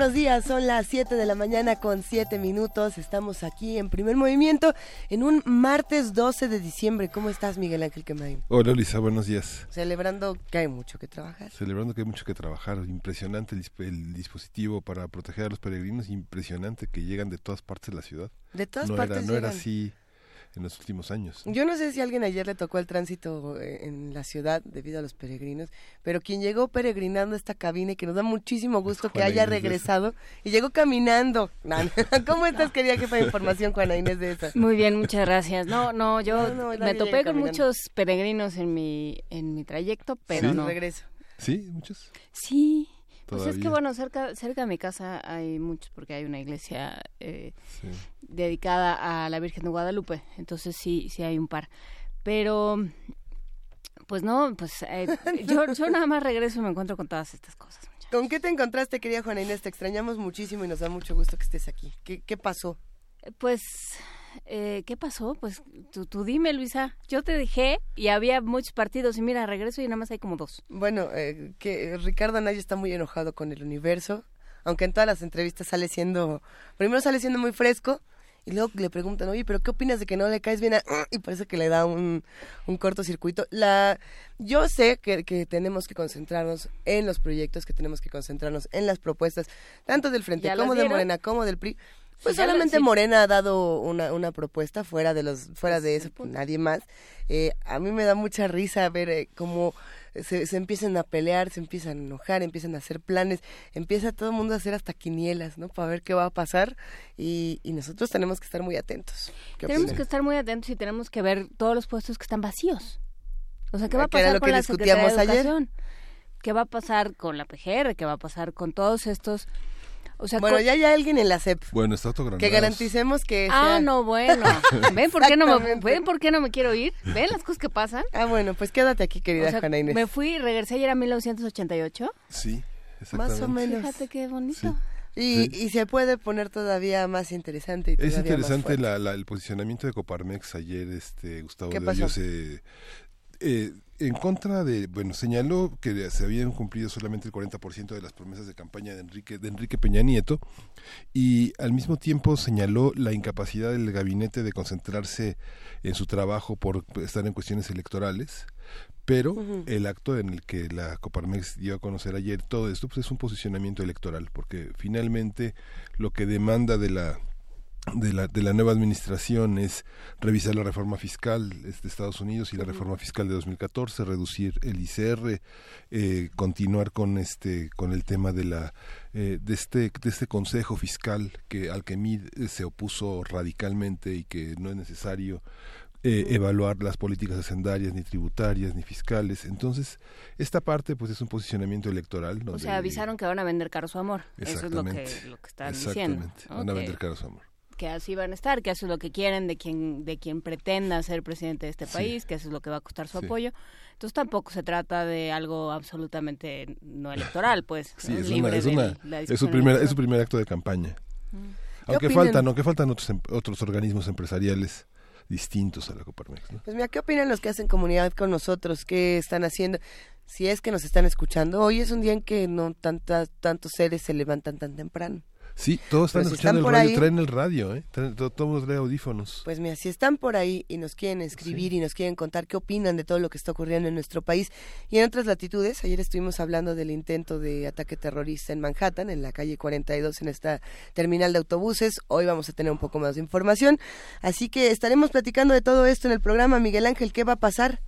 Buenos días, son las 7 de la mañana con 7 minutos. Estamos aquí en primer movimiento en un martes 12 de diciembre. ¿Cómo estás, Miguel Ángel Quemain? Hola, Lisa, buenos días. Celebrando que hay mucho que trabajar. Celebrando que hay mucho que trabajar. Impresionante el, el dispositivo para proteger a los peregrinos. Impresionante que llegan de todas partes de la ciudad. De todas no partes era, no era llegan. así en los últimos años. Yo no sé si alguien ayer le tocó el tránsito eh, en la ciudad debido a los peregrinos, pero quien llegó peregrinando a esta cabina y que nos da muchísimo gusto que haya Inés regresado y llegó caminando. ¿Cómo estás, querida jefa de información, Juana Inés de esa? Muy bien, muchas gracias. No, no, yo No, no, me topé con caminando. muchos peregrinos en mi en mi trayecto, pero ¿Sí? no. Regreso. ¿Sí? ¿Muchos? Sí. Pues es que bueno, cerca cerca de mi casa hay muchos porque hay una iglesia eh, Sí. dedicada a la Virgen de Guadalupe, entonces sí sí hay un par. Pero pues no, pues eh, yo yo nada más regreso y me encuentro con todas estas cosas. muchachos. ¿Con qué te encontraste, querida Juana Inés? Te extrañamos muchísimo y nos da mucho gusto que estés aquí. ¿Qué, qué pasó? Pues eh, ¿qué pasó? Pues tú, tú dime, Luisa. Yo te dejé y había muchos partidos y mira, regreso y nada más hay como dos. Bueno, eh, que Ricardo Anaya está muy enojado con el universo, aunque en todas las entrevistas sale siendo, primero sale siendo muy fresco y luego le preguntan, oye, pero ¿qué opinas de que no le caes bien a... y parece que le da un, un cortocircuito. La, yo sé que, que tenemos que concentrarnos en los proyectos, que tenemos que concentrarnos en las propuestas, tanto del Frente ¿Ya las como de? Morena como del PRI. Pues Sí, solamente sí. Morena ha dado una, una propuesta fuera de los fuera de eso, punto. nadie más. Eh, a mí me da mucha risa ver eh, cómo se, se empiezan a pelear, se empiezan a enojar, empiezan a hacer planes, empieza todo el mundo a hacer hasta quinielas, ¿no? Para ver qué va a pasar y, y nosotros tenemos que estar muy atentos. ¿Qué Tenemos opinan? que estar muy atentos y tenemos que ver todos los puestos que están vacíos. O sea, ¿qué va a pasar lo con que la Secretaría de ayer. Educación? ¿Qué va a pasar con la PGR? ¿Qué va a pasar con todos estos? O sea, Bueno, ya hay alguien en la CEP. Bueno, está autograndado. Que garanticemos que Ah, sea- no, bueno. ¿Ven por qué no me ven por qué no me quiero ir? ¿Ven las cosas que pasan? Ah, bueno, pues quédate aquí, querida O sea, Juana Inés. me fui, regresé ayer a 1988. Sí, Más exactamente. o menos. Fíjate qué bonito. Y, Sí. y se puede poner todavía más interesante. Y Es todavía más interesante fuerte. la, la- el posicionamiento de Coparmex ayer, este Gustavo ¿Qué de pasó? Eh, eh, en contra de, bueno, señaló que se habían cumplido solamente el 40% de las promesas de campaña de Enrique, de Enrique Peña Nieto y al mismo tiempo señaló la incapacidad del gabinete de concentrarse en su trabajo por estar en cuestiones electorales. Pero el acto en el que la Coparmex dio a conocer ayer todo esto pues es un posicionamiento electoral, porque finalmente lo que demanda de la de la, de la nueva administración es revisar la reforma fiscal de Estados Unidos y la reforma fiscal de 2014, reducir el ICR, eh, continuar con este con el tema de la eh, de este de este consejo fiscal que al que MID eh, se opuso radicalmente y que no es necesario eh, evaluar las políticas hacendarias ni tributarias ni fiscales entonces esta parte pues es un posicionamiento electoral O sea, avisaron que van a vender caro su amor. Eso es lo que, lo que están diciendo. exactamente ¿no? van a vender caro su amor que así van a estar, que eso es lo que quieren de quien de quien pretenda ser presidente de este Sí. país, que eso es lo que va a costar su Sí. apoyo. Entonces tampoco se trata de algo absolutamente no electoral, pues. Sí, es, una, Libre es, de una- la es su primer es su primer acto de campaña. ¿Qué Aunque opinan? faltan, aunque faltan otros em- otros organismos empresariales distintos a la Coparmex, ¿no? Pues mira, ¿qué opinan los que hacen comunidad con nosotros? ¿Qué están haciendo? Si es que nos están escuchando, hoy es un día en que no tantas, tantos seres se levantan tan temprano. Sí, todos están Pero si escuchando están el radio, ahí- traen el radio, ¿eh? Traen- to- todo el mundo trae audífonos. Pues mira, si están por ahí y nos quieren escribir y nos quieren contar qué opinan de todo lo que está ocurriendo en nuestro país y en otras latitudes, ayer estuvimos hablando del intento de ataque terrorista en Manhattan, en la calle 42, en esta terminal de autobuses. Hoy vamos a tener un poco más de información. Así que estaremos platicando de todo esto en el programa. Miguel Ángel, ¿qué va a pasar?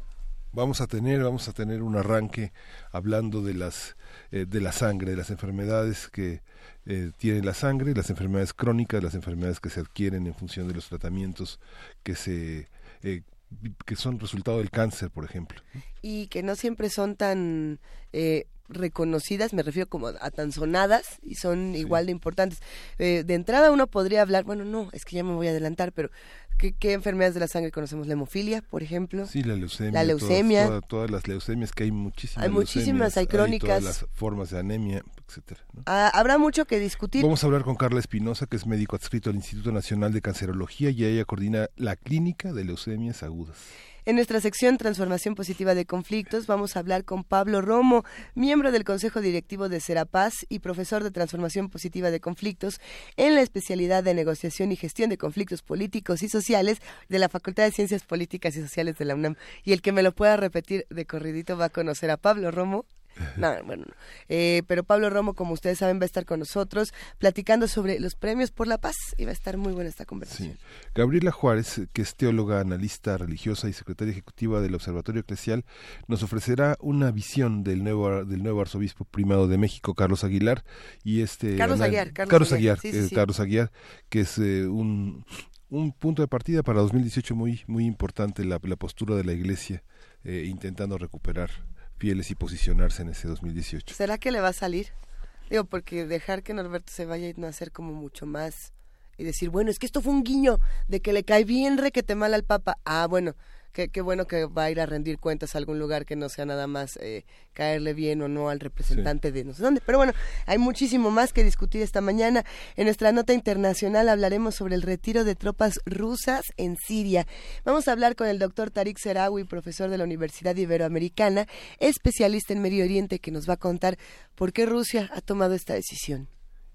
vamos a tener vamos a tener un arranque hablando de las eh, de la sangre de las enfermedades que eh, tiene la sangre las enfermedades crónicas las enfermedades que se adquieren en función de los tratamientos que se eh, que son resultado del cáncer por ejemplo y que no siempre son tan eh, reconocidas, me refiero como a tan sonadas y son igual de importantes. Eh, de entrada uno podría hablar, bueno, no, es que ya me voy a adelantar, pero ¿qué, enfermedades de la sangre conocemos? La hemofilia, por ejemplo. Sí, la leucemia. La leucemia. Todas, todas, las leucemias, que hay muchísimas. Hay muchísimas, hay crónicas. Hay todas las formas de anemia, etcétera. Ah, habrá mucho que discutir. Vamos a hablar con Carla Espinosa, que es médico adscrito al Instituto Nacional de Cancerología y ella coordina la clínica de leucemias agudas. En nuestra sección Transformación Positiva de Conflictos vamos a hablar con Pablo Romo, miembro del Consejo Directivo de Serapaz y profesor de Transformación Positiva de Conflictos en la especialidad de Negociación y Gestión de Conflictos Políticos y Sociales de la Facultad de Ciencias Políticas y Sociales de la UNAM. Y el que me lo pueda repetir de corridito va a conocer a Pablo Romo no, bueno, eh, pero Pablo Romo, como ustedes saben, va a estar con nosotros platicando sobre los premios por la paz y va a estar muy buena esta conversación. Gabriela Juárez, que es teóloga, analista religiosa y secretaria ejecutiva del Observatorio Eclesial, nos ofrecerá una visión del nuevo del nuevo arzobispo primado de México, Carlos Aguilar, y este Carlos Aguiar, Carlos, Aguiar, eh, Carlos Aguiar, que es eh, un un punto de partida para 2018 muy muy importante la, la postura de la Iglesia intentando recuperar fieles y posicionarse en ese 2018. ¿Será que le va a salir? Digo, porque dejar que Norberto se vaya no hacer como mucho más y decir, bueno, es que esto fue un guiño de que le cae bien requete mal al Papa. Ah, bueno, qué, bueno que va a ir a rendir cuentas a algún lugar que no sea nada más eh, caerle bien o no al representante de no sé dónde. Pero bueno, hay muchísimo más que discutir esta mañana. En nuestra nota internacional hablaremos sobre el retiro de tropas rusas en Siria. Vamos a hablar con el doctor Tariq Serawi, profesor de la Universidad Iberoamericana, especialista en Medio Oriente, que nos va a contar por qué Rusia ha tomado esta decisión.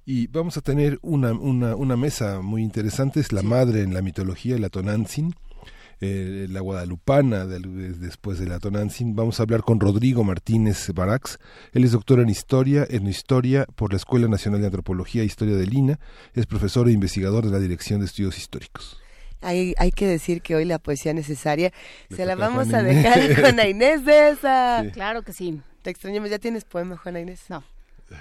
Y vamos a tener una, una, una mesa muy interesante, es la madre en la mitología, la Tonantzin eh, la guadalupana después de la Tonantzin. Vamos a hablar con Rodrigo Martínez Barax. Él es doctor en historia, en historia por la Escuela Nacional de Antropología e Historia de Lina. Es profesor e investigador de la Dirección de Estudios Históricos. Hay, hay que decir que hoy la poesía necesaria se la vamos a dejar con Inés de esa. Claro que sí. Te extrañamos. ¿Ya tienes poema, Juana Inés? No.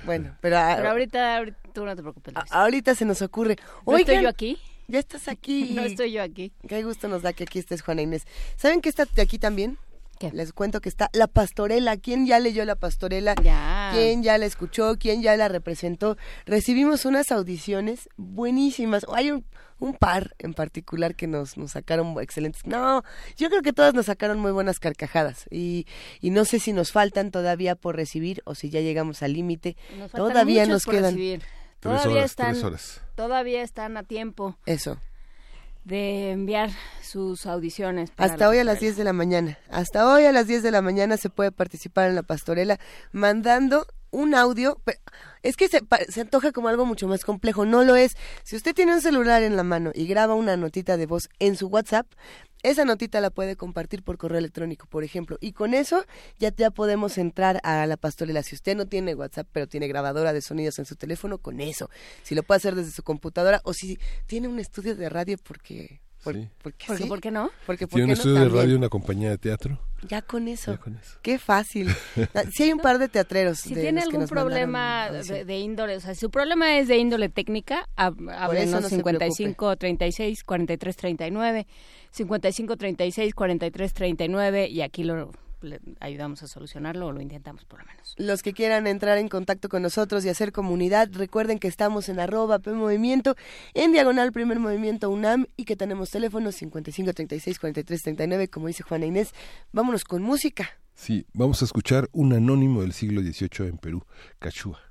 Bueno, pero, pero ahorita, tú no te preocupes. ahorita se nos ocurre. ¿No estoy yo aquí? Ya estás aquí. no estoy yo aquí. Qué gusto nos da que aquí estés, Juana Inés. ¿Saben qué está aquí también? ¿Qué? Les cuento que está La Pastorela. ¿Quién ya leyó La Pastorela? Ya. ¿Quién ya la escuchó? ¿Quién ya la representó? Recibimos unas audiciones buenísimas. Hay un, un par en particular que nos, nos sacaron excelentes. No, yo creo que todas nos sacaron muy buenas carcajadas. Y, y no sé si nos faltan todavía por recibir o si ya llegamos al límite. Todavía nos quedan. Todavía están, todavía están a tiempo. Eso. De enviar sus audiciones. Hasta hoy a las 10 de la mañana. Hasta hoy a las 10 de la mañana se puede participar en la pastorela mandando un audio, es que se, se, antoja como algo mucho más complejo, no lo es. Si usted tiene un celular en la mano y graba una notita de voz en su WhatsApp, esa notita la puede compartir por correo electrónico, por ejemplo. Y con eso ya, ya podemos entrar a la pastorela. Si usted no tiene WhatsApp, pero tiene grabadora de sonidos en su teléfono, con eso. Si lo puede hacer desde su computadora o si tiene un estudio de radio porque porque, ¿Por qué no? Porque, ¿Tiene un estudio de radio una compañía de teatro? Ya con eso. Qué fácil. Ah, si hay un par de teatreros. Si tiene algún problema de, índole, o sea, si su problema es de índole técnica, háblenos no 55 36 43 39, 55 36 43 39 y aquí lo le ayudamos a solucionarlo o lo intentamos por lo menos. Los que quieran entrar en contacto con nosotros y hacer comunidad, recuerden que estamos en arroba P Movimiento, en diagonal Primer Movimiento UNAM y que tenemos teléfonos 55 36 43 39, como dice Juana Inés. Vámonos con música. Sí, vamos a escuchar un anónimo del siglo XVIII en Perú, Cachúa.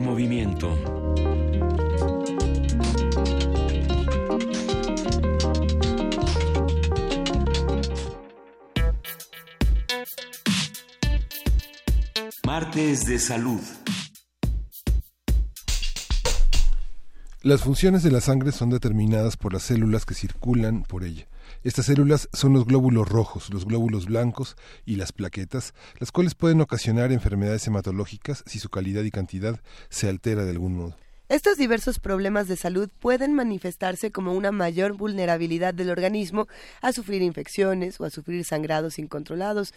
Movimiento. Martes de salud. Las funciones de la sangre son determinadas por las células que circulan por ella. Estas células son los glóbulos rojos, los glóbulos blancos y las plaquetas, las cuales pueden ocasionar enfermedades hematológicas si su calidad y cantidad se altera de algún modo. Estos diversos problemas de salud pueden manifestarse como una mayor vulnerabilidad del organismo a sufrir infecciones o a sufrir sangrados incontrolados.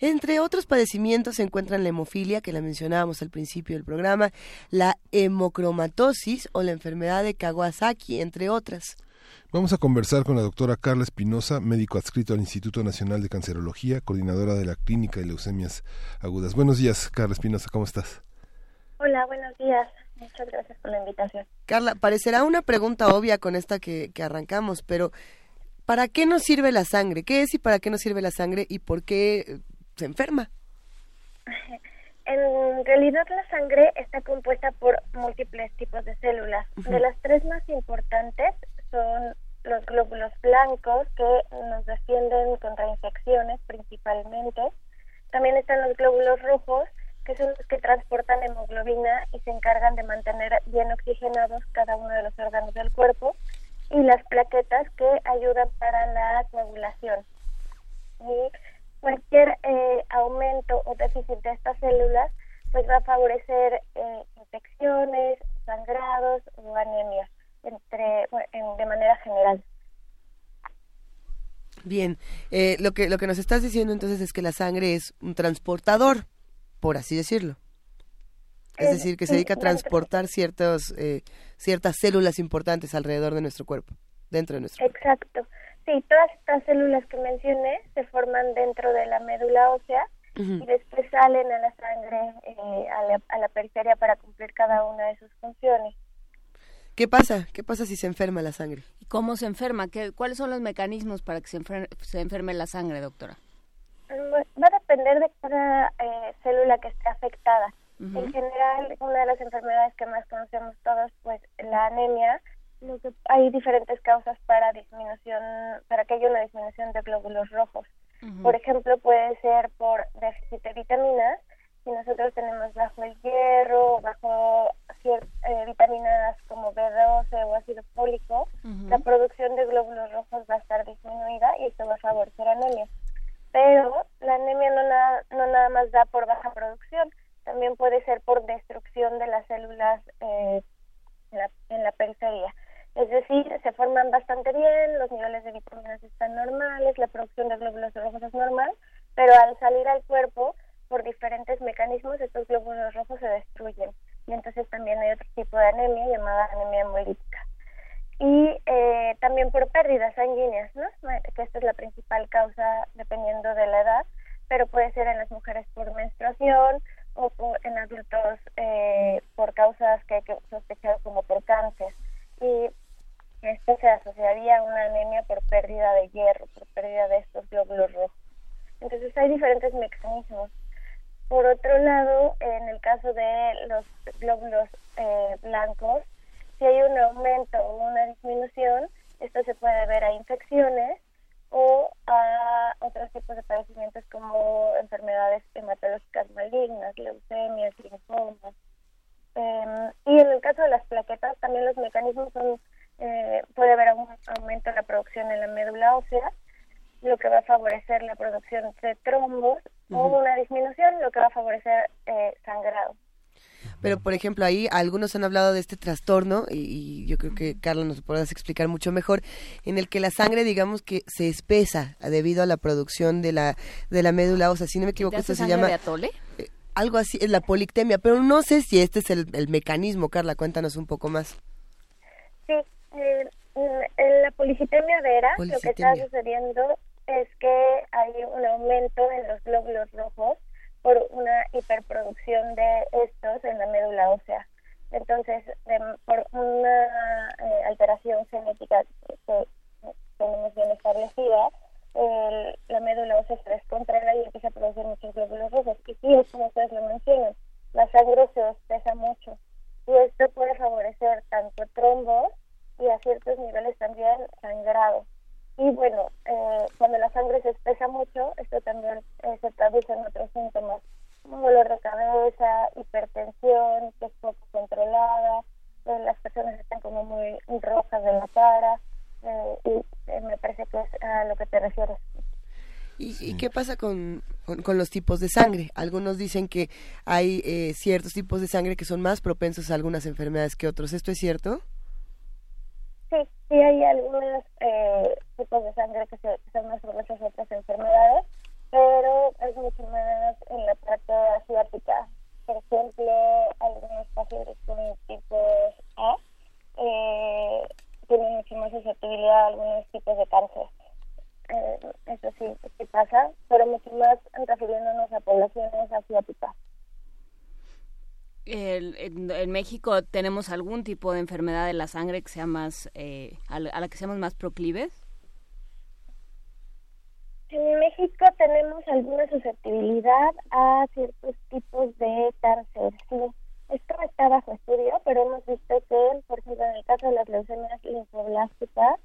Entre otros padecimientos se encuentran la hemofilia, que la mencionábamos al principio del programa, la hemocromatosis o la enfermedad de Kawasaki, entre otras. Vamos a conversar con la doctora Carla Espinosa, médico adscrito al Instituto Nacional de Cancerología, coordinadora de la Clínica de Leucemias Agudas. Buenos días, Carla Espinosa, ¿cómo estás? Hola, buenos días. Muchas gracias por la invitación. Carla, parecerá una pregunta obvia con esta que, arrancamos, pero ¿para qué nos sirve la sangre? ¿Qué es y para qué nos sirve la sangre y por qué eh, se enferma? En realidad la sangre está compuesta por múltiples tipos de células. De las tres más importantes son los glóbulos blancos que nos defienden contra infecciones principalmente. También están los glóbulos rojos que son los que transportan hemoglobina y se encargan de mantener bien oxigenados cada uno de los órganos del cuerpo, y las plaquetas que ayudan para la coagulación. Y cualquier eh, aumento o déficit de estas células pues va a favorecer eh, infecciones, sangrados o anemias entre, de manera general. Bien, eh, lo que lo que nos estás diciendo entonces es que la sangre es un transportador por así decirlo. Es decir, que se dedica a transportar ciertos, eh, ciertas células importantes alrededor de nuestro cuerpo, dentro de nuestro cuerpo. Exacto. Sí, todas estas células que mencioné se forman dentro de la médula ósea y después salen a la sangre, eh, a, la, a, la, periferia para cumplir cada una de sus funciones. ¿Qué pasa? ¿Qué pasa si se enferma la sangre? ¿Y cómo se enferma? ¿Qué, ¿Cuáles son los mecanismos para que se, se enferme la sangre, doctora? va a depender de cada eh, célula que esté afectada. En general, una de las enfermedades que más conocemos todos, pues la anemia, lo que hay diferentes causas para disminución, para que haya una disminución de glóbulos rojos. Por ejemplo, puede ser por déficit de vitaminas. Si nosotros tenemos bajo el hierro, bajo eh, vitaminas como B12 o ácido fólico, la producción de glóbulos rojos va a estar disminuida y esto va a favorecer anemia pero la anemia no nada, no nada más da por baja producción, también puede ser por destrucción de las células eh, en, la, en la periferia. Es decir, se forman bastante bien, los niveles de vitaminas están normales, la producción de glóbulos rojos es normal, pero al salir al cuerpo, por diferentes mecanismos, estos glóbulos rojos se destruyen. Y entonces también hay otro tipo de anemia llamada anemia hemolítica y eh, también por pérdidas sanguíneas, ¿no? que esta es la principal causa dependiendo de la edad, pero puede ser en las mujeres por menstruación o en adultos eh, por causas que hay que sospechar como por cáncer. Y esto se asociaría a una anemia por pérdida de hierro, por pérdida de estos glóbulos rojos. Entonces hay diferentes mecanismos. Por otro lado, en el caso de los glóbulos eh, blancos, si hay un aumento o una disminución, esto se puede ver a infecciones o a otros tipos de padecimientos como enfermedades hematológicas malignas, leucemias, linfomas. Em, y en el caso de las plaquetas, también los mecanismos son, eh, puede haber un aumento en la producción en la médula ósea, lo que va a favorecer la producción de trombos, o una disminución, lo que va a favorecer eh, sangrado. Pero, por ejemplo, ahí algunos han hablado de este trastorno, y, yo creo que Carla nos podrás explicar mucho mejor, en el que la sangre, digamos que se espesa debido a la producción de la, de la médula ósea. Si no me equivoco, esto se llama... De atole? Eh, algo así, es la polictemia, pero no sé si este es el, el mecanismo, Carla, cuéntanos un poco más. Sí, eh, en la policitemia vera, lo que está sucediendo es que hay un aumento en los glóbulos rojos por una hiperproducción de estos en la médula ósea. Entonces, por una eh, alteración genética que tenemos bien establecida, la médula ósea se descontrola y empieza a producir muchos glóbulos rojos. Y sí, como ustedes lo mencionan, la sangre se espesa mucho. y esto puede favorecer tanto trombos y a ciertos niveles también sangrado. Y bueno, eh, cuando la sangre se espesa mucho, esto también eh, se traduce en otros síntomas, como dolor de cabeza, hipertensión, que es poco controlada, eh, las personas están como muy rojas de la cara, y me parece que es a lo que te refieres. ¿Y, qué pasa con, con, los tipos de sangre? Algunos dicen que hay ciertos tipos de sangre que son más propensos a algunas enfermedades que otros. ¿Esto es cierto? Sí, sí hay algunos eh, tipos de sangre que, son más propensos a otras enfermedades, pero es mucho más en la parte asiática. Por ejemplo, algunos pacientes con tipo A eh, tienen mucho más susceptibilidad a algunos tipos de cáncer. Eh, eso sí, sí pasa, pero mucho más refiriéndonos a poblaciones asiáticas en, México tenemos algún tipo de enfermedad de la sangre que sea más eh, a, la que seamos más proclives? En México tenemos alguna susceptibilidad a ciertos tipos de cáncer. Sí, esto está bajo estudio, pero hemos visto que, por ejemplo, en el caso de las leucemias linfoblásticas,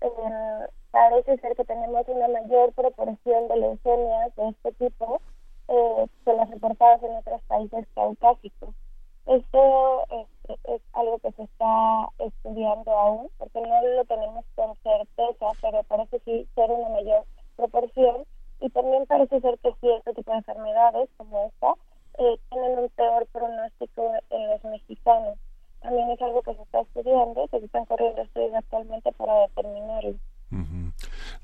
eh, parece ser que tenemos una mayor proporción de leucemias de este tipo eh, que las reportadas en otros países caucásicos. Esto es, algo que se está estudiando aún, porque no lo tenemos con certeza, pero parece sí ser una mayor proporción. Y también parece ser que cierto tipo de enfermedades, como esta, eh, tienen un peor pronóstico en los mexicanos. También es algo que se está estudiando, que se están corriendo estudios actualmente para determinarlo.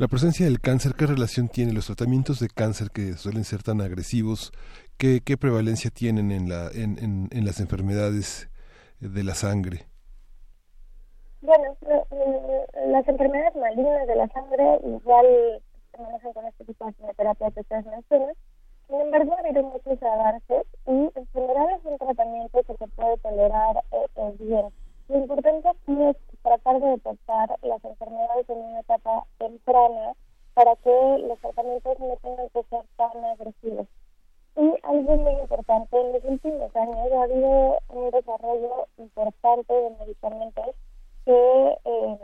La presencia del cáncer, ¿qué relación tiene los tratamientos de cáncer que suelen ser tan agresivos? ¿Qué, qué prevalencia tienen en, la, en, en, las enfermedades de la sangre? Bueno, las enfermedades malignas de la sangre igual se manejan con este tipo de terapia que ustedes mencionan. Sin embargo, ha habido muchos avances y en general es un tratamiento que se puede tolerar eh, eh, bien. Lo importante aquí es tratar de detectar las enfermedades en una etapa temprana para que los tratamientos no tengan que ser tan agresivos. Y algo muy importante, en los últimos años ha habido un desarrollo importante de medicamentos que eh,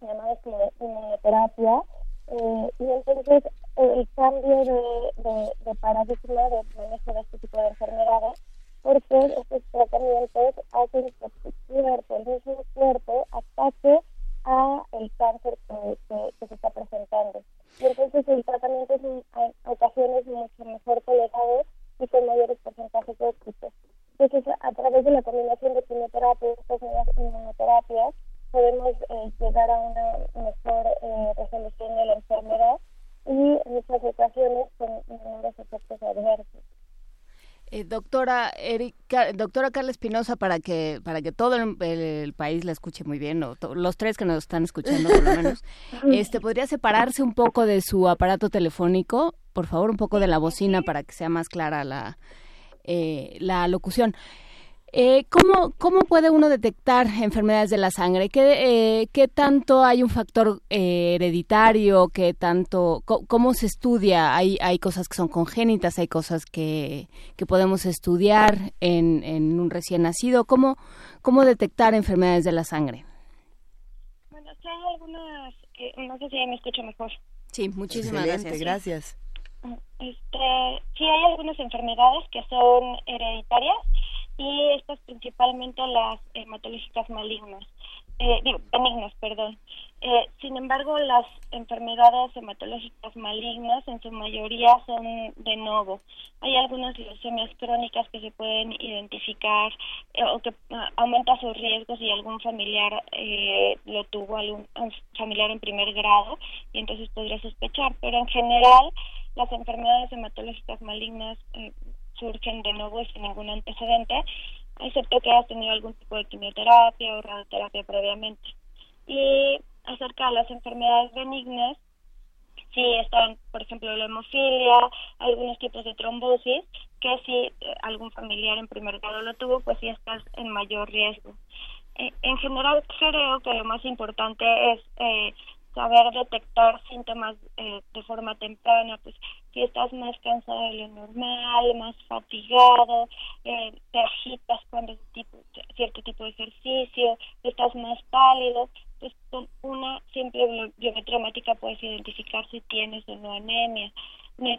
llamados como inmunoterapia, eh, y entonces el cambio de, de, de paradigma de manejo de este tipo de enfermedades porque estos tratamientos hacen que tu cuerpo, el mismo cuerpo, ataque a el cáncer que, que, se está presentando. Y entonces el tratamiento es en ocasiones mucho mejor tolerado y con mayores porcentajes de éxito. Entonces, a través de la combinación de quimioterapia y estas nuevas inmunoterapias, podemos eh, llegar a una mejor eh, resolución de la enfermedad y en muchas ocasiones con menores efectos adversos. Eh, doctora Erika, doctora Carla Espinosa, para que para que todo el, país la escuche muy bien, o los tres que nos están escuchando por lo menos, este podría separarse un poco de su aparato telefónico, por favor, un poco de la bocina para que sea más clara la eh, la locución. Eh, ¿cómo, ¿Cómo puede uno detectar enfermedades de la sangre? ¿Qué, eh, qué tanto hay un factor eh, hereditario? ¿Qué tanto, ¿Cómo se estudia? Hay, hay cosas que son congénitas, hay cosas que, que podemos estudiar en, en un recién nacido. ¿Cómo, ¿Cómo detectar enfermedades de la sangre? Bueno, hay algunas, no sé si me escucho mejor. Sí, muchísimas gracias. gracias. Este, sí, hay algunas enfermedades que son hereditarias y estas principalmente las hematológicas malignas, eh, digo, benignas, perdón. Eh, sin embargo, las enfermedades hematológicas malignas en su mayoría son de nuevo. Hay algunas leucemias crónicas que se pueden identificar eh, o que ah, aumenta sus riesgos si algún familiar eh, lo tuvo, algún familiar en primer grado, y entonces podría sospechar. Pero en general, las enfermedades hematológicas malignas eh, surgen de nuevo sin ningún antecedente, excepto que hayas tenido algún tipo de quimioterapia o radioterapia previamente. Y acerca de las enfermedades benignas, sí están, por ejemplo, la hemofilia, algunos tipos de trombosis, que si eh, algún familiar en primer grado lo tuvo, pues sí estás en mayor riesgo. Eh, en general, creo que lo más importante es saber detectar síntomas eh, de forma temprana, pues si estás más cansado de lo normal, más fatigado, eh, te agitas cuando cierto tipo de ejercicio, estás más pálido, pues con una simple biometría puedes identificar si tienes o no anemia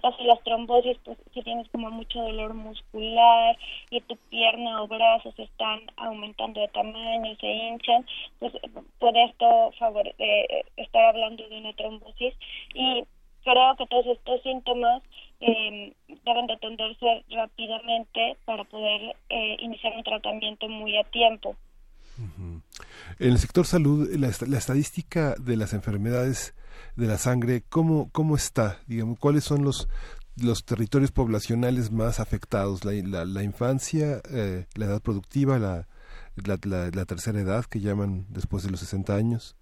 caso de las trombosis, pues si tienes como mucho dolor muscular y tu pierna o brazos están aumentando de tamaño, se hinchan, pues puede esto favore eh, estar hablando de una trombosis y creo que todos estos síntomas eh, deben de atenderse rápidamente para poder eh, iniciar un tratamiento muy a tiempo. En el sector salud, la estadística de las enfermedades de la sangre, ¿cómo, cómo está? Digamos, ¿cuáles son los, los territorios poblacionales más afectados? La, la, infancia, eh, la edad productiva, la, la, tercera edad que llaman después de los 60 años.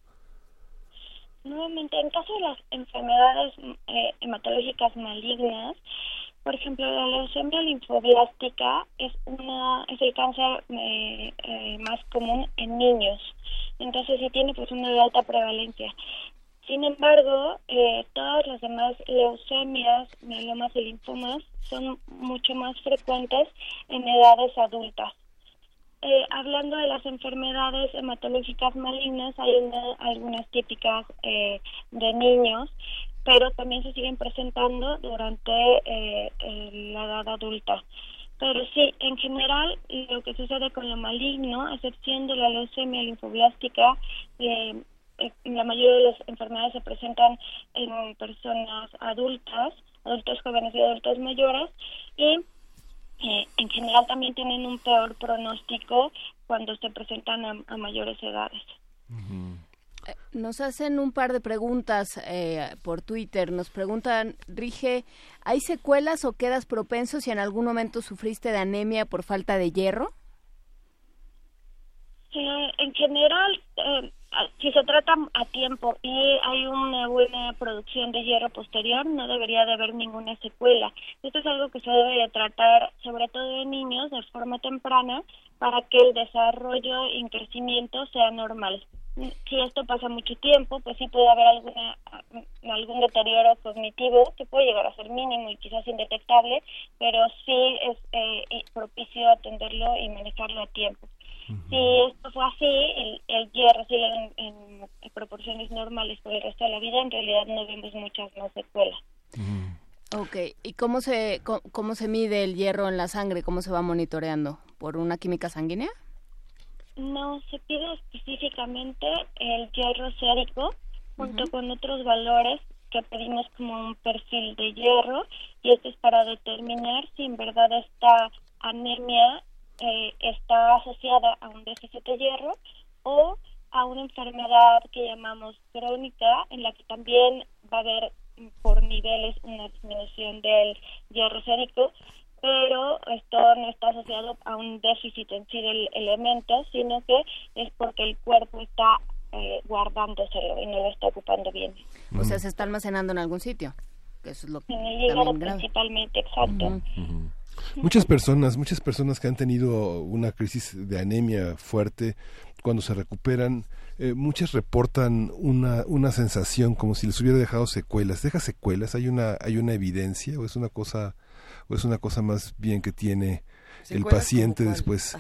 Nuevamente, en caso de las enfermedades eh, hematológicas malignas, por ejemplo, la leucemia linfoblástica es una es el cáncer eh, más común en niños. Entonces, sí tiene pues una alta prevalencia. Sin embargo, eh, todas las demás leucemias, mielomas y linfomas son mucho más frecuentes en edades adultas. Eh, hablando de las enfermedades hematológicas malignas, hay algunas típicas eh, de niños, pero también se siguen presentando durante la edad adulta. Pero sí, en general, lo que sucede con lo maligno, a de la leucemia linfoblástica, la mayoría de las enfermedades se presentan en personas adultas, adultos jóvenes y adultos mayores y eh, en general también tienen un peor pronóstico cuando se presentan a, mayores edades. Eh, nos hacen un par de preguntas eh, por Twitter. Nos preguntan, Rige, ¿hay secuelas o quedas propenso si en algún momento sufriste de anemia por falta de hierro? en general, si se trata a tiempo y hay una buena producción de hierro posterior, no debería de haber ninguna secuela. Esto es algo que se debe de tratar, sobre todo en niños, de forma temprana, para que el desarrollo y crecimiento sea normal. Si esto pasa mucho tiempo, pues sí puede haber alguna algún deterioro cognitivo que puede llegar a ser mínimo y quizás indetectable, pero sí es eh, propicio atenderlo y manejarlo a tiempo. Si esto fue así, el, el hierro sigue en, proporciones normales por el resto de la vida, en realidad no vemos muchas más secuelas. Ok, ¿y cómo se, cómo, se mide el hierro en la sangre? ¿Cómo se va monitoreando? ¿Por una química sanguínea? No, se pide específicamente el hierro sérico junto con otros valores que pedimos como un perfil de hierro y esto es para determinar si en verdad esta anemia eh, está asociada a un déficit de hierro o a una enfermedad que llamamos crónica, en la que también va a haber por niveles una disminución del hierro sérico, pero esto no está asociado a un déficit en sí del elemento, sino que es porque el cuerpo está eh, guardándoselo y no lo está ocupando bien. O sea, se está almacenando en algún sitio. Que eso es lo que en el hígado principalmente, exacto. Muchas personas, muchas personas que han tenido una crisis de anemia fuerte, cuando se recuperan, eh, muchas reportan una, una sensación como si les hubiera dejado secuelas. ¿Deja secuelas? ¿Hay una, hay una evidencia o es una cosa, o es una cosa más bien que tiene el paciente después?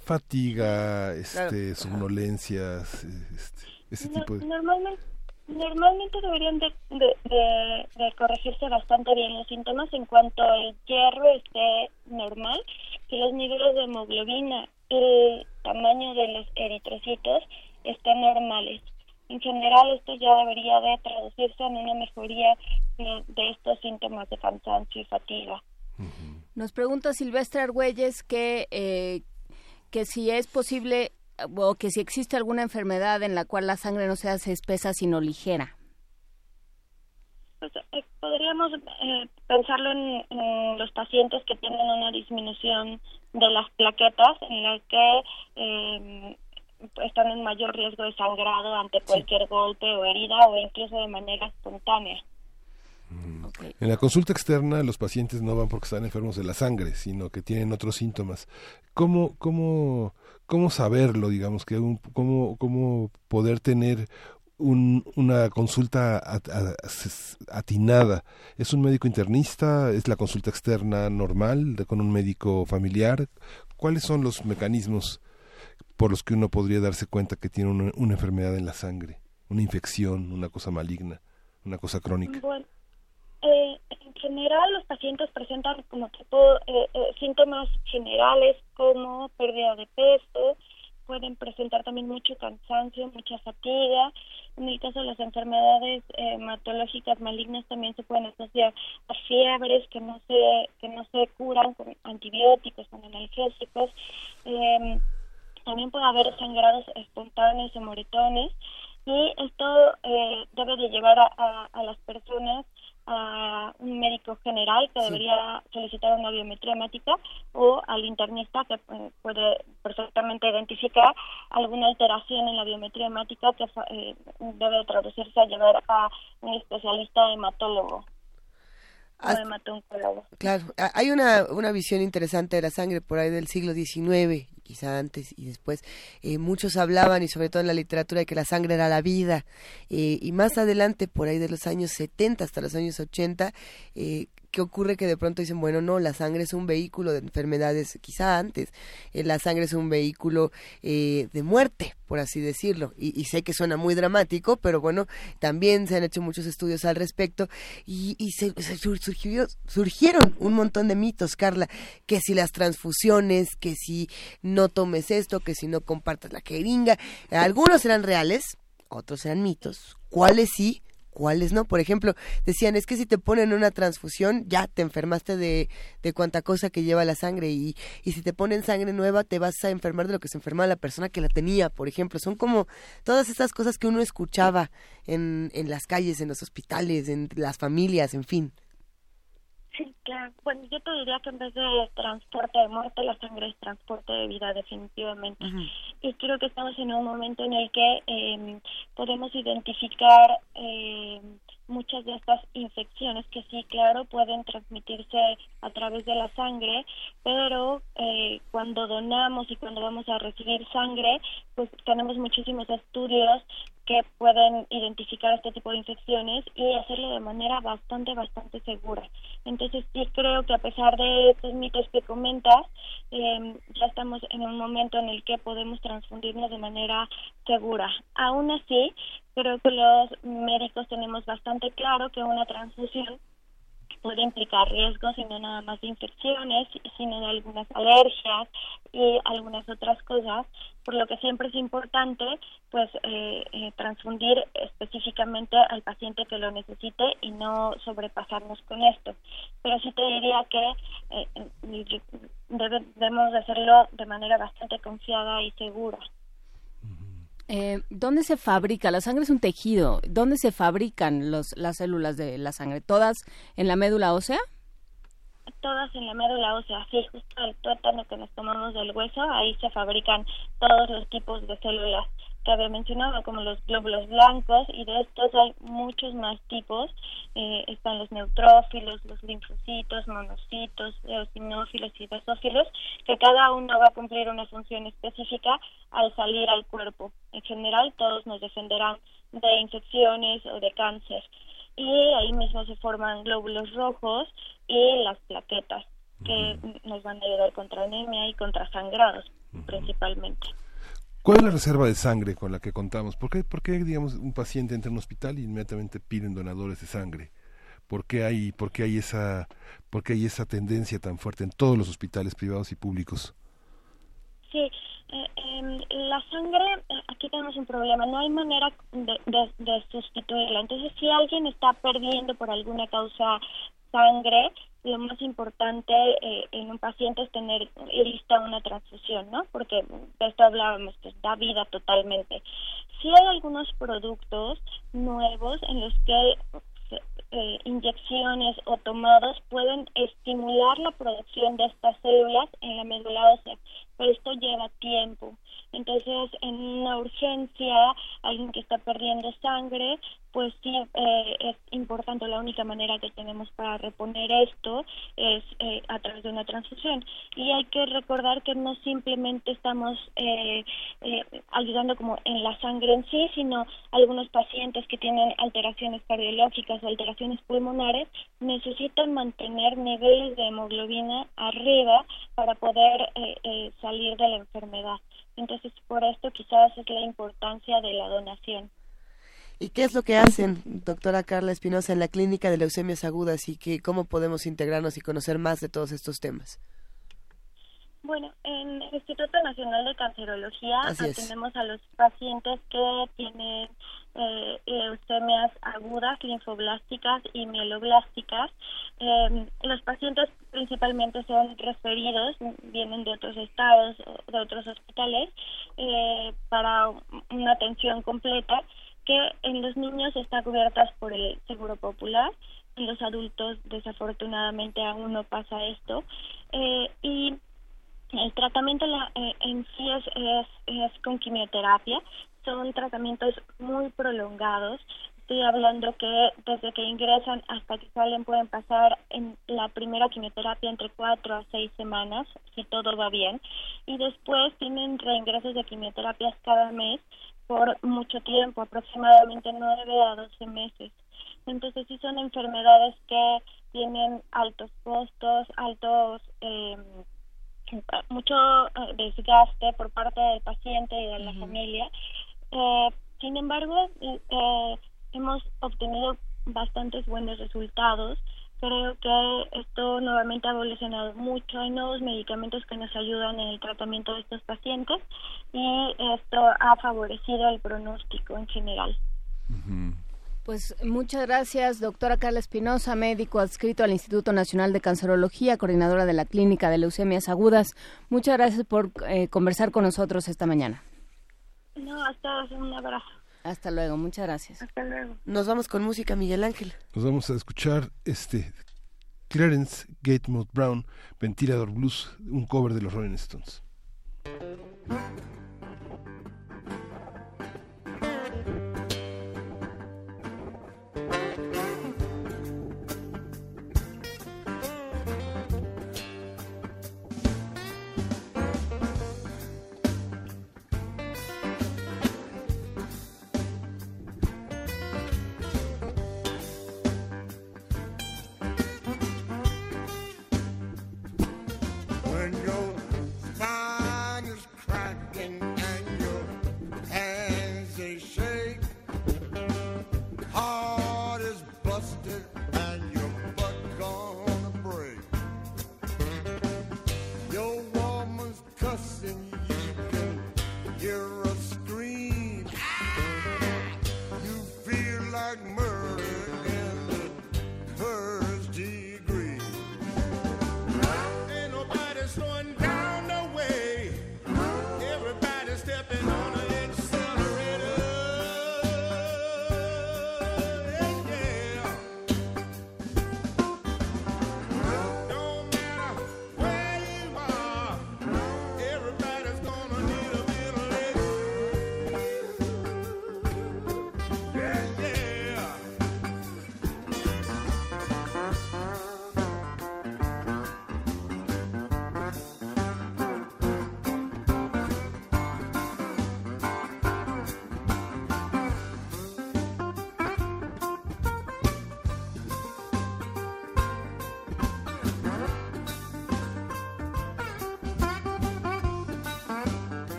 Fatiga, este, somnolencias, este, ese tipo de... Normalmente Normalmente deberían de, de, corregirse bastante bien los síntomas en cuanto el hierro esté normal, y los niveles de hemoglobina y el tamaño de los eritrocitos estén normales. En general esto ya debería de traducirse en una mejoría de, estos síntomas de cansancio y fatiga. Nos pregunta Silvestre Argüelles que, eh, que si es posible o que si existe alguna enfermedad en la cual la sangre no se hace espesa sino ligera. Pues, eh, podríamos eh, pensarlo en, los pacientes que tienen una disminución de las plaquetas en las que eh, están en mayor riesgo de sangrado ante cualquier golpe o herida o incluso de manera espontánea. Mm. En la consulta externa los pacientes no van porque están enfermos de la sangre, sino que tienen otros síntomas. ¿Cómo, cómo, cómo saberlo, digamos, que cómo, cómo poder tener una consulta atinada. ¿Es un médico internista? ¿Es la consulta externa normal con un médico familiar? ¿Cuáles son los mecanismos por los que uno podría darse cuenta que tiene una, enfermedad en la sangre, una infección, una cosa maligna, una cosa crónica? Bueno, eh, en general los pacientes presentan como tipo eh, eh, síntomas generales como pérdida de peso, pueden presentar también mucho cansancio, mucha fatiga. En el caso de las enfermedades hematológicas malignas también se pueden asociar a fiebres que no se que no se curan con antibióticos, con analgésicos. Eh, también puede haber sangrados espontáneos o moretones y esto eh, debe de llevar a, a, las personas a un médico general que debería solicitar una biometría hemática o al internista que eh, puede perfectamente identificar alguna alteración en la biometría hemática que eh, debe traducirse a llevar a un especialista hematólogo. Claro, hay una, una visión interesante de la sangre por ahí del siglo XIX, quizá antes y después. Eh, muchos hablaban, y sobre todo en la literatura, de que la sangre era la vida. Eh, y más adelante, por ahí de los años 70 hasta los años 80, eh, ¿qué ocurre? Que de pronto dicen, bueno, no, la sangre es un vehículo de enfermedades, quizá antes, la sangre es un vehículo eh, de muerte, por así decirlo. Y, sé que suena muy dramático, pero bueno, también se han hecho muchos estudios al respecto y, se, surgieron un montón de mitos, Carla, que si las transfusiones, que si no tomes esto, que si no compartas la jeringa, algunos eran reales, otros eran mitos, cuáles sí, cuáles no. Por ejemplo, decían, es que si te ponen una transfusión, ya te enfermaste de, de cuánta cosa que lleva la sangre y, y si te ponen sangre nueva, te vas a enfermar de lo que se enferma la persona que la tenía, por ejemplo. Son como todas esas cosas que uno escuchaba en, en las calles, en los hospitales, en las familias, en fin. Sí, claro. Bueno, yo te diría que en vez de transporte de muerte, la sangre es transporte de vida, definitivamente. Y creo que estamos en un momento en el que eh, podemos identificar eh, muchas de estas infecciones que sí, claro, pueden transmitirse a través de la sangre, pero eh, cuando donamos y cuando vamos a recibir sangre, pues tenemos muchísimos estudios que pueden identificar este tipo de infecciones y hacerlo de manera bastante, bastante segura. Entonces sí creo que a pesar de estos mitos que comentas, eh, ya estamos en un momento en el que podemos transfundirnos de manera segura. Aún así, creo que los médicos tenemos bastante claro que una transfusión puede implicar riesgos y no nada más de infecciones, sino de algunas alergias y algunas otras cosas, por lo que siempre es importante pues eh, eh, transfundir específicamente al paciente que lo necesite y no sobrepasarnos con esto. Pero sí te diría que eh, debemos hacerlo de manera bastante confiada y segura. Eh, ¿Dónde se fabrica? La sangre es un tejido. ¿Dónde se fabrican los, las células de la sangre? ¿Todas en la médula ósea? Todas en la médula ósea, sí, justo el tuétano que nos tomamos del hueso, ahí se fabrican todos los tipos de células que había mencionado, como los glóbulos blancos, y de estos hay muchos más tipos. Eh, están los neutrófilos, los linfocitos, monocitos, eosinófilos y basófilos, que cada uno va a cumplir una función específica al salir al cuerpo. En general, todos nos defenderán de infecciones o de cáncer. Y ahí mismo se forman glóbulos rojos y las plaquetas, que nos van a ayudar contra anemia y contra sangrados, principalmente. ¿Cuál es la reserva de sangre con la que contamos? ¿Por qué, por qué digamos, un paciente entra en un hospital y inmediatamente piden donadores de sangre? ¿Por qué hay, por qué hay, esa, por qué hay esa tendencia tan fuerte en todos los hospitales privados y públicos? Sí, eh, em, la sangre, eh, aquí tenemos un problema, no hay manera de sustituirla. Entonces, si alguien está perdiendo por alguna causa sangre, lo más importante eh, en un paciente es tener lista una transfusión, ¿no? Porque de esto hablábamos, que da vida totalmente. Si hay algunos productos nuevos en los que eh, inyecciones o tomados pueden estimular la producción de estas células en la médula ósea, pero esto lleva tiempo. Entonces, en una urgencia, alguien que está perdiendo sangre, pues sí eh, es importante, la única manera que tenemos para reponer esto es eh, a través de una transfusión. Y hay que recordar que no simplemente estamos eh, eh, ayudando como en la sangre en sí, sino algunos pacientes que tienen alteraciones cardiológicas o alteraciones pulmonares necesitan mantener niveles de hemoglobina arriba para poder salir de la enfermedad. Entonces, por esto quizás es la importancia de la donación. ¿Y qué es lo que hacen, doctora Carla Espinosa, en la clínica de leucemias agudas y que, cómo podemos integrarnos y conocer más de todos estos temas? Bueno, en el Instituto Nacional de Cancerología atendemos a los pacientes que tienen eh, leucemias agudas, linfoblásticas y mieloblásticas. Em, los pacientes principalmente son referidos, vienen de otros estados, de otros hospitales, eh, para una atención completa que en los niños está cubiertas por el Seguro Popular, en los adultos desafortunadamente aún no pasa esto eh, y el tratamiento eh, en sí es, es, con quimioterapia, son tratamientos muy prolongados. Estoy hablando que desde que ingresan hasta que salen pueden pasar en la primera quimioterapia entre cuatro a seis semanas, si todo va bien, y después tienen reingresos de quimioterapias cada mes por mucho tiempo, aproximadamente 9 a 12 meses. Entonces sí son enfermedades que tienen altos costos, altos, eh, mucho desgaste por parte del paciente y de la familia. Eh, sin embargo, eh, hemos obtenido bastantes buenos resultados creo que esto nuevamente ha evolucionado mucho. Hay nuevos medicamentos que nos ayudan en el tratamiento de estos pacientes y esto ha favorecido el pronóstico en general. Pues muchas gracias, doctora Carla Espinosa, médico adscrito al Instituto Nacional de Cancerología, coordinadora de la Clínica de Leucemias Agudas. Muchas gracias por eh, conversar con nosotros esta mañana. No, hasta un abrazo. Hasta luego, muchas gracias. Hasta luego. Nos vamos con música, Miguel Ángel. Nos vamos a escuchar este Clarence Gatemouth Brown, Ventilador Blues, un cover de los Rolling Stones.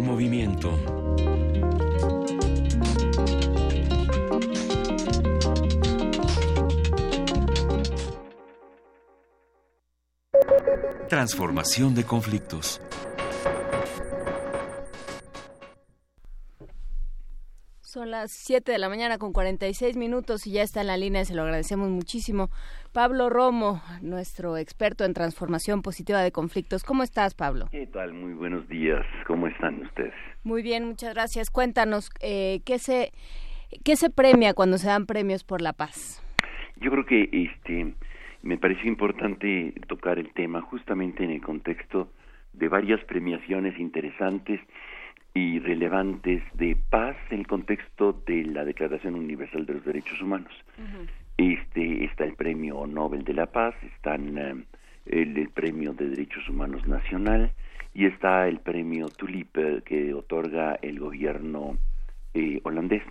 Movimiento. Transformación de conflictos. Son las 7 de la mañana con 46 minutos y ya está en la línea, se lo agradecemos muchísimo. Pablo Romo, nuestro experto en transformación positiva de conflictos. ¿Cómo estás, Pablo? ¿Qué tal? Muy buenos días. ¿Cómo están ustedes? Muy bien, muchas gracias. Cuéntanos, eh, ¿qué, se, ¿qué se premia cuando se dan premios por la paz? Yo creo que este me pareció importante tocar el tema justamente en el contexto de varias premiaciones interesantes y relevantes de paz en el contexto de la Declaración Universal de los Derechos Humanos. Este está el Premio Nobel de la Paz, están eh, el, Premio de Derechos Humanos Nacional y está el Premio Tulip eh, que otorga el gobierno eh, holandés.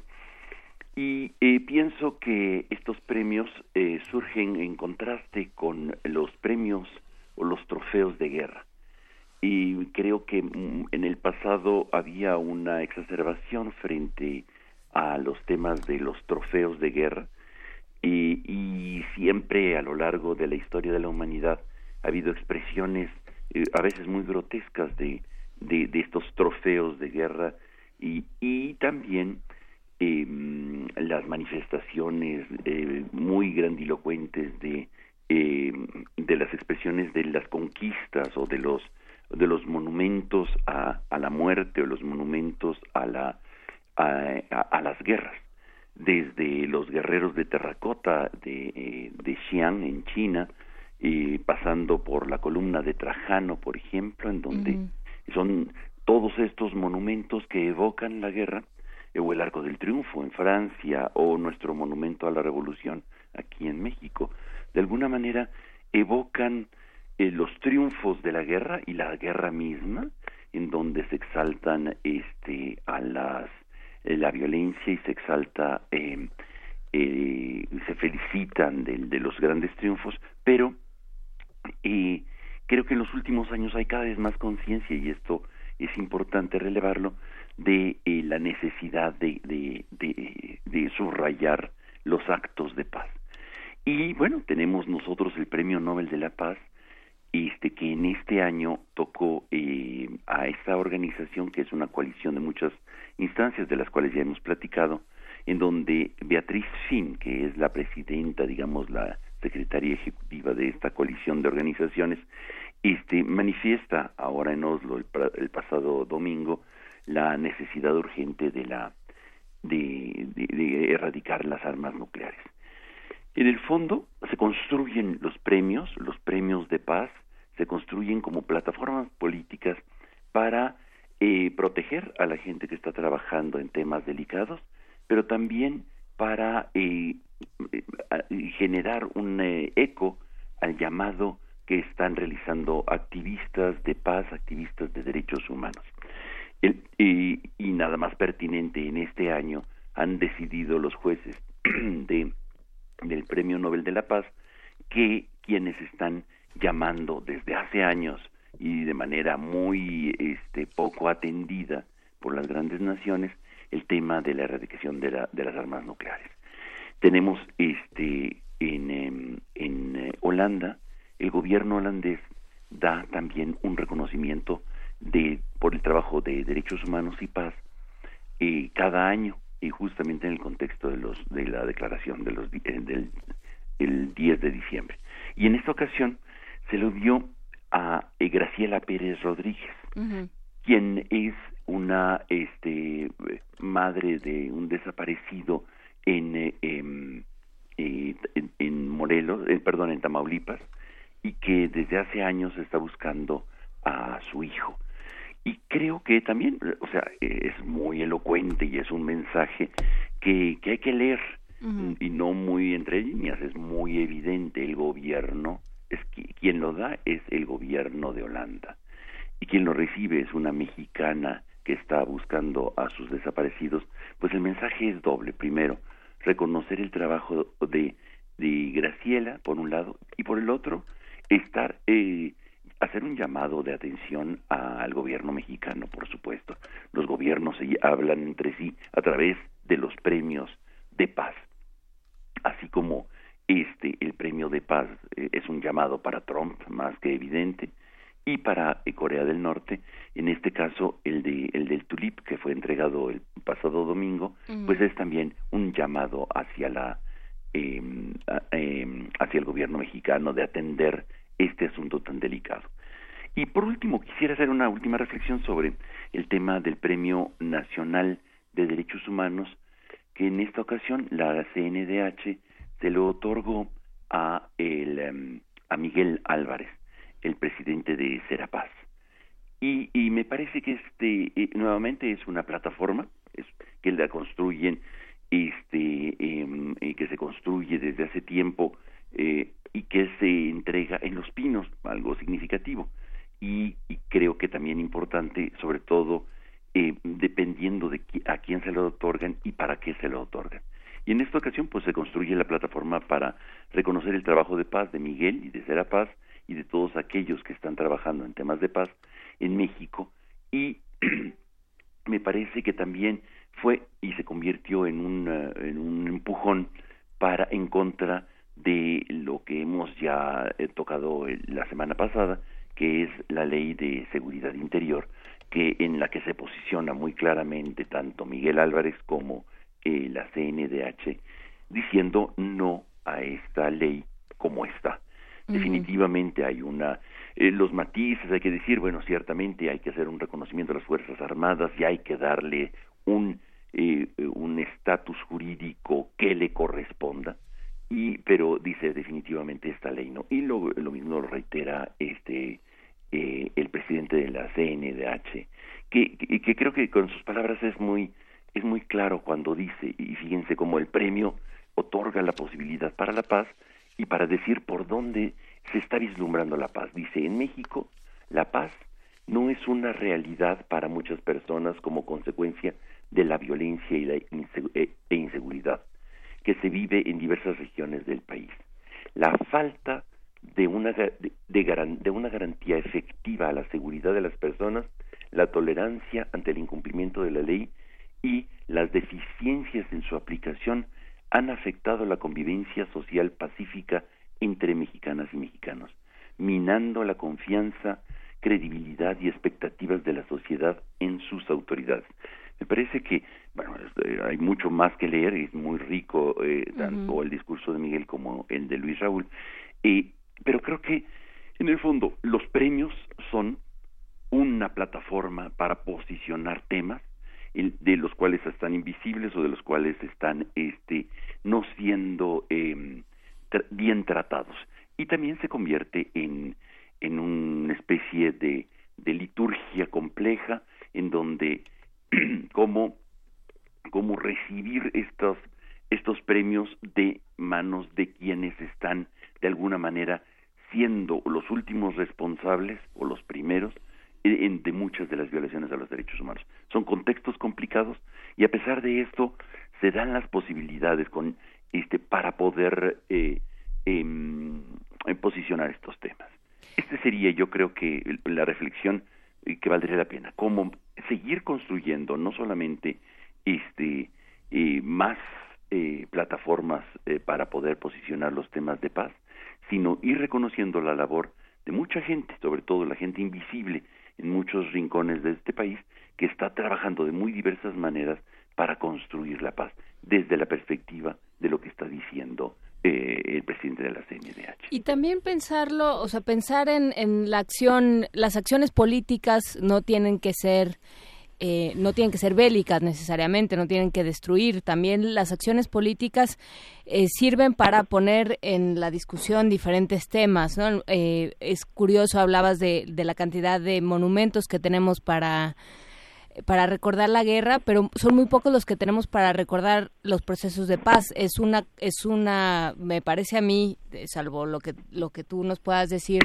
Y pienso que estos premios surgen en contraste con los premios o los trofeos de guerra y creo que mm, en el pasado había una exacerbación frente a los temas de los trofeos de guerra y siempre a lo largo de la historia de la humanidad ha habido expresiones eh, a veces muy grotescas de, de, estos trofeos de guerra y, y también em, las manifestaciones eh, muy grandilocuentes de, em, de las expresiones de las conquistas o de los de los monumentos a, a la muerte o los monumentos a, la, a, las guerras, desde los guerreros de terracota de, eh, de Xi'an en China, y pasando por la columna de Trajano, por ejemplo, en donde son todos estos monumentos que evocan la guerra, o el Arco del Triunfo en Francia, o nuestro monumento a la Revolución aquí en México, de alguna manera evocan eh, los triunfos de la guerra y la guerra misma, en donde se exaltan este, a las, eh, la violencia y se exalta, em, eh, se felicitan de, de, los grandes triunfos, pero creo que en los últimos años hay cada vez más conciencia, y esto es importante relevarlo, de la necesidad de, de, de, de subrayar los actos de paz. Y bueno, tenemos nosotros el Premio Nobel de la Paz, este, que en este año tocó eh, a esta organización, que es una coalición de muchas instancias de las cuales ya hemos platicado, en donde Beatriz Finn, que es la presidenta, digamos, la secretaria ejecutiva de esta coalición de organizaciones, este, manifiesta ahora en Oslo, el, pasado domingo, la necesidad urgente de, la, de, erradicar las armas nucleares. En el fondo se construyen los premios, los premios de paz, se construyen como plataformas políticas para eh, proteger a la gente que está trabajando en temas delicados, pero también para eh, generar un eco al llamado que están realizando activistas de paz, activistas de derechos humanos. y nada más pertinente en este año han decidido los jueces de del Premio Nobel de la Paz que quienes están llamando desde hace años y de manera muy este, poco atendida por las grandes naciones el tema de la erradicación de, la, de las armas nucleares. Tenemos este en, em, en eh, Holanda, el gobierno holandés da también un reconocimiento de por el trabajo de derechos humanos y paz eh, cada año y justamente en el contexto de los de la declaración de los eh, del el 10 de diciembre. Y en esta ocasión se lo dio a Graciela Pérez Rodríguez quien es una este madre de un desaparecido en, em, eh, en, Morelos, eh, perdón, en Tamaulipas, y que desde hace años está buscando a su hijo. Y creo que también, o sea, es muy elocuente y es un mensaje que, que hay que leer y no muy entre líneas, es muy evidente. El gobierno, es quien lo da es el gobierno de Holanda y quien lo recibe es una mexicana que está buscando a sus desaparecidos, pues el mensaje es doble. Primero, reconocer el trabajo de, de Graciela, por un lado, y por el otro, estar, eh, hacer un llamado de atención al gobierno mexicano, por supuesto. Los gobiernos hablan entre sí a través de los premios de paz, así como este, el premio de paz eh, es un llamado para Trump, más que evidente, y para eh, Corea del Norte, en este caso el de el del tulip que fue entregado el pasado domingo, pues es también un llamado hacia la em, em, hacia el gobierno mexicano de atender este asunto tan delicado. Y por último, quisiera hacer una última reflexión sobre el tema del Premio Nacional de Derechos Humanos, que en esta ocasión la CNDH se lo otorgó a el em, a Miguel Álvarez el presidente de Serapaz. Y, y me parece que este eh, nuevamente es una plataforma es, que la construyen este em, eh, que se construye desde hace tiempo eh, y que se entrega en los pinos algo significativo y, y creo que también importante sobre todo eh, dependiendo de a quién se lo otorgan y para qué se lo otorgan y en esta ocasión pues se construye la plataforma para reconocer el trabajo de paz de Miguel y de Serapaz y de todos aquellos que están trabajando en temas de paz en México. Y me parece que también fue y se convirtió en un, eh, en un empujón para en contra de lo que hemos ya eh, tocado la semana pasada, que es la ley de seguridad interior, que en la que se posiciona muy claramente tanto Miguel Álvarez como eh, la CNDH diciendo no a esta ley como está definitivamente hay una eh, los matices hay que decir bueno ciertamente hay que hacer un reconocimiento de las fuerzas armadas y hay que darle un eh, un estatus jurídico que le corresponda. Y pero dice definitivamente esta ley no y lo, lo mismo lo reitera este eh, el presidente de la CNDH que, que, que creo que con sus palabras es muy es muy claro cuando dice y fíjense cómo el premio otorga la posibilidad para la paz y para decir por dónde se está vislumbrando la paz. Dice, en México la paz no es una realidad para muchas personas como consecuencia de la violencia y la e, e inseguridad que se vive en diversas regiones del país. La falta de una, de, de una garantía efectiva a la seguridad de las personas, la tolerancia ante el incumplimiento de la ley y las deficiencias en su aplicación han afectado la convivencia social pacífica entre mexicanas y mexicanos, minando la confianza, credibilidad y expectativas de la sociedad en sus autoridades. Me parece que, bueno, eh, hay mucho más que leer, es muy rico eh, tanto el discurso de Miguel como el de Luis Raúl, eh, pero creo que, en el fondo, los premios son una plataforma para posicionar temas de los cuales están invisibles o de los cuales están este no siendo eh, bien tratados. Y también se convierte en en una especie de, de liturgia compleja en donde cómo cómo recibir estos estos premios de manos de quienes están de alguna manera siendo los últimos responsables o los primeros de muchas de las violaciones a los derechos humanos. Son contextos complicados y a pesar de esto se dan las posibilidades con este para poder eh, em, posicionar estos temas. Este sería, yo creo que la reflexión eh, que valdría la pena, cómo seguir construyendo no solamente este, eh, más plataformas para poder posicionar los temas de paz, sino ir reconociendo la labor de mucha gente, sobre todo la gente invisible en muchos rincones de este país, que está trabajando de muy diversas maneras para construir la paz, desde la perspectiva de lo que está diciendo eh, el presidente de la CNDH. Y también pensarlo, o sea, pensar en, en la acción, las acciones políticas no tienen que ser eh, no tienen que ser bélicas necesariamente, no tienen que destruir. También las acciones políticas eh, sirven para poner en la discusión diferentes temas. ¿no? Eh, es curioso, hablabas de, de la cantidad de monumentos que tenemos para para recordar la guerra, pero son muy pocos los que tenemos para recordar los procesos de paz. Es una, es una, me parece a mí, salvo lo que, lo que tú nos puedas decir,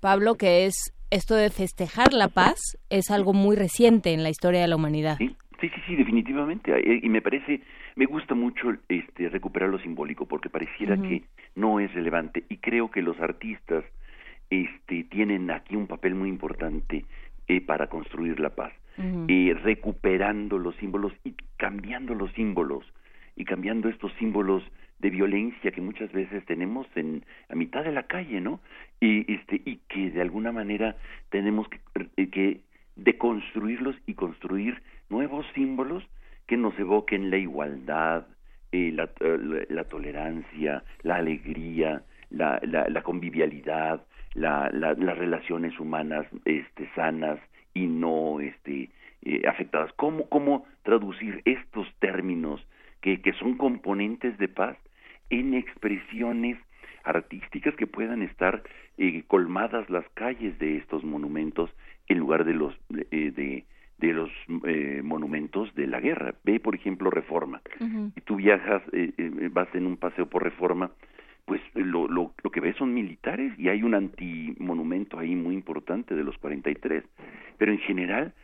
Pablo, que es esto de festejar la paz es algo muy reciente en la historia de la humanidad. Sí, sí, sí, definitivamente. Y me parece, me gusta mucho este, recuperar lo simbólico porque pareciera que no es relevante. Y creo que los artistas este, tienen aquí un papel muy importante eh, para construir la paz. Eh, recuperando los símbolos y cambiando los símbolos y cambiando estos símbolos de violencia que muchas veces tenemos en a mitad de la calle, ¿no? Y este y que de alguna manera tenemos que, eh, deconstruirlos y construir nuevos símbolos que nos evoquen la igualdad, eh, la, eh, la, tolerancia, la alegría, la, la, la convivialidad, la, las relaciones humanas este, sanas y no este, afectadas. ¿Cómo, ¿Cómo traducir estos términos que, que son componentes de paz en expresiones artísticas que puedan estar eh, colmadas las calles de estos monumentos en lugar de los eh, de, de los eh, monumentos de la guerra. Ve, por ejemplo, Reforma. Y tú viajas, vas en un paseo por Reforma, pues lo, lo, lo que ves son militares y hay un antimonumento ahí muy importante de los 43. Pero en general,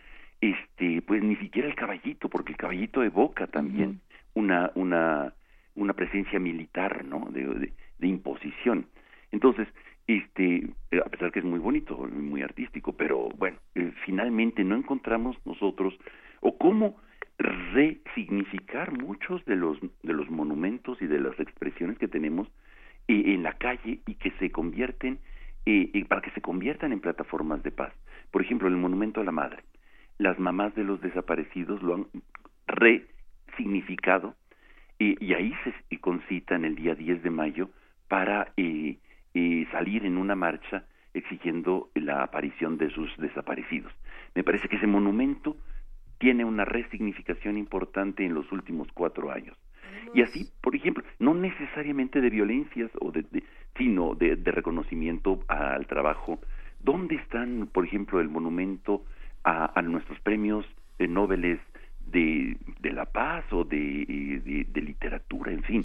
este, pues ni siquiera el caballito, porque el caballito evoca también una, una, una presencia militar, ¿no? De, de, imposición. Entonces, este, a pesar que es muy bonito, muy artístico, pero bueno, eh, finalmente no encontramos nosotros o cómo resignificar muchos de los de los monumentos y de las expresiones que tenemos eh, en la calle y que se convierten eh, para que se conviertan en plataformas de paz. Por ejemplo, el monumento a la madre. Las mamás de los desaparecidos lo han resignificado y ahí se concitan el día 10 de mayo para eh, eh, salir en una marcha exigiendo la aparición de sus desaparecidos. Me parece que ese monumento tiene una resignificación importante en los últimos cuatro años. Y así, por ejemplo, no necesariamente de violencias o de, sino de, reconocimiento al trabajo. ¿Dónde están, por ejemplo, el monumento a, nuestros premios de Nobel de, de la paz o de, de, literatura, en fin.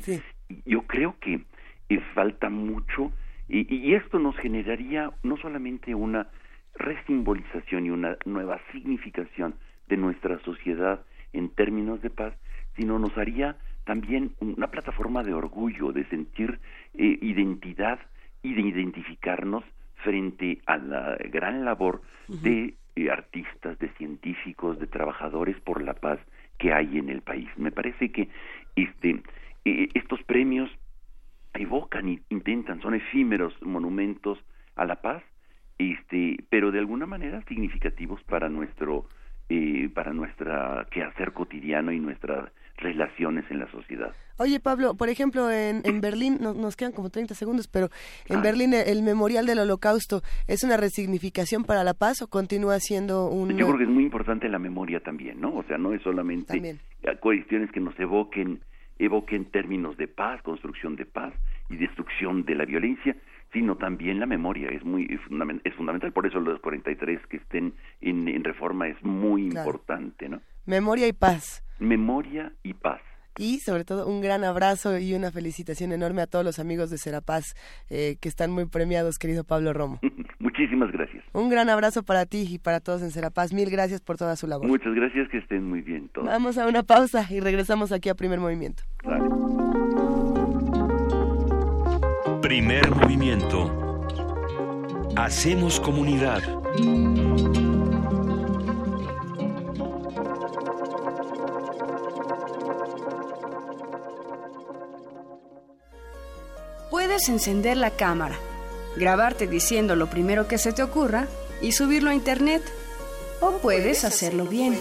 Yo creo que eh, falta mucho y, y, esto nos generaría no solamente una resimbolización y una nueva significación de nuestra sociedad en términos de paz, sino nos haría también una plataforma de orgullo, de sentir eh, identidad y de identificarnos frente a la gran labor de eh, artistas, de científicos, de trabajadores por la paz que hay en el país. Me parece que este, eh, estos premios evocan y intentan, son efímeros monumentos a la paz, este, pero de alguna manera significativos para nuestro eh, para nuestra quehacer cotidiano y nuestras relaciones en la sociedad. Oye, Pablo, por ejemplo, en, en Berlín, nos quedan como 30 segundos, pero en ah. Berlín el, Memorial del Holocausto, ¿es una resignificación para la paz o continúa siendo un...? Yo creo que es muy importante la memoria también, ¿no? O sea, no es solamente cuestiones que nos evoquen, evoquen términos de paz, construcción de paz y destrucción de la violencia, sino también la memoria es muy es fundamental por eso los 43 que estén en, en reforma es muy importante no memoria y paz memoria y paz y sobre todo un gran abrazo y una felicitación enorme a todos los amigos de Serapaz eh, que están muy premiados, querido Pablo Romo. Muchísimas gracias. Un gran abrazo para ti y para todos en Serapaz. Mil gracias por toda su labor. Muchas gracias, que estén muy bien todos. Vamos a una pausa y regresamos aquí a Primer Movimiento. Primer Movimiento. Hacemos comunidad. Puedes encender la cámara, grabarte diciendo lo primero que se te ocurra y subirlo a internet. O puedes hacerlo bien.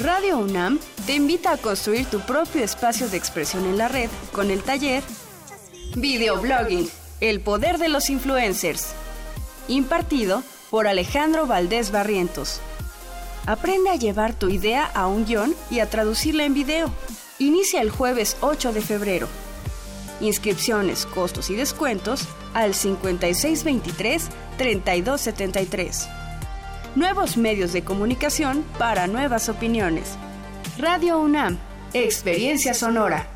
Radio UNAM te invita a construir tu propio espacio de expresión en la red con el taller Videoblogging, el poder de los influencers, impartido por Alejandro Valdés Barrientos. Aprende a llevar tu idea a un guion y a traducirla en video. Inicia el jueves 8 de febrero. Inscripciones, costos y descuentos al 5623-3273. Nuevos medios de comunicación para nuevas opiniones. Radio UNAM, Experiencia Sonora.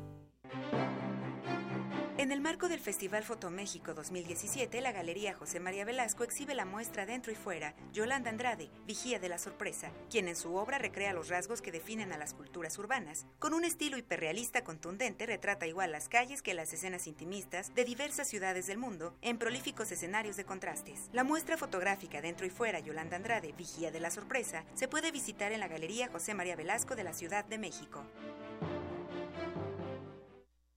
En el marco del Festival Fotoméxico 2017, la Galería José María Velasco exhibe la muestra Dentro y Fuera, Yolanda Andrade, Vigía de la Sorpresa, quien en su obra recrea los rasgos que definen a las culturas urbanas. Con un estilo hiperrealista contundente, retrata igual las calles que las escenas intimistas de diversas ciudades del mundo, en prolíficos escenarios de contrastes. La muestra fotográfica Dentro y Fuera, Yolanda Andrade, Vigía de la Sorpresa, se puede visitar en la Galería José María Velasco de la Ciudad de México.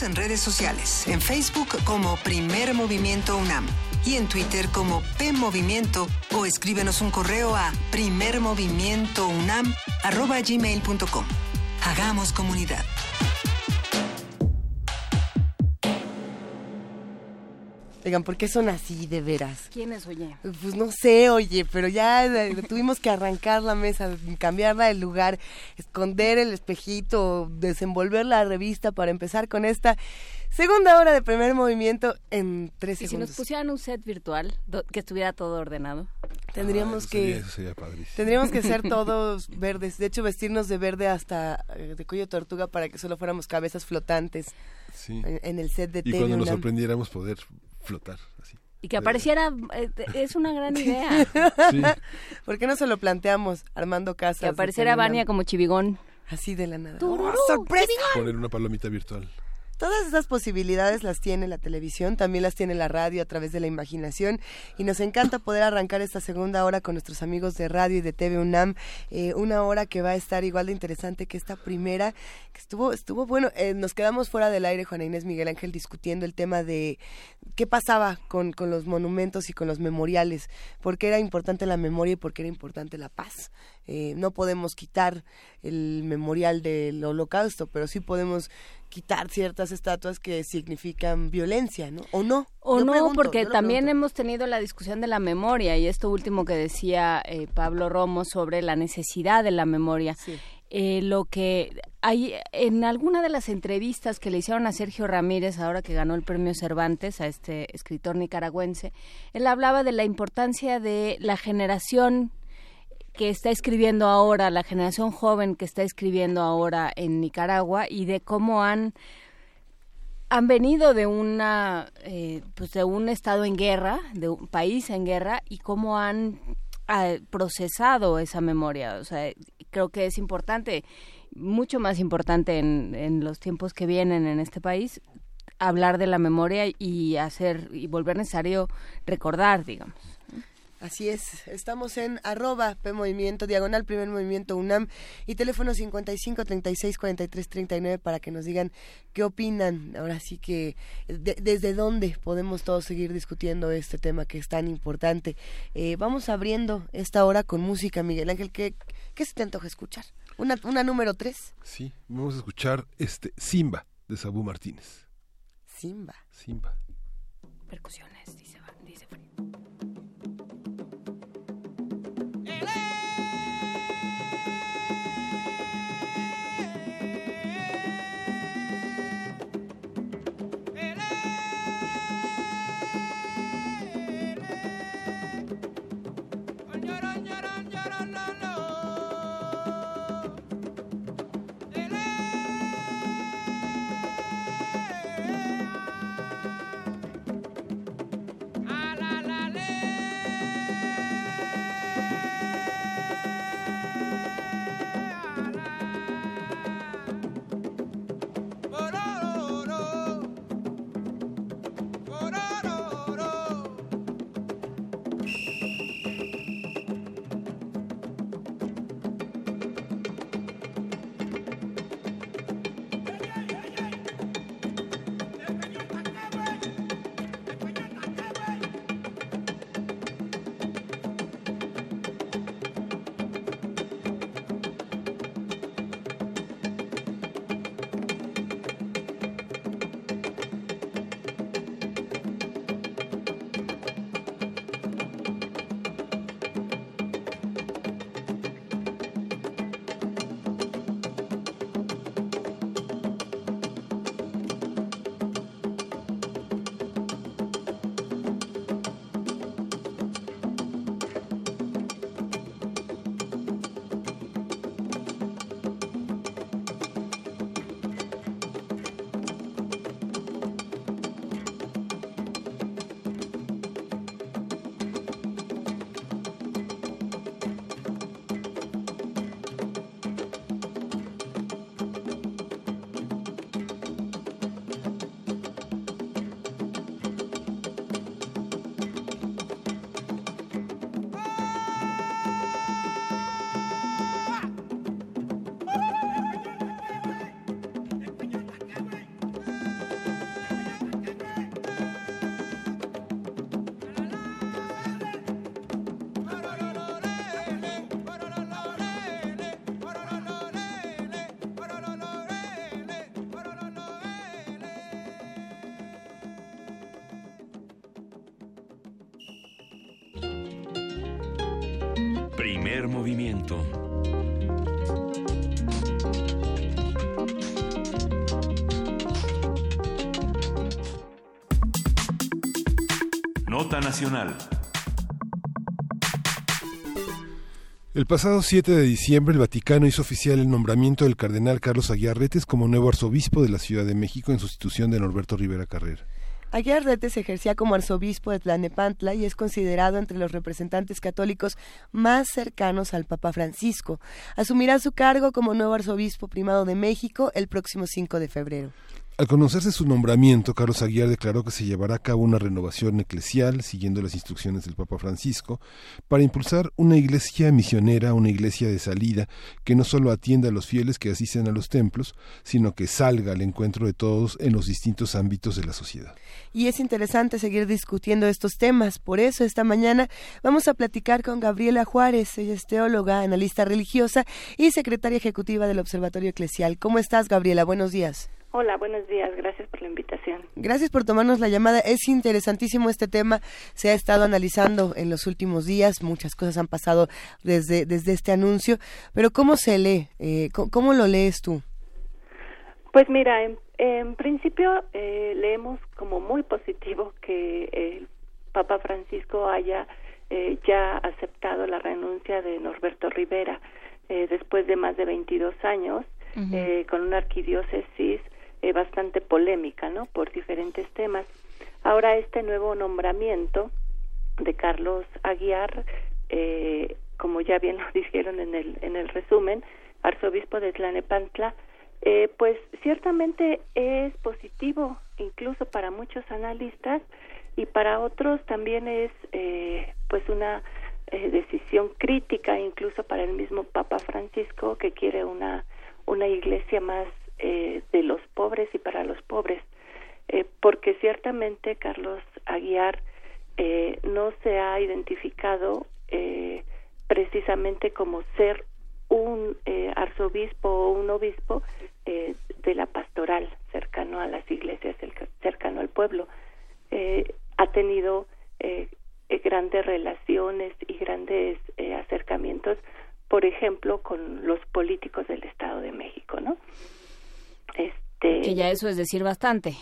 En redes sociales, en Facebook como Primer Movimiento UNAM y en Twitter como P Movimiento o escríbenos un correo a primermovimientounam@gmail.com. Hagamos comunidad. Oigan, ¿por qué son así de veras? ¿Quiénes, oye? Pues no sé, oye, pero ya eh, tuvimos que arrancar la mesa, cambiarla de lugar, esconder el espejito, desenvolver la revista para empezar con esta segunda hora de primer movimiento en tres segundos. ¿Y si nos pusieran un set virtual que estuviera todo ordenado? Tendríamos que tendríamos que ser todos verdes, de hecho vestirnos de verde hasta eh, de cuello tortuga para que solo fuéramos cabezas flotantes en, el set de Y cuando nos sorprendiéramos poder flotar así. Y que apareciera, eh, es una gran idea. sí. ¿Por qué no se lo planteamos Armando Casas? Que apareciera Vania como chivigón. Así de la nada. ¡Oh, ¡Sorpresa! Poner una palomita virtual. Todas esas posibilidades las tiene la televisión, también las tiene la radio a través de la imaginación y nos encanta poder arrancar esta segunda hora con nuestros amigos de radio y de TV UNAM, eh, una hora que va a estar igual de interesante que esta primera, que estuvo, estuvo bueno, eh, nos quedamos fuera del aire, Juana Inés Miguel Ángel, discutiendo el tema de qué pasaba con, con los monumentos y con los memoriales, por qué era importante la memoria y por qué era importante la paz. Eh, no podemos quitar el memorial del holocausto, pero sí podemos quitar ciertas estatuas que significan violencia, ¿no? ¿O no? O no, porque también hemos tenido la discusión de la memoria y esto último que decía eh, Pablo Romo sobre la necesidad de la memoria. Eh, lo que hay en alguna de las entrevistas que le hicieron a Sergio Ramírez, ahora que ganó el premio Cervantes, a este escritor nicaragüense, él hablaba de la importancia de la generación que está escribiendo ahora, la generación joven que está escribiendo ahora en Nicaragua y de cómo han han venido de una eh, pues de un estado en guerra, de un país en guerra y cómo han ah, procesado esa memoria. O sea, creo que es importante, mucho más importante en, en los tiempos que vienen en este país, hablar de la memoria y hacer y volver necesario recordar, digamos. Así es, estamos en arroba P Movimiento, diagonal Primer Movimiento UNAM y teléfono 55 36 43 39 para que nos digan qué opinan. Ahora sí que desde dónde podemos todos seguir discutiendo este tema que es tan importante. Eh, vamos abriendo esta hora con música, Miguel Ángel. ¿Qué, qué se te antoja escuchar? ¿Una, una número 3? Sí, vamos a escuchar este Simba de Sabú Martínez. Simba. Simba. Percusiones, dice, Primer movimiento. Nota Nacional. El pasado 7 de diciembre el Vaticano hizo oficial el nombramiento del cardenal Carlos Aguiarretes como nuevo arzobispo de la Ciudad de México en sustitución de Norberto Rivera Carrera. Aguirre se ejercía como arzobispo de Tlanepantla y es considerado entre los representantes católicos más cercanos al Papa Francisco. Asumirá su cargo como nuevo arzobispo primado de México el próximo 5 de febrero. Al conocerse su nombramiento, Carlos Aguiar declaró que se llevará a cabo una renovación eclesial, siguiendo las instrucciones del Papa Francisco, para impulsar una iglesia misionera, una iglesia de salida, que no solo atienda a los fieles que asisten a los templos, sino que salga al encuentro de todos en los distintos ámbitos de la sociedad. Y es interesante seguir discutiendo estos temas. Por eso, esta mañana vamos a platicar con Gabriela Juárez. Ella es teóloga, analista religiosa y secretaria ejecutiva del Observatorio Eclesial. ¿Cómo estás, Gabriela? Buenos días. Hola, buenos días. Gracias por la invitación. Gracias por tomarnos la llamada. Es interesantísimo este tema. Se ha estado analizando en los últimos días. Muchas cosas han pasado desde, desde este anuncio. Pero ¿cómo se lee? Eh, ¿cómo, lo lees tú? Pues mira, en, principio eh, leemos como muy positivo que el Papa Francisco haya ya ha aceptado la renuncia de Norberto Rivera después de más de 22 años con una arquidiócesis bastante polémica, ¿no? Por diferentes temas. Ahora este nuevo nombramiento de Carlos Aguiar, eh, como ya bien lo dijeron en el, en el resumen, arzobispo de Tlanepantla, eh, pues ciertamente es positivo incluso para muchos analistas y para otros también es eh, pues una eh, decisión crítica incluso para el mismo Papa Francisco que quiere una una iglesia más eh, de los pobres y para los pobres eh, porque ciertamente Carlos Aguiar eh, no se ha identificado eh, precisamente como ser un arzobispo o un obispo de la pastoral cercano a las iglesias, cercano al pueblo. ha tenido grandes relaciones y grandes acercamientos, por ejemplo, con los políticos del Estado de México, ¿no? Este, que ya eso es decir bastante.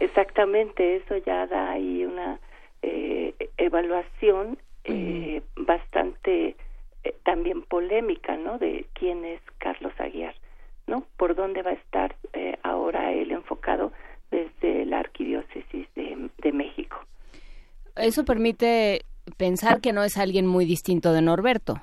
Exactamente, eso ya da ahí una eh, evaluación eh, bastante eh, también polémica, ¿no? De quién es Carlos Aguiar, ¿no? Por dónde va a estar ahora él enfocado desde la arquidiócesis de, de México. Eso permite pensar que no es alguien muy distinto de Norberto.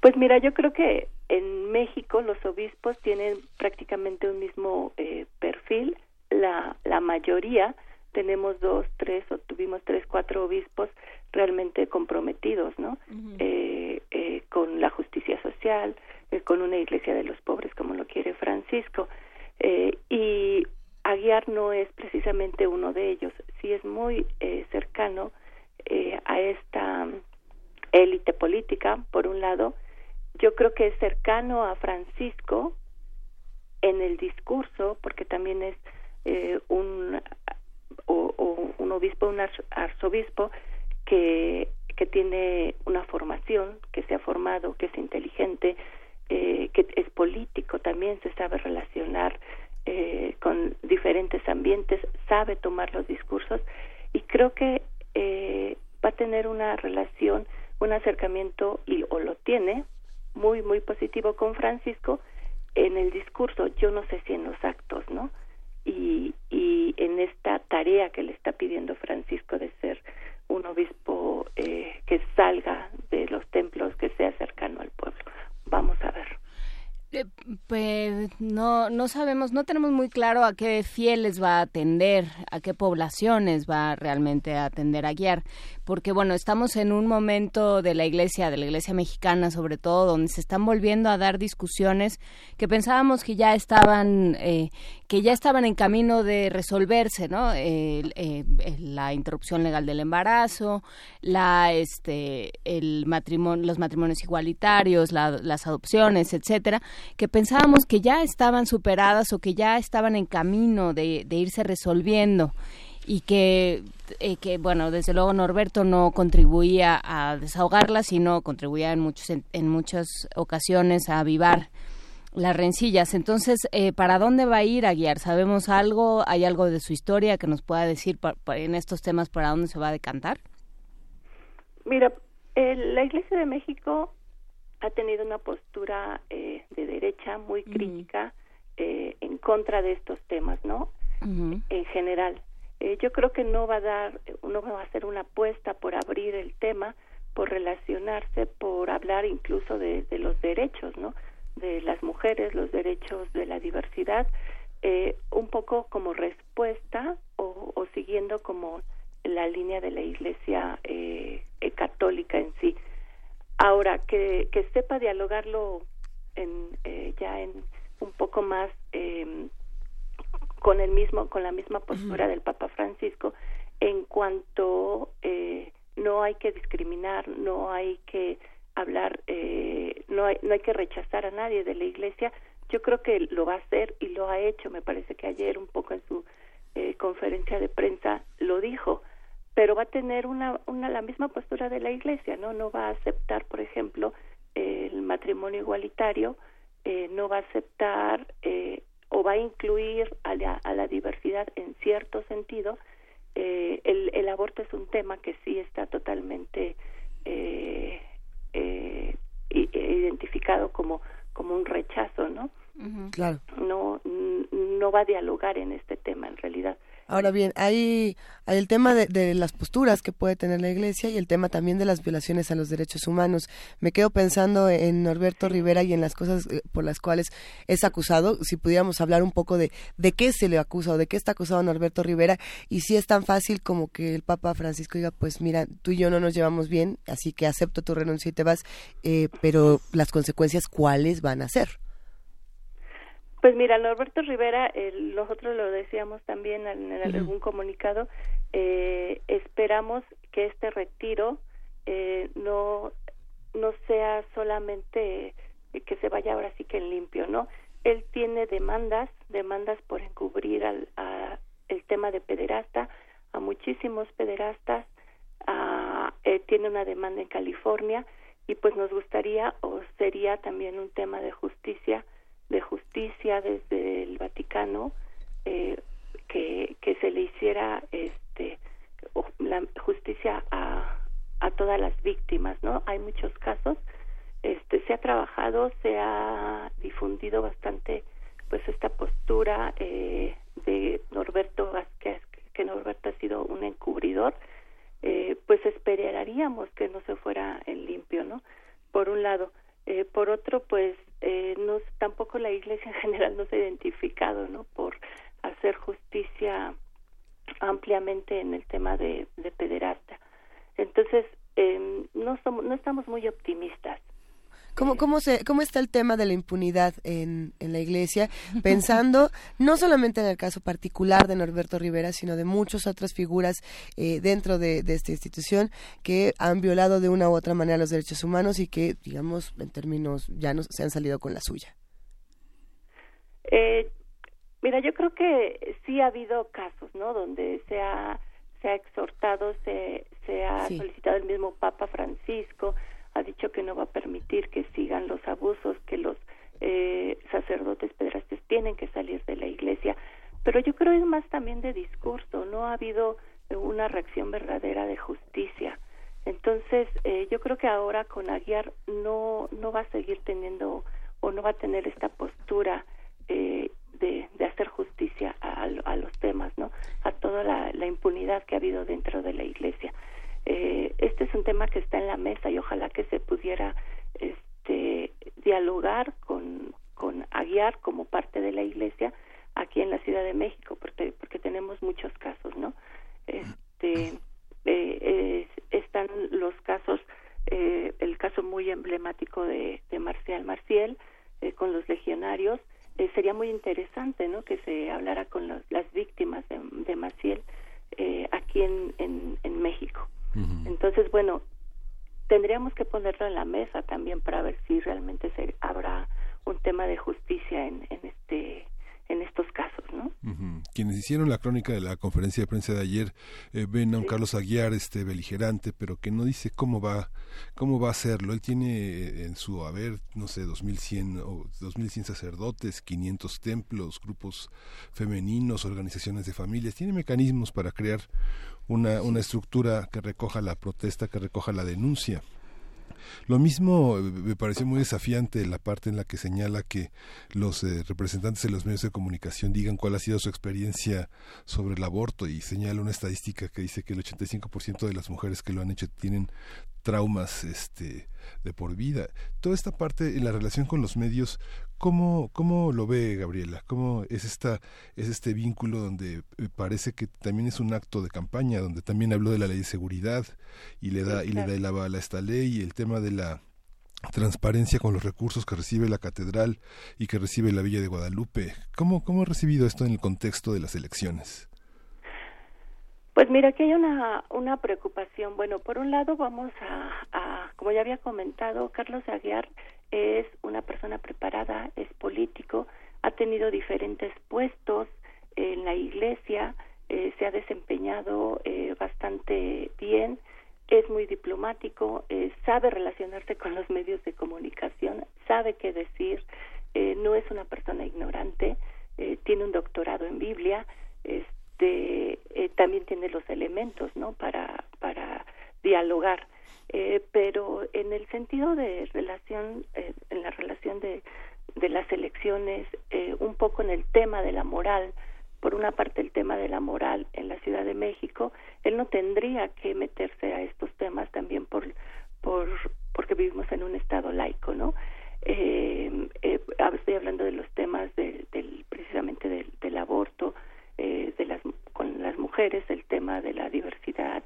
Pues mira, yo creo que en México los obispos tienen prácticamente un mismo eh, perfil. La, la mayoría tenemos dos, tres o tuvimos tres, cuatro obispos realmente comprometidos, ¿no? eh, eh, con la justicia social, eh, con una iglesia de los pobres como lo quiere Francisco. Eh, y Aguiar no es precisamente uno de ellos. Sí es muy eh, cercano eh, a esta élite política, por un lado, yo creo que es cercano a Francisco en el discurso, porque también es eh, un, o, un obispo, un arzobispo que, que tiene una formación, que se ha formado, que es inteligente, eh, que es político, también se sabe relacionar eh, con diferentes ambientes, sabe tomar los discursos y creo que eh, va a tener una relación, un acercamiento y o lo tiene muy, muy positivo con Francisco en el discurso, yo no sé si en los actos, ¿no? Y, y en esta tarea que le está pidiendo Francisco de ser un obispo eh, que salga de los templos, que sea cercano al pueblo. Vamos a ver. Eh, pues no, no sabemos, no tenemos muy claro a qué fieles va a atender, a qué poblaciones va realmente a atender a guiar, porque bueno, estamos en un momento de la iglesia, de la iglesia mexicana sobre todo, donde se están volviendo a dar discusiones que pensábamos que ya estaban, eh, que ya estaban en camino de resolverse, ¿no? Eh, la interrupción legal del embarazo, la, este, el matrimonio, los matrimonios igualitarios, las adopciones, etcétera que pensábamos que ya estaban superadas o que ya estaban en camino de, irse resolviendo y que, eh, que, bueno, desde luego Norberto no contribuía a desahogarlas, sino contribuía en, muchos, en, muchas ocasiones a avivar las rencillas. Entonces, eh, ¿para dónde va a ir a guiar? ¿Sabemos algo? ¿Hay algo de su historia que nos pueda decir en estos temas para dónde se va a decantar? Mira, la Iglesia de México ha tenido una postura eh, de derecha muy crítica eh, en contra de estos temas, ¿no? En general. Eh, yo creo que no va a dar, no va a hacer una apuesta por abrir el tema, por relacionarse, por hablar incluso de, de los derechos, ¿no? De las mujeres, los derechos de la diversidad, eh, un poco como respuesta o, o, siguiendo como la línea de la Iglesia eh, católica en sí. Ahora, que, que sepa dialogarlo en, eh, ya en un poco más eh, con el mismo, con la misma postura del Papa Francisco, en cuanto eh, no hay que discriminar, no hay que hablar, eh, no, hay, no hay que rechazar a nadie de la Iglesia. Yo creo que lo va a hacer y lo ha hecho. Me parece que ayer un poco en su eh, conferencia de prensa lo dijo pero va a tener una, una, la misma postura de la Iglesia, ¿no? No va a aceptar, por ejemplo, el matrimonio igualitario, eh, no va a aceptar eh, o va a incluir a la, a la diversidad en cierto sentido. Eh, el, el, aborto es un tema que sí está totalmente eh, eh, identificado como, como un rechazo, ¿no? Claro. No, no va a dialogar en este tema en realidad. Ahora bien, hay, hay el tema de, las posturas que puede tener la Iglesia y el tema también de las violaciones a los derechos humanos. Me quedo pensando en Norberto Rivera y en las cosas eh, por las cuales es acusado. Si pudiéramos hablar un poco de, de qué se le acusa o de qué está acusado Norberto Rivera y si es tan fácil como que el Papa Francisco diga, pues mira, tú y yo no nos llevamos bien, así que acepto tu renuncia y te vas, eh, pero las consecuencias, ¿cuáles van a ser? Pues mira, Norberto Rivera, nosotros lo decíamos también en, algún comunicado, eh, esperamos que este retiro eh, no no sea solamente que se vaya ahora sí que en limpio, ¿no? Él tiene demandas, demandas por encubrir al, a el tema de pederasta, a muchísimos pederastas, a, eh, tiene una demanda en California y pues nos gustaría o sería también un tema de justicia de justicia desde el Vaticano eh, que, que se le hiciera este la justicia a, a todas las víctimas no hay muchos casos. Este se ha trabajado se ha difundido bastante pues esta postura eh, de Norberto Vázquez que Norberto ha sido un encubridor. Eh, pues esperaríamos que no se fuera en limpio no por un lado. Eh, por otro pues eh, no, tampoco la Iglesia en general no se ha identificado no por hacer justicia ampliamente en el tema de, de pederasta entonces eh, no somos no estamos muy optimistas ¿Cómo, cómo, se, ¿Cómo está el tema de la impunidad en, en la Iglesia? Pensando no solamente en el caso particular de Norberto Rivera, sino de muchas otras figuras eh, dentro de, de, esta institución que han violado de una u otra manera los derechos humanos y que, digamos, en términos ya no se han salido con la suya. Eh, mira, yo creo que sí ha habido casos, ¿no? Donde se ha, se ha exhortado, se, se ha solicitado el mismo Papa Francisco, ha dicho que no va a permitir que sigan los abusos, que los eh, sacerdotes pedrastes tienen que salir de la iglesia. Pero yo creo es más también de discurso, no ha habido una reacción verdadera de justicia. Entonces, eh, yo creo que ahora con Aguiar no, no va a seguir teniendo o no va a tener esta postura eh, de, hacer justicia a, los temas, ¿no? A toda la, impunidad que ha habido dentro de la Iglesia eh, este es un tema que está en la mesa y ojalá que se pudiera este, dialogar con, con Aguiar como parte de la iglesia aquí en la Ciudad de México, porque, porque tenemos muchos casos, ¿no? Este, eh, están los casos, eh, el caso muy emblemático de, de Marcial Marcial eh, con los legionarios, eh, sería muy interesante, ¿no? Que se hablara con las víctimas de, de Marcial eh, aquí en, en, en México. Entonces, bueno, tendríamos que ponerlo en la mesa también para ver si realmente se habrá un tema de justicia en, en este en estos casos, ¿no? Quienes hicieron la crónica de la conferencia de prensa de ayer eh, ven a un Carlos Aguiar este beligerante, pero que no dice cómo va cómo va a hacerlo. Él tiene eh, en su haber, no sé, 2100 o 2100 sacerdotes, 500 templos, grupos femeninos, organizaciones de familias, tiene mecanismos para crear una, una estructura que recoja la protesta, que recoja la denuncia. Lo mismo eh, me pareció muy desafiante la parte en la que señala que los eh, representantes de los medios de comunicación digan cuál ha sido su experiencia sobre el aborto y señala una estadística que dice que el 85% de las mujeres que lo han hecho tienen traumas este de por vida. Toda esta parte en la relación con los medios, ¿cómo, cómo lo ve Gabriela? ¿Cómo es esta es este vínculo donde eh, parece que también es un acto de campaña, donde también habló de la ley de seguridad y le da y le da el aval a esta ley y el tema de la transparencia con los recursos que recibe la catedral y que recibe la Villa de Guadalupe. ¿Cómo, cómo ha recibido esto en el contexto de las elecciones? Pues mira, aquí hay una, una preocupación. Bueno, por un lado vamos a, como ya había comentado, Carlos Aguiar es una persona preparada, es político, ha tenido diferentes puestos en la iglesia, eh, se ha desempeñado eh, bastante bien, es muy diplomático, eh, sabe relacionarse con los medios de comunicación, sabe qué decir, no es una persona ignorante, tiene un doctorado en Biblia, este, eh, también tiene los elementos, ¿no? Para, para dialogar. Eh, pero en el sentido de relación, eh, en la relación de, de las elecciones, eh, un poco en el tema de la moral, por una parte el tema de la moral en la Ciudad de México, él no tendría que meterse a estos temas también por, por porque vivimos en un estado laico, ¿no? Eh, eh, estoy hablando de los temas del, precisamente del, del aborto, eh, de las con las mujeres, el tema de la diversidad,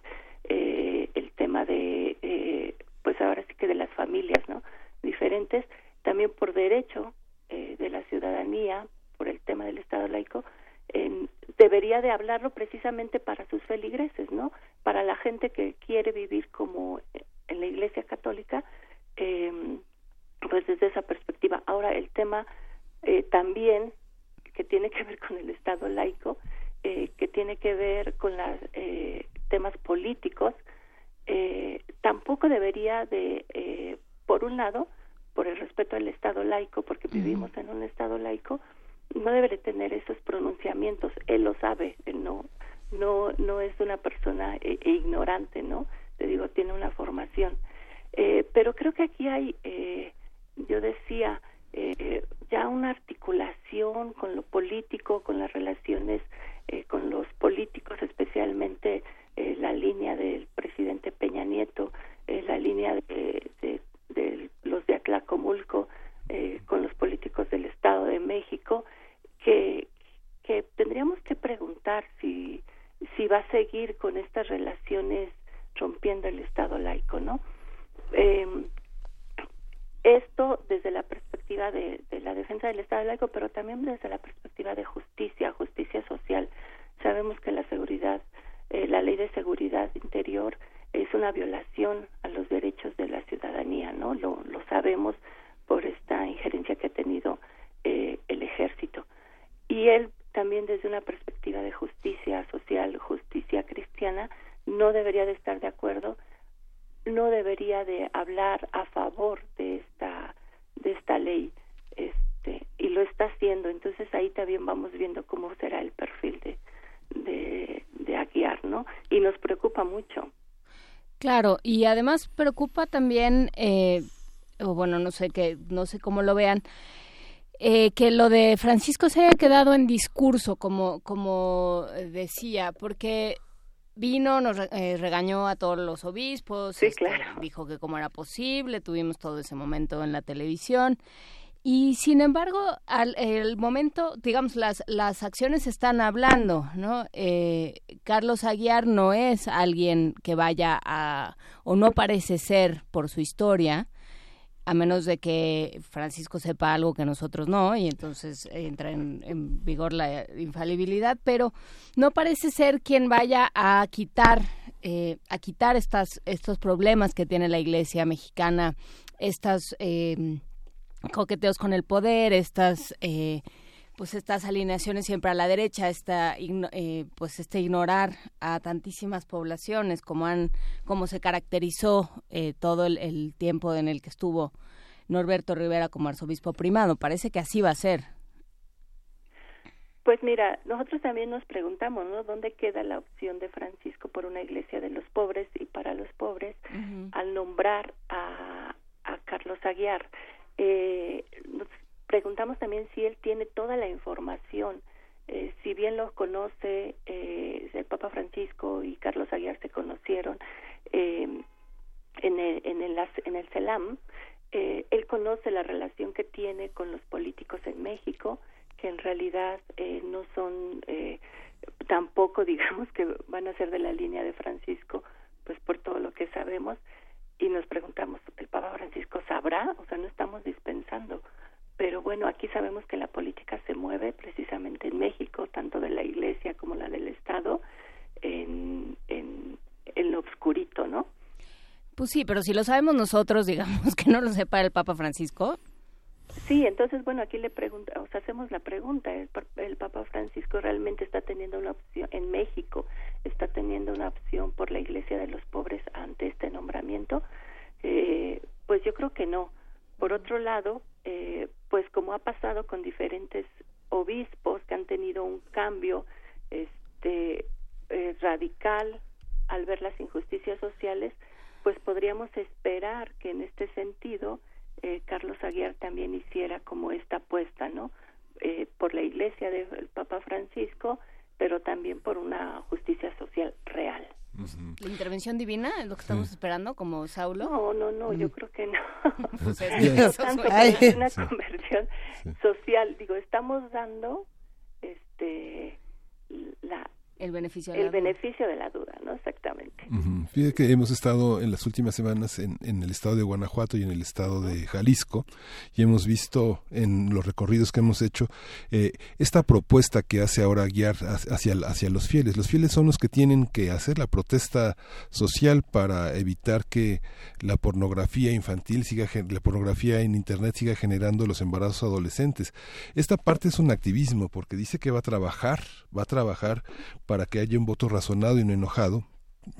eh, el tema de eh, pues ahora sí que de las familias, ¿no? Diferentes, también por derecho eh, de la ciudadanía, por el tema del estado laico, debería de hablarlo precisamente para sus feligreses, ¿no? Para la gente que quiere vivir como en la Iglesia Católica, eh, pues desde esa perspectiva. Ahora, el tema eh, también que tiene que ver con el Estado laico, eh, que tiene que ver con los eh, temas políticos, eh, tampoco debería de, eh, por un lado, por el respeto al Estado laico, porque vivimos en un Estado laico, no debe de tener esos pronunciamientos. Él lo sabe él no no no es una persona eh, e ignorante no te digo tiene una formación. Eh, pero creo que aquí hay eh, yo decía eh, ya una articulación con lo político con las relaciones eh, con los políticos especialmente eh, la línea del presidente Peña Nieto eh, la línea de, de, los de Atlacomulco eh, con los políticos del Estado de México que, que tendríamos que preguntar si, si va a seguir con estas relaciones rompiendo el Estado laico, ¿no? Eh, esto desde la perspectiva de, la defensa del Estado laico, pero también desde la perspectiva de justicia, justicia social. Sabemos que la seguridad, eh, la ley de seguridad interior es una violación a los derechos de la ciudadanía, ¿no? Lo, lo sabemos por esta injerencia que ha tenido eh, el ejército y él también desde una perspectiva de justicia social, justicia cristiana, no debería de estar de acuerdo, no debería de hablar a favor de esta de esta ley, este y lo está haciendo. Entonces ahí también vamos viendo cómo será el perfil de de, ¿no? Y nos preocupa mucho. Claro, y además preocupa también, eh, o bueno, no sé que no sé cómo lo vean eh, que lo de Francisco se haya quedado en discurso, como, como decía, porque vino, nos eh, regañó a todos los obispos, sí, este, claro. dijo que cómo era posible, tuvimos todo ese momento en la televisión. Y sin embargo, al el momento, digamos, las, las acciones están hablando, ¿no? Eh, Carlos Aguiar no es alguien que vaya a, o no parece ser por su historia, a menos de que Francisco sepa algo que nosotros no, y entonces entra en, en, vigor la infalibilidad, pero no parece ser quien vaya a quitar, eh, a quitar estas, estos problemas que tiene la Iglesia mexicana, estas eh, coqueteos con el poder, estas eh, pues estas alineaciones siempre a la derecha, esta, eh, pues este ignorar a tantísimas poblaciones como han, como se caracterizó eh, todo el, el, tiempo en el que estuvo Norberto Rivera como arzobispo primado. Parece que así va a ser. Pues mira, nosotros también nos preguntamos, ¿no? ¿Dónde queda la opción de Francisco por una iglesia de los pobres y para los pobres uh -huh. al nombrar a, a Carlos Aguiar? Eh, preguntamos también si él tiene toda la información. Eh, si bien los conoce, eh, el Papa Francisco y Carlos Aguiar se conocieron eh, en, el, en, el, en el CELAM, eh, él conoce la relación que tiene con los políticos en México, que en realidad no son tampoco, digamos, que van a ser de la línea de Francisco, pues por todo lo que sabemos. Y nos preguntamos, ¿el Papa Francisco sabrá? O sea, no estamos dispensando pero bueno, aquí sabemos que la política se mueve precisamente en México, tanto de la Iglesia como la del Estado, en, en, en lo oscurito, ¿no? Pues sí, pero si lo sabemos nosotros, digamos que no lo sepa el Papa Francisco. Sí, entonces, bueno, aquí le pregunta, o sea, hacemos la pregunta, ¿el, ¿el Papa Francisco realmente está teniendo una opción en México, está teniendo una opción por la Iglesia de los Pobres ante este nombramiento? Eh, pues yo creo que no. Por otro lado, eh, pues como ha pasado con diferentes obispos que han tenido un cambio este eh, radical al ver las injusticias sociales, pues podríamos esperar que en este sentido eh, Carlos Aguiar también hiciera como esta apuesta, ¿no? Eh, por la Iglesia del Papa Francisco, pero también por una justicia social real. ¿La intervención divina es lo que estamos esperando, como Saulo? No, no, no, yo creo que no. Pues es una conversión social. Digo, estamos dando este la el beneficio de el la beneficio de la duda, ¿no? Exactamente. Fíjate que hemos estado en las últimas semanas en, en, el estado de Guanajuato y en el estado de Jalisco y hemos visto en los recorridos que hemos hecho eh, esta propuesta que hace ahora guiar hacia, hacia los fieles. Los fieles son los que tienen que hacer la protesta social para evitar que la pornografía infantil siga, la pornografía en internet siga generando los embarazos adolescentes. Esta parte es un activismo porque dice que va a trabajar, va a trabajar para que haya un voto razonado y no enojado,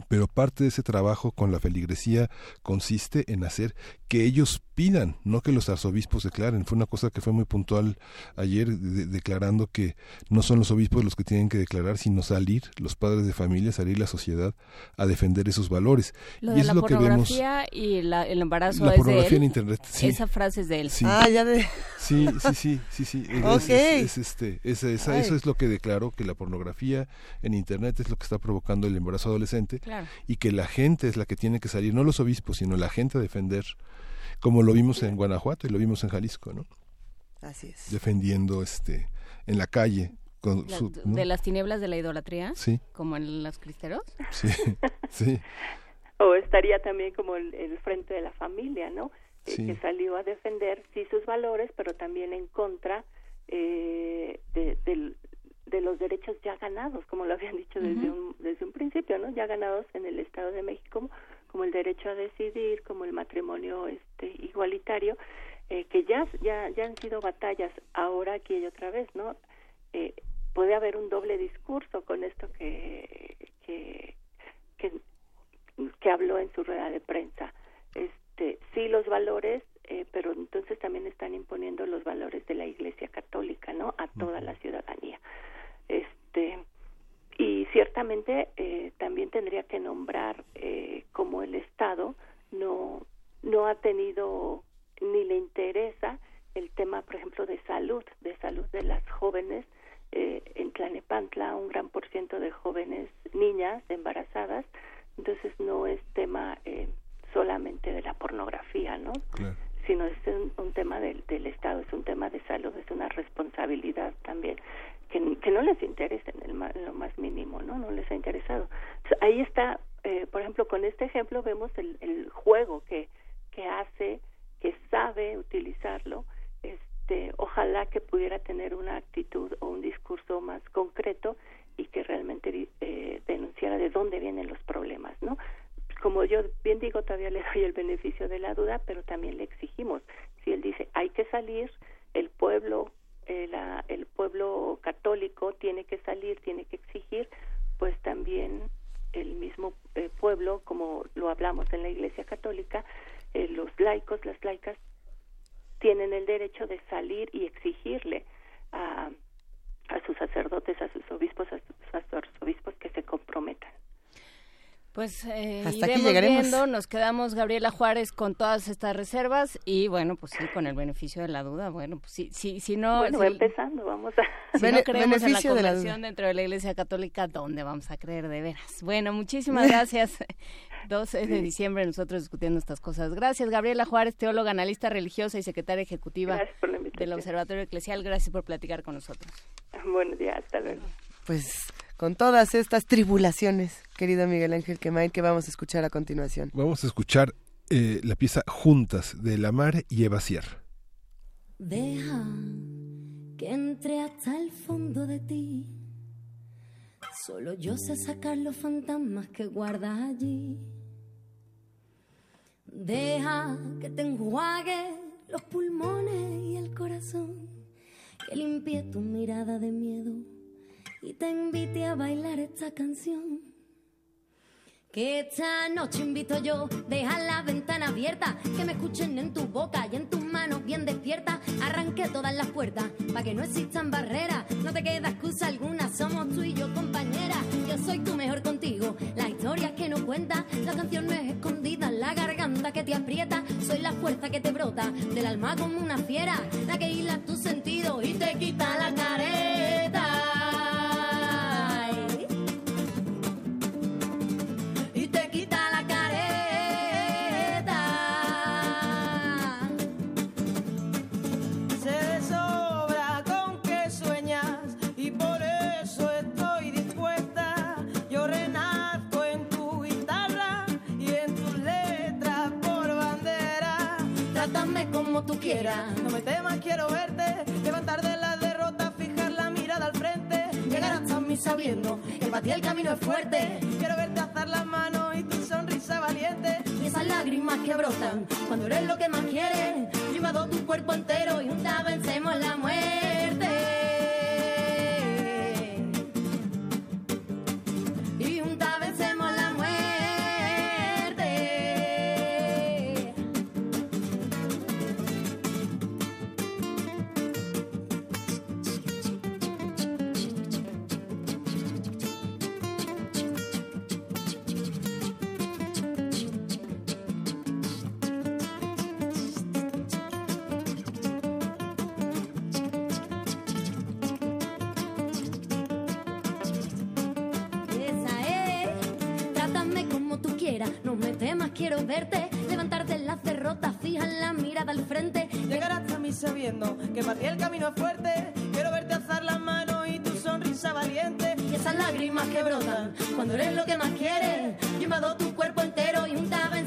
pero parte de ese trabajo con la feligresía consiste en hacer que ellos pidan, no que los arzobispos declaren. Fue una cosa que fue muy puntual ayer, declarando que no son los obispos los que tienen que declarar, sino salir los padres de familia, salir la sociedad a defender esos valores. Lo y de la lo pornografía y el embarazo la es pornografía de él. en internet. Sí. Esa frase es de él. Sí. Ah, ya de... Sí, sí, sí, sí, sí. okay. es, es, este, es, esa, eso es lo que declaró que la pornografía en internet es lo que está provocando el embarazo adolescente claro. y que la gente es la que tiene que salir, no los obispos, sino la gente a defender como lo vimos en Guanajuato y lo vimos en Jalisco, ¿no? Así es. Defendiendo este en la calle con La- su, ¿no? De las tinieblas de la idolatría, Sí. como en los cristeros. Sí, sí, O estaría también como el, el frente de la familia, ¿no? Eh, Sí. Que salió a defender, sí, sus valores, pero también en contra eh, de, del- de los derechos ya ganados, como lo habían dicho desde, un, desde un principio, ¿no? Ya ganados en el Estado de México, como el derecho a decidir, como el matrimonio este igualitario, eh, que ya, ya, ya han sido batallas ahora aquí y otra vez, ¿no? Eh, puede haber un doble discurso con esto que, que, que, que habló en su rueda de prensa. Este, sí los valores, eh, pero entonces también están imponiendo los valores de la Iglesia Católica, ¿no? A toda la ciudadanía. Este, y ciertamente eh, también tendría que nombrar eh, como el Estado no no ha tenido ni le interesa el tema, por ejemplo, de salud, de salud de las jóvenes eh, en Tlanepantla, un gran por ciento de jóvenes niñas embarazadas, entonces no es tema eh, solamente de la pornografía, ¿no? claro. sino es un, un tema del, del Estado, es un tema de salud, es una responsabilidad también que, que no les interesa en, el, ma- en lo más mínimo, ¿no? No les ha interesado. Entonces, ahí está, eh, por ejemplo, con este ejemplo vemos el, el juego que, que hace, que sabe utilizarlo, este, ojalá que pudiera tener una actitud o un discurso más concreto y que realmente eh, denunciara de dónde vienen los problemas, ¿no? como yo bien digo, todavía le doy el beneficio de la duda, pero también le exigimos. Si él dice hay que salir, el pueblo, eh, la, el pueblo católico tiene que salir, tiene que exigir, pues también el mismo eh, pueblo, como lo hablamos en la Iglesia Católica, eh, los laicos, las laicas, tienen el derecho de salir y exigirle a, a sus sacerdotes, a sus obispos, a sus, a sus arzobispos que se comprometan. Pues eh, Hasta aquí iremos llegaremos. viendo, nos quedamos Gabriela Juárez con todas estas reservas y bueno, pues sí, con el beneficio de la duda, bueno, pues sí, sí, si no, bueno, si, empezando, vamos a... si no creemos en la beneficio de la conversión dentro de la Iglesia Católica, ¿dónde vamos a creer de veras? Bueno, muchísimas gracias. 12 de diciembre nosotros discutiendo estas cosas. Gracias, Gabriela Juárez, teóloga, analista religiosa y secretaria ejecutiva del. Observatorio Eclesial. Gracias por platicar con nosotros. Buenos días, hasta luego. Pues con todas estas tribulaciones, querido Miguel Ángel Quemain, que vamos a escuchar a continuación. Vamos a escuchar eh, la pieza Juntas de La Mar y Eva Sierra. Deja que entre hasta el fondo de ti. Solo yo sé sacar los fantasmas que guardas allí. Deja que te enjuague los pulmones y el corazón. Que limpie tu mirada de miedo y te invite a bailar esta canción. Que esta noche invito yo, deja la ventana abierta, que me escuchen en tu boca y en tus manos bien despiertas. Arranque todas las puertas, para que no existan barreras. No te queda excusa alguna, somos tú y yo compañeras. Yo soy tu mejor contigo, las historias que no cuentas, las canciones escondidas, la garganta que te aprieta. Soy la fuerza que te brota del alma como una fiera, la que hila tu sentido y te quita la careta. No me temas, quiero verte, levantar de la derrota, fijar la mirada al frente, llegar hasta mí sabiendo que para ti el camino es fuerte. Quiero verte alzar las manos y tu sonrisa valiente. Y esas lágrimas que brotan cuando eres lo que más quieres. Llevado tu cuerpo entero y juntas vencemos la muerte. Quiero verte, levantarte en las derrotas, fija la mirada al frente. Llegar hasta mí sabiendo que para ti el camino es fuerte, quiero verte alzar las manos y tu sonrisa valiente. Y esas lágrimas que brotan cuando eres lo que más quieres, llevado tu cuerpo entero y juntas vencemos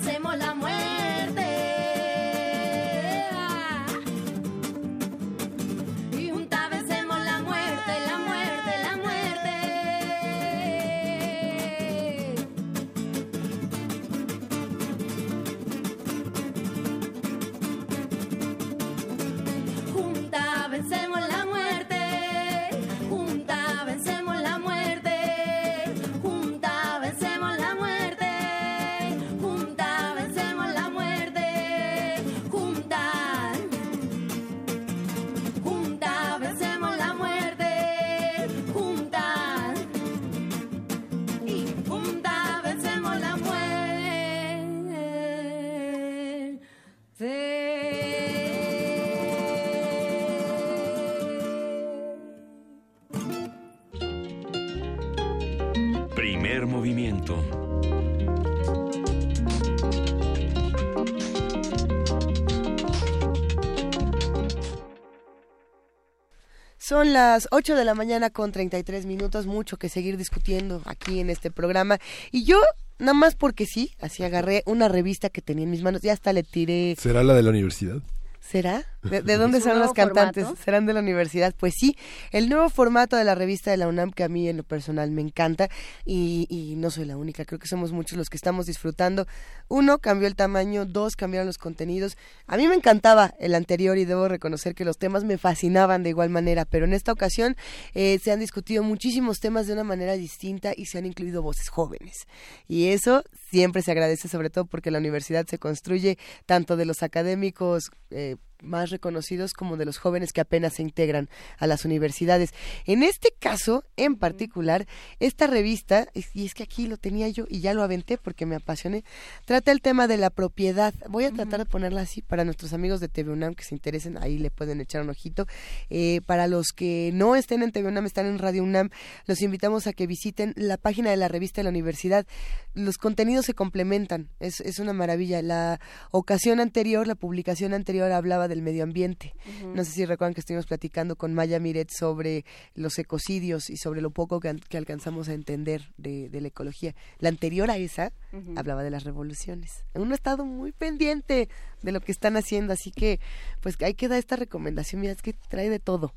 Son las 8 de la mañana con 33 minutos, mucho que seguir discutiendo aquí en este programa. Y yo, nada más porque sí, así agarré una revista que tenía en mis manos, ya hasta le tiré... ¿Será la de la universidad? ¿Será? ¿De, dónde son los cantantes? ¿Serán de la universidad? Pues sí, el nuevo formato de la revista de la UNAM que a mí en lo personal me encanta y, y, no soy la única, creo que somos muchos los que estamos disfrutando. Uno, cambió el tamaño, dos, cambiaron los contenidos. A mí me encantaba el anterior y debo reconocer que los temas me fascinaban de igual manera, pero en esta ocasión eh, se han discutido muchísimos temas de una manera distinta y se han incluido voces jóvenes. Y eso siempre se agradece, sobre todo porque la universidad se construye tanto de los académicos, eh, más reconocidos como de los jóvenes que apenas se integran a las universidades. En este caso, en particular, esta revista, y es que aquí lo tenía yo y ya lo aventé porque me apasioné, trata el tema de la propiedad. Voy a tratar de ponerla así para nuestros amigos de TV UNAM que se interesen, ahí le pueden echar un ojito. Eh, para los que no estén en TV UNAM, están en Radio UNAM, los invitamos a que visiten la página de la revista de la universidad. Los contenidos se complementan, es, es una maravilla. La ocasión anterior, la publicación anterior hablaba del medio ambiente. No sé si recuerdan que estuvimos platicando con Maya Miret sobre los ecocidios y sobre lo poco que, alcanzamos a entender de, la ecología. La anterior a esa hablaba de las revoluciones. Uno ha estado muy pendiente de lo que están haciendo, así que pues hay que dar esta recomendación. Mira, es que trae de todo.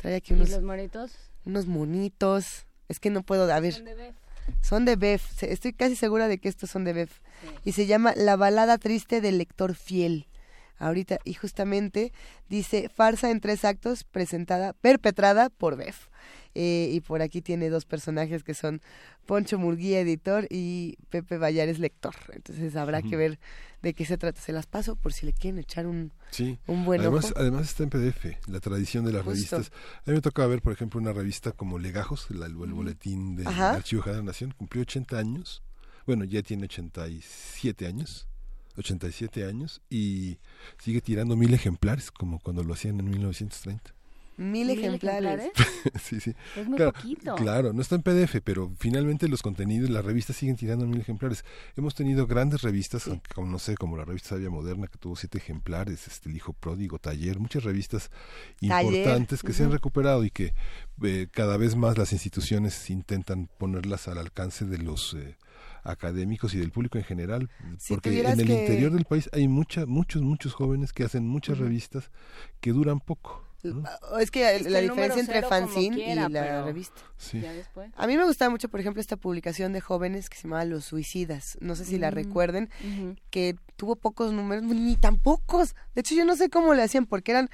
Trae aquí unos... los monitos? Unos monitos. Es que no puedo... A ver... Son de Bef. Estoy casi segura de que estos son de Bef. Y se llama La balada triste del lector fiel ahorita y justamente dice farsa en tres actos presentada perpetrada por Bef eh, y por aquí tiene dos personajes que son Poncho Murguía, editor, y Pepe Vallares, lector. Entonces habrá que ver de qué se trata. Se las paso por si le quieren echar un, sí. un buen además, Además está en PDF, la tradición de las revistas. A mí me toca ver, por ejemplo, una revista como Legajos, el, el, boletín del Archivo de la Nación, cumplió 80 años. Bueno, ya tiene 87 años. 87 años y sigue tirando mil ejemplares como cuando lo hacían en 1930. Mil, ejemplares. sí, sí. Es muy claro, poquito. Claro, no está en PDF, pero finalmente los contenidos, las revistas siguen tirando mil ejemplares. Hemos tenido grandes revistas, como no sé, como la revista Sabia Moderna, que tuvo siete ejemplares, este, El Hijo Pródigo, Taller, muchas revistas importantes que se han recuperado y que eh, cada vez más las instituciones intentan ponerlas al alcance de los... Eh, académicos y del público en general, porque en el interior del país hay mucha, muchos, muchos jóvenes que hacen muchas revistas que duran poco. Es que la diferencia entre fanzine y la revista. A mí me gustaba mucho, por ejemplo, esta publicación de jóvenes que se llamaba Los Suicidas. No sé si la mm, recuerden, que tuvo pocos números, ni tan pocos. De hecho, yo no sé cómo le hacían, porque eran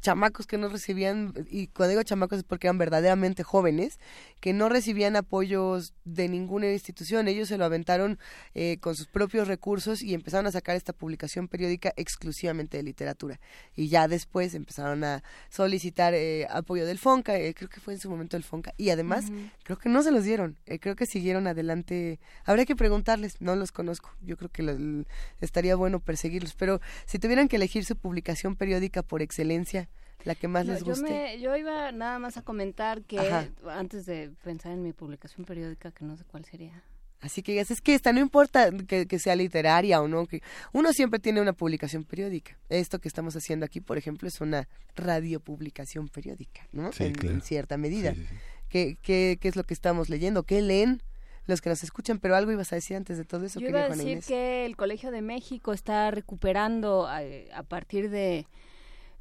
chamacos que no recibían, y cuando digo chamacos es porque eran verdaderamente jóvenes, que no recibían apoyos de ninguna institución. Ellos se lo aventaron eh, con sus propios recursos y empezaron a sacar esta publicación periódica exclusivamente de literatura. Y ya después empezaron a solicitar eh, apoyo del FONCA, eh, creo que fue en su momento el FONCA, y además creo que no se los dieron, eh, creo que siguieron adelante, habría que preguntarles, no los conozco, yo creo que estaría bueno perseguirlos, pero si tuvieran que elegir su publicación periódica por excelencia, la que más les guste. Yo, iba nada más a comentar que antes de pensar en mi publicación periódica, que no sé cuál sería. Así que es que esta no importa que, sea literaria o no, que uno siempre tiene una publicación periódica. Esto que estamos haciendo aquí, por ejemplo, es una radiopublicación periódica, ¿no? en, cierta medida. ¿Qué, qué, qué es lo que estamos leyendo? ¿Qué leen? los que nos escuchan, pero algo ibas a decir antes de todo eso. Yo iba a decir que el Colegio de México está recuperando eh, a partir de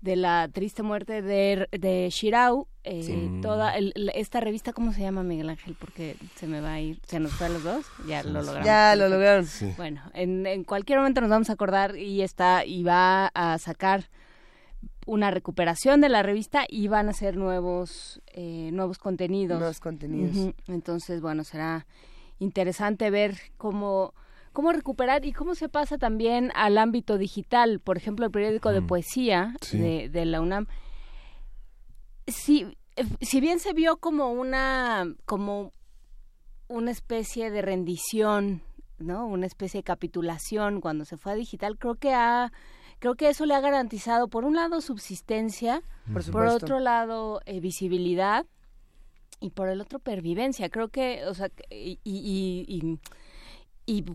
de la triste muerte de, de Shirau, eh, toda esta revista, ¿cómo se llama Miguel Ángel? Porque se me va a ir, se nos fue a los dos, ya lo lograron. Ya lo lograron. Bueno, en, en cualquier momento nos vamos a acordar y está, y va a sacar una recuperación de la revista y van a hacer nuevos, eh, nuevos contenidos. Nuevos contenidos. Entonces, bueno, será interesante ver cómo cómo recuperar y cómo se pasa también al ámbito digital. Por ejemplo, el periódico de mm. poesía de, la UNAM. Si, eh, si bien se vio como una, como una especie de rendición, ¿no? Una especie de capitulación cuando se fue a digital, creo que ha creo que eso le ha garantizado por un lado subsistencia, por, otro lado eh, visibilidad y por el otro pervivencia. Creo que, o sea, y, y y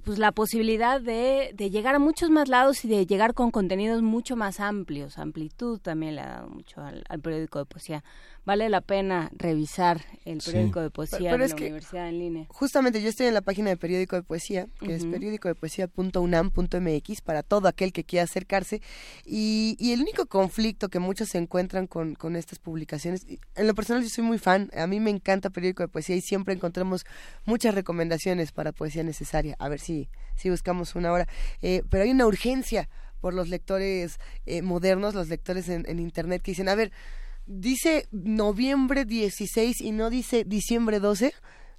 pues la posibilidad de, de, llegar a muchos más lados y de llegar con contenidos mucho más amplios. Amplitud también le ha dado mucho al, periódico de poesía. Vale la pena revisar el periódico de poesía de la Universidad en línea. Justamente yo estoy en la página de periódico de poesía, que es periódico de poesía.unam.mx para todo aquel que quiera acercarse. Y, y, el único conflicto que muchos se encuentran con, con estas publicaciones, en lo personal yo soy muy fan, a mí me encanta periódico de poesía y siempre encontramos muchas recomendaciones para poesía necesaria a ver si, si buscamos una hora. Eh, pero hay una urgencia por los lectores eh, modernos, los lectores en, en, Internet, que dicen, a ver, dice noviembre 16 y no dice diciembre 12,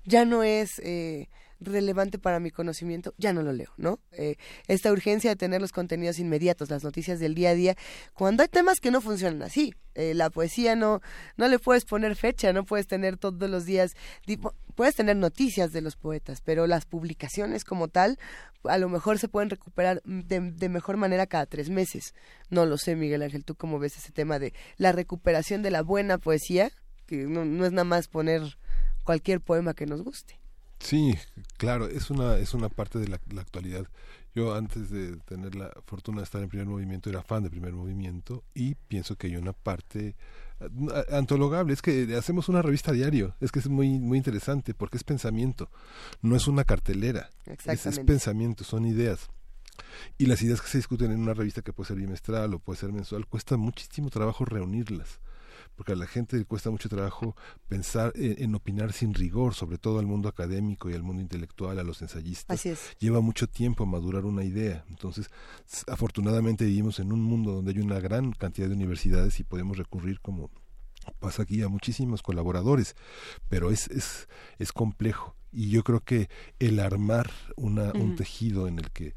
ya no es... Eh, relevante para mi conocimiento, ya no lo leo, ¿no? Eh, esta urgencia de tener los contenidos inmediatos, las noticias del día a día, cuando hay temas que no funcionan así. Eh, la poesía no, no le puedes poner fecha, no puedes tener todos los días, puedes tener noticias de los poetas, pero las publicaciones como tal, a lo mejor se pueden recuperar de, mejor manera cada tres meses. No lo sé, Miguel Ángel, ¿tú cómo ves ese tema de la recuperación de la buena poesía? Que no, no es nada más poner cualquier poema que nos guste. Sí, claro, es una, es una parte de la, actualidad. Yo antes de tener la fortuna de estar en primer movimiento era fan de primer movimiento y pienso que hay una parte antologable, es que hacemos una revista diario, es que es muy, muy interesante porque es pensamiento, no es una cartelera, es, es pensamiento, son ideas. Y las ideas que se discuten en una revista que puede ser bimestral o puede ser mensual, cuesta muchísimo trabajo reunirlas porque a la gente le cuesta mucho trabajo pensar en, opinar sin rigor, sobre todo al mundo académico y al mundo intelectual, a los ensayistas. Lleva mucho tiempo madurar una idea. Entonces, afortunadamente vivimos en un mundo donde hay una gran cantidad de universidades y podemos recurrir como pasa aquí a muchísimos colaboradores, pero es, es, es complejo. Y yo creo que el armar una, un tejido en el que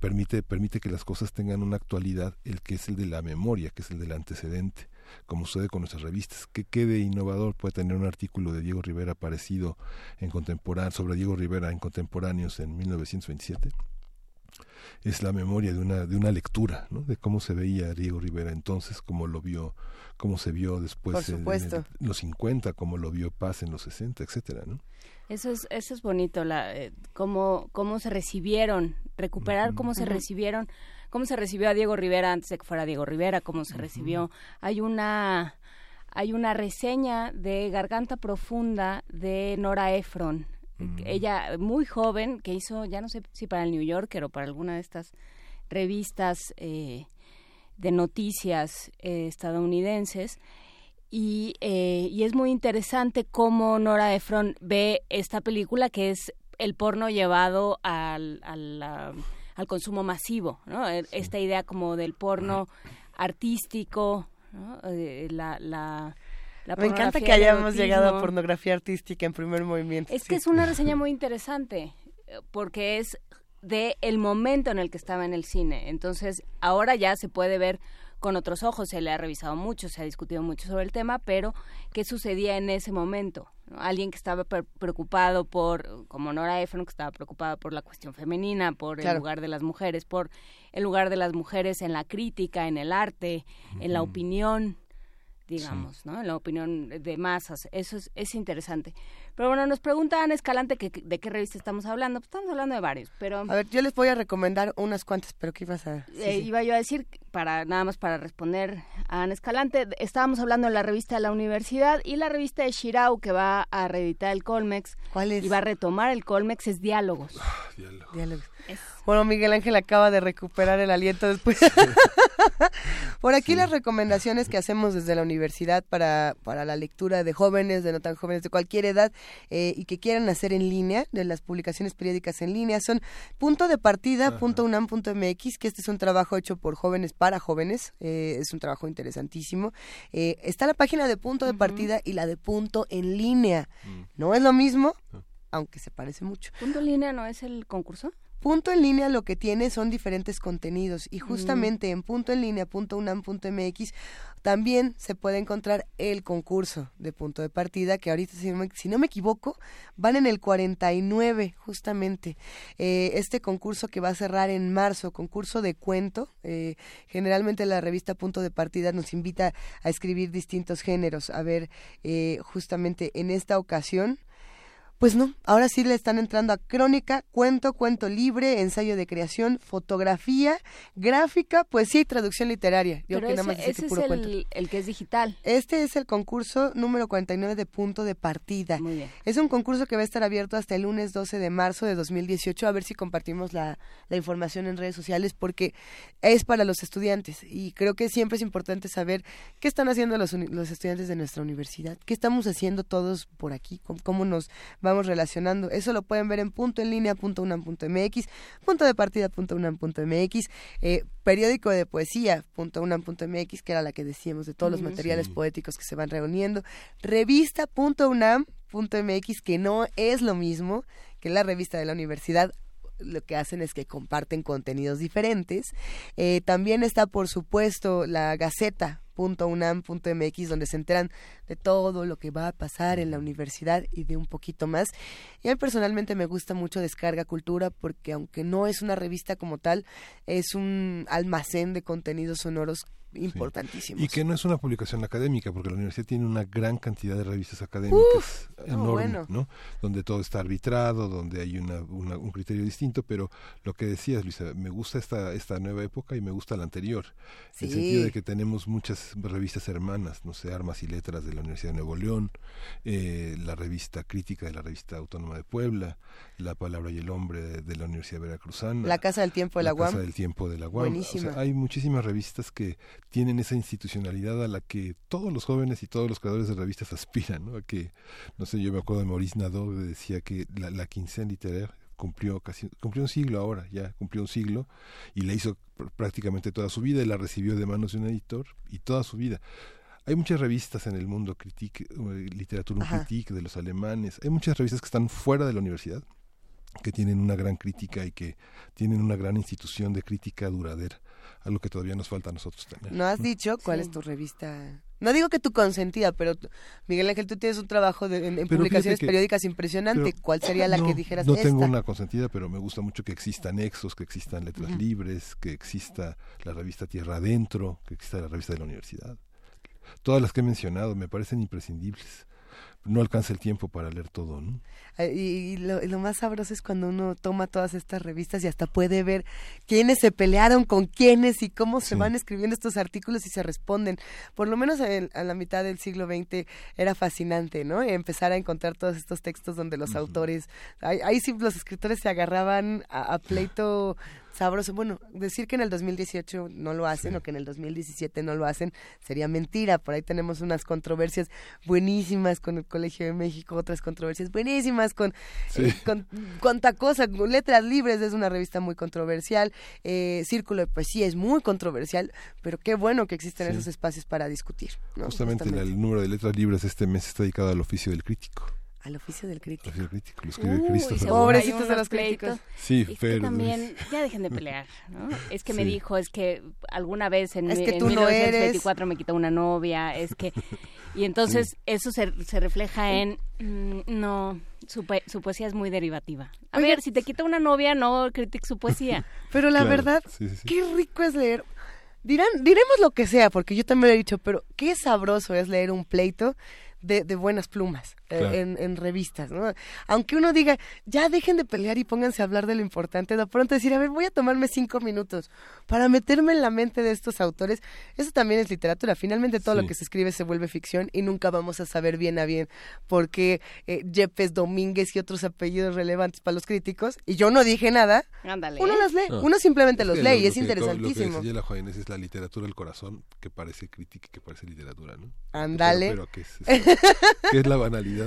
permite, permite que las cosas tengan una actualidad, el que es el de la memoria, que es el del antecedente, como sucede con nuestras revistas. ¿Qué, quede innovador puede tener un artículo de Diego Rivera parecido en contemporáneo, sobre Diego Rivera en contemporáneos en 1927? es la memoria de una de una lectura ¿no? de cómo se veía Diego Rivera entonces cómo lo vio cómo se vio después en, los 50 cómo lo vio Paz en los 60 etcétera ¿no? Eso es, eso es bonito, la, eh, cómo, cómo se recibieron, recuperar cómo se recibieron, cómo se recibió a Diego Rivera antes de que fuera Diego Rivera, cómo se recibió. Hay una, hay una reseña de Garganta Profunda de Nora Ephron, ella muy joven, que hizo, ya no sé si para el New Yorker o para alguna de estas revistas eh, de noticias eh, estadounidenses, y, eh, y es muy interesante cómo Nora Ephron ve esta película que es el porno llevado al, al, al consumo masivo, ¿no? E, esta idea como del porno artístico, ¿no? Eh, la, la, Me encanta que hayamos llegado a pornografía artística en primer movimiento. Es que es una reseña muy interesante, porque es de el momento en el que estaba en el cine. Entonces, ahora ya se puede ver con otros ojos, se le ha revisado mucho, se ha discutido mucho sobre el tema, pero ¿qué sucedía en ese momento? Alguien que estaba preocupado por, como Nora Ephron, que estaba preocupada por la cuestión femenina, por el lugar de las mujeres, por el lugar de las mujeres en la crítica, en el arte, en la opinión, digamos, ¿no? En la opinión de masas. Eso es, es interesante. Pero bueno, nos pregunta Ana Escalante que, de qué revista estamos hablando. Pues estamos hablando de varios, pero... A ver, yo les voy a recomendar unas cuantas, pero ¿qué ibas a...? Eh, iba yo a decir, para nada más para responder a Ana Escalante, estábamos hablando de la revista de la universidad y la revista de Shirau que va a reeditar el Colmex. ¿Cuál es? Y va a retomar el Colmex, es Diálogos. Ah, diálogos. Diálogos. Bueno, Miguel Ángel acaba de recuperar el aliento después. Por aquí las recomendaciones que hacemos desde la universidad para, para la lectura de jóvenes, de no tan jóvenes, de cualquier edad eh, y que quieran hacer en línea, de las publicaciones periódicas en línea, son punto de partida, punto unam, punto mx, que este es un trabajo hecho por jóvenes para jóvenes, eh, es un trabajo interesantísimo. Eh, está la página de punto de partida y la de punto en línea. Mm. No es lo mismo, aunque se parece mucho. ¿Punto en línea no es el concurso? Punto en línea lo que tiene son diferentes contenidos. Y justamente en punto en línea punto unam punto mx también se puede encontrar el concurso de punto de partida que ahorita si no me, equivoco van en el 49 justamente. Eh, este concurso que va a cerrar en marzo concurso de cuento eh, generalmente la revista punto de partida nos invita a escribir distintos géneros. A ver eh, justamente en esta ocasión pues no, ahora sí le están entrando a crónica, cuento, cuento libre, ensayo de creación, fotografía, gráfica, poesía y traducción literaria. Yo que nada más ese es el, el, que es digital. Este es el concurso número 49 de punto de partida. Muy bien. Es un concurso que va a estar abierto hasta el lunes 12 de marzo de 2018. A ver si compartimos la, la información en redes sociales porque es para los estudiantes y creo que siempre es importante saber qué están haciendo los, los estudiantes de nuestra universidad, qué estamos haciendo todos por aquí, cómo, cómo nos va vamos relacionando. Eso lo pueden ver en punto en línea punto unam punto mx, punto de partida punto unam punto mx, eh, periódico de poesía punto unam punto mx, que era la que decíamos de todos los materiales poéticos que se van reuniendo, revista punto unam punto mx, que no es lo mismo que la revista de la universidad lo que hacen es que comparten contenidos diferentes. Eh, también está, por supuesto, la Gaceta .unam.mx donde se enteran de todo lo que va a pasar en la universidad y de un poquito más. Y a mí personalmente me gusta mucho Descarga Cultura porque aunque no es una revista como tal, es un almacén de contenidos sonoros importantísimos. Y que no es una publicación académica, porque la universidad tiene una gran cantidad de revistas académicas enorme, ¿no? Donde todo está arbitrado, donde hay una, un criterio distinto, pero lo que decías, Luisa, me gusta esta, esta nueva época y me gusta la anterior, en el sentido de que tenemos muchas revistas hermanas, no sé, Armas y Letras de la Universidad de Nuevo León, eh, la revista crítica de la revista Autónoma de Puebla, La Palabra y el Hombre de, la Universidad Veracruzana, La Casa del Tiempo de la, la Casa del Tiempo de la UAM. hay muchísimas revistas que tienen esa institucionalidad a la que todos los jóvenes y todos los creadores de revistas aspiran, ¿no? A que, no sé, yo me acuerdo de Maurice Nadeau que decía que la, la quincena literaria cumplió casi cumplió un siglo ahora ya cumplió un siglo y la hizo prácticamente toda su vida y la recibió de manos de un editor y toda su vida. Hay muchas revistas en el mundo, critique, literatura critique de los alemanes, hay muchas revistas que están fuera de la universidad que tienen una gran crítica y que tienen una gran institución de crítica duradera, algo que todavía nos falta a nosotros también. ¿No has dicho cuál es tu revista? No digo que tu consentida, pero Miguel Ángel, tú tienes un trabajo en, publicaciones periódicas impresionante. ¿Cuál sería la que dijeras No tengo una consentida, pero me gusta mucho que existan Nexos, que existan Letras Libres, que exista la revista Tierra Adentro, que exista la revista de la universidad. Todas las que he mencionado me parecen imprescindibles no alcanza el tiempo para leer todo, ¿no? Eh, y, lo, más sabroso es cuando uno toma todas estas revistas y hasta puede ver quiénes se pelearon con quiénes y cómo se van escribiendo estos artículos y se responden. Por lo menos a la mitad del siglo XX era fascinante, ¿no? Empezar a encontrar todos estos textos donde los autores, ahí, sí los escritores se agarraban a pleito sabroso. Bueno, decir que en el 2018 no lo hacen o que en el 2017 no lo hacen sería mentira. Por ahí tenemos unas controversias buenísimas con el Colegio de México, otras controversias buenísimas con, eh, con cuánta cosa. Letras Libres es una revista muy controversial. Eh, Círculo de Poesía es muy controversial, pero qué bueno que existen esos espacios para discutir. Justamente, el número de Letras Libres este mes está dedicado al oficio del crítico. Al oficio del crítico. Al oficio del crítico, lo escribe Christopher. Pobrecitos de los críticos. Sí, pero también, ya dejen de pelear, ¿no? Es que me dijo, es que alguna vez en, es que tú 1924 me quitó una novia, es que... Y entonces eso se, se refleja en... Mm, no, su, su, poesía es muy derivativa. A ver, si te quita una novia, no critiques su poesía. Pero la verdad, qué rico es leer... Dirán, diremos lo que sea, porque yo también lo he dicho, pero qué sabroso es leer un pleito de, de buenas plumas. Eh, en, revistas, ¿no? Aunque uno diga, ya dejen de pelear y pónganse a hablar de lo importante, de pronto decir, a ver, voy a tomarme cinco minutos para meterme en la mente de estos autores, eso también es literatura. Finalmente todo lo que se escribe se vuelve ficción y nunca vamos a saber bien a bien por qué eh, Yepes Domínguez y otros apellidos relevantes para los críticos, y yo no dije nada, uno los lee, uno simplemente los lee y es interesantísimo. Lo que la es la literatura del corazón que parece crítica y que parece literatura, ¿no? Ándale. Pero, ¿qué, es, ¿qué es la banalidad?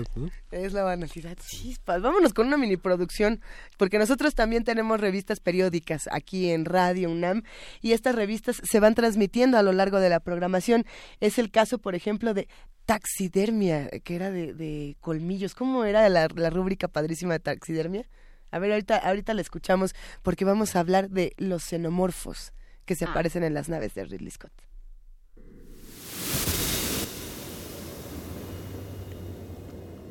Es la banalidad. Chispas. Vámonos con una mini producción, porque nosotros también tenemos revistas periódicas aquí en Radio UNAM y estas revistas se van transmitiendo a lo largo de la programación. Es el caso, por ejemplo, de Taxidermia, que era de, colmillos. ¿Cómo era la, rúbrica padrísima de Taxidermia? A ver, ahorita, ahorita la escuchamos porque vamos a hablar de los xenomorfos que se ah. aparecen en las naves de Ridley Scott.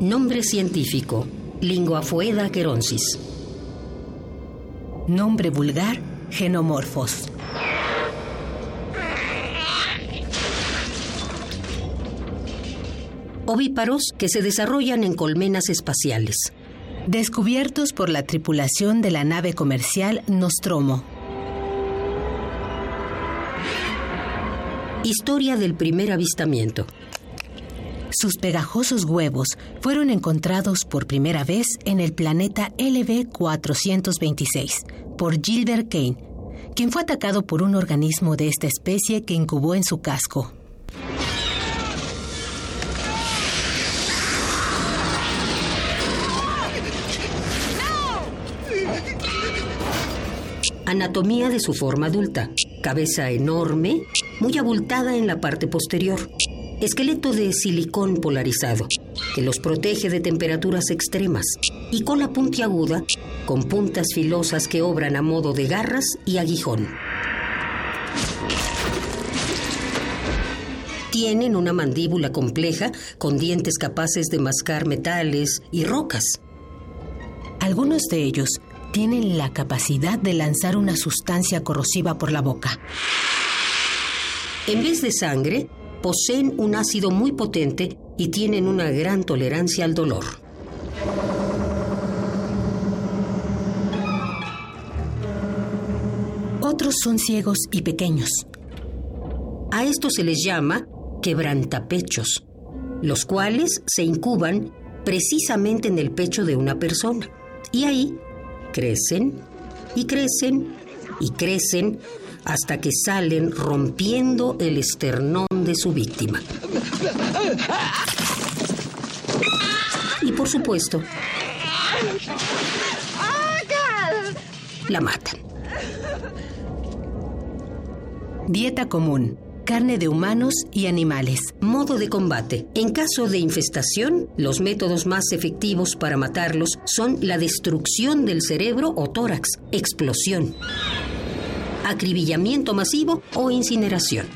Nombre científico: Linguafoeda queronsis. Nombre vulgar: Genomorphos. Ovíparos que se desarrollan en colmenas espaciales. Descubiertos por la tripulación de la nave comercial Nostromo. Historia del primer avistamiento. Sus pegajosos huevos fueron encontrados por primera vez en el planeta LB-426 por Gilbert Kane, quien fue atacado por un organismo de esta especie que incubó en su casco. Anatomía de su forma adulta. Cabeza enorme, muy abultada en la parte posterior esqueleto de silicón polarizado, que los protege de temperaturas extremas, y cola puntiaguda, con puntas filosas que obran a modo de garras y aguijón. Tienen una mandíbula compleja con dientes capaces de mascar metales y rocas. Algunos de ellos tienen la capacidad de lanzar una sustancia corrosiva por la boca. En vez de sangre, poseen un ácido muy potente y tienen una gran tolerancia al dolor. otros son ciegos y pequeños. A esto se les llama quebrantapechos, los cuales se incuban precisamente en el pecho de una persona. Y ahí crecen y crecen y crecen hasta que salen rompiendo el esternón de su víctima. Y por supuesto, la matan. Dieta común. Carne de humanos y animales. Modo de combate. En caso de infestación, los métodos más efectivos para matarlos son la destrucción del cerebro o tórax, explosión, acribillamiento masivo o incineración.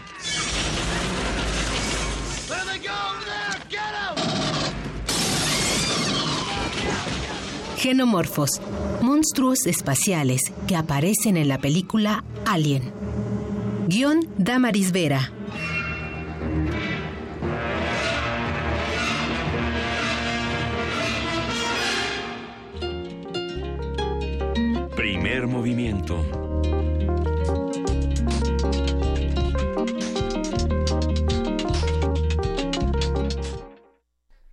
Genomorfos, monstruos espaciales que aparecen en la película Alien. Guión Damaris Vera. Primer movimiento.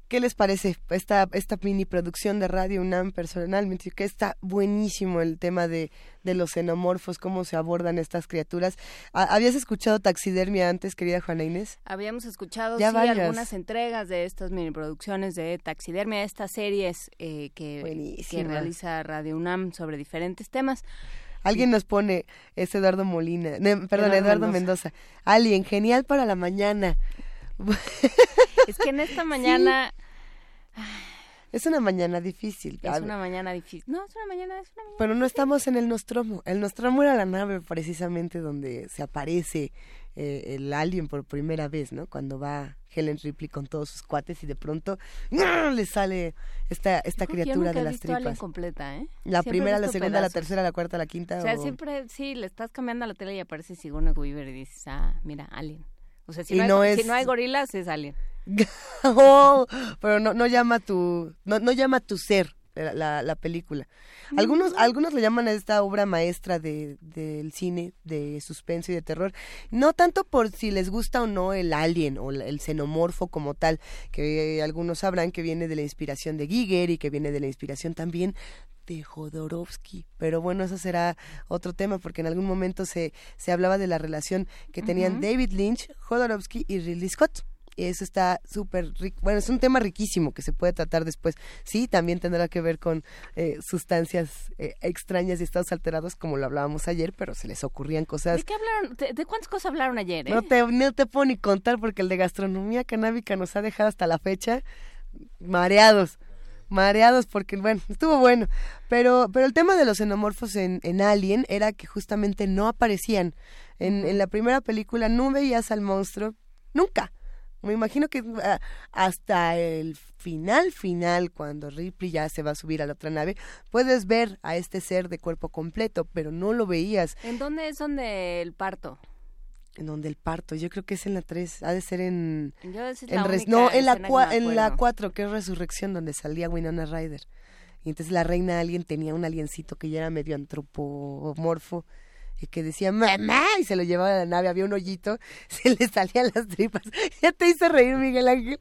¿Qué les parece esta, esta mini producción de Radio UNAM personalmente? Que está buenísimo el tema de, los xenomorfos, cómo se abordan estas criaturas. ¿Habías escuchado Taxidermia antes, querida Juana Inés? Habíamos escuchado, sí, algunas entregas de estas mini producciones de Taxidermia, estas series eh, que, que realiza Radio UNAM sobre diferentes temas. Alguien nos pone, es Eduardo Molina, perdón, Eduardo, Mendoza. Alien, genial para la mañana. Es que en esta mañana es una mañana difícil. Es una mañana difícil. No, es una mañana, es una mañana Pero no estamos en el Nostromo. El Nostromo era la nave precisamente donde se aparece eh, el alien por primera vez, ¿no? Cuando va Helen Ripley con todos sus cuates y de pronto le sale esta esta criatura de las tripas. completa, ¿eh? La primera, la segunda, la tercera, la cuarta, la quinta. O sea, siempre, sí, le estás cambiando la tele y aparece Sigourney Weaver y dices, ah, mira, alien. O sea, si, no, hay, si no hay gorilas, es alien. Oh, pero no, no llama tu, no, no llama tu ser la, la, película. Algunos, algunos le llaman a esta obra maestra de, del cine de suspenso y de terror, no tanto por si les gusta o no el alien o el xenomorfo como tal, que algunos sabrán que viene de la inspiración de Giger y que viene de la inspiración también de Jodorowsky. Pero bueno, eso será otro tema porque en algún momento se, se hablaba de la relación que tenían David Lynch, Jodorowsky y Ridley Scott eso está súper rico. Bueno, es un tema riquísimo que se puede tratar después. Sí, también tendrá que ver con eh, sustancias eh, extrañas y estados alterados, como lo hablábamos ayer, pero se les ocurrían cosas. ¿De qué hablaron? ¿De, cuántas cosas hablaron ayer? No, te, no te puedo ni contar porque el de gastronomía canábica nos ha dejado hasta la fecha mareados mareados porque bueno estuvo bueno pero pero el tema de los xenomorfos en, en Alien era que justamente no aparecían en, en la primera película no veías al monstruo nunca me imagino que hasta el final, final, cuando Ripley ya se va a subir a la otra nave, puedes ver a este ser de cuerpo completo, pero no lo veías. ¿En dónde es donde el parto? En donde el parto, yo creo que es en la 3, ha de ser en... en no, en la, en la 4, que es Resurrección, donde salía Winona Ryder. Y entonces la reina alguien tenía un aliencito que ya era medio antropomorfo que decía mamá y se lo llevaba a la nave, había un hoyito, se le salían las tripas. Ya te hice reír, Miguel Ángel.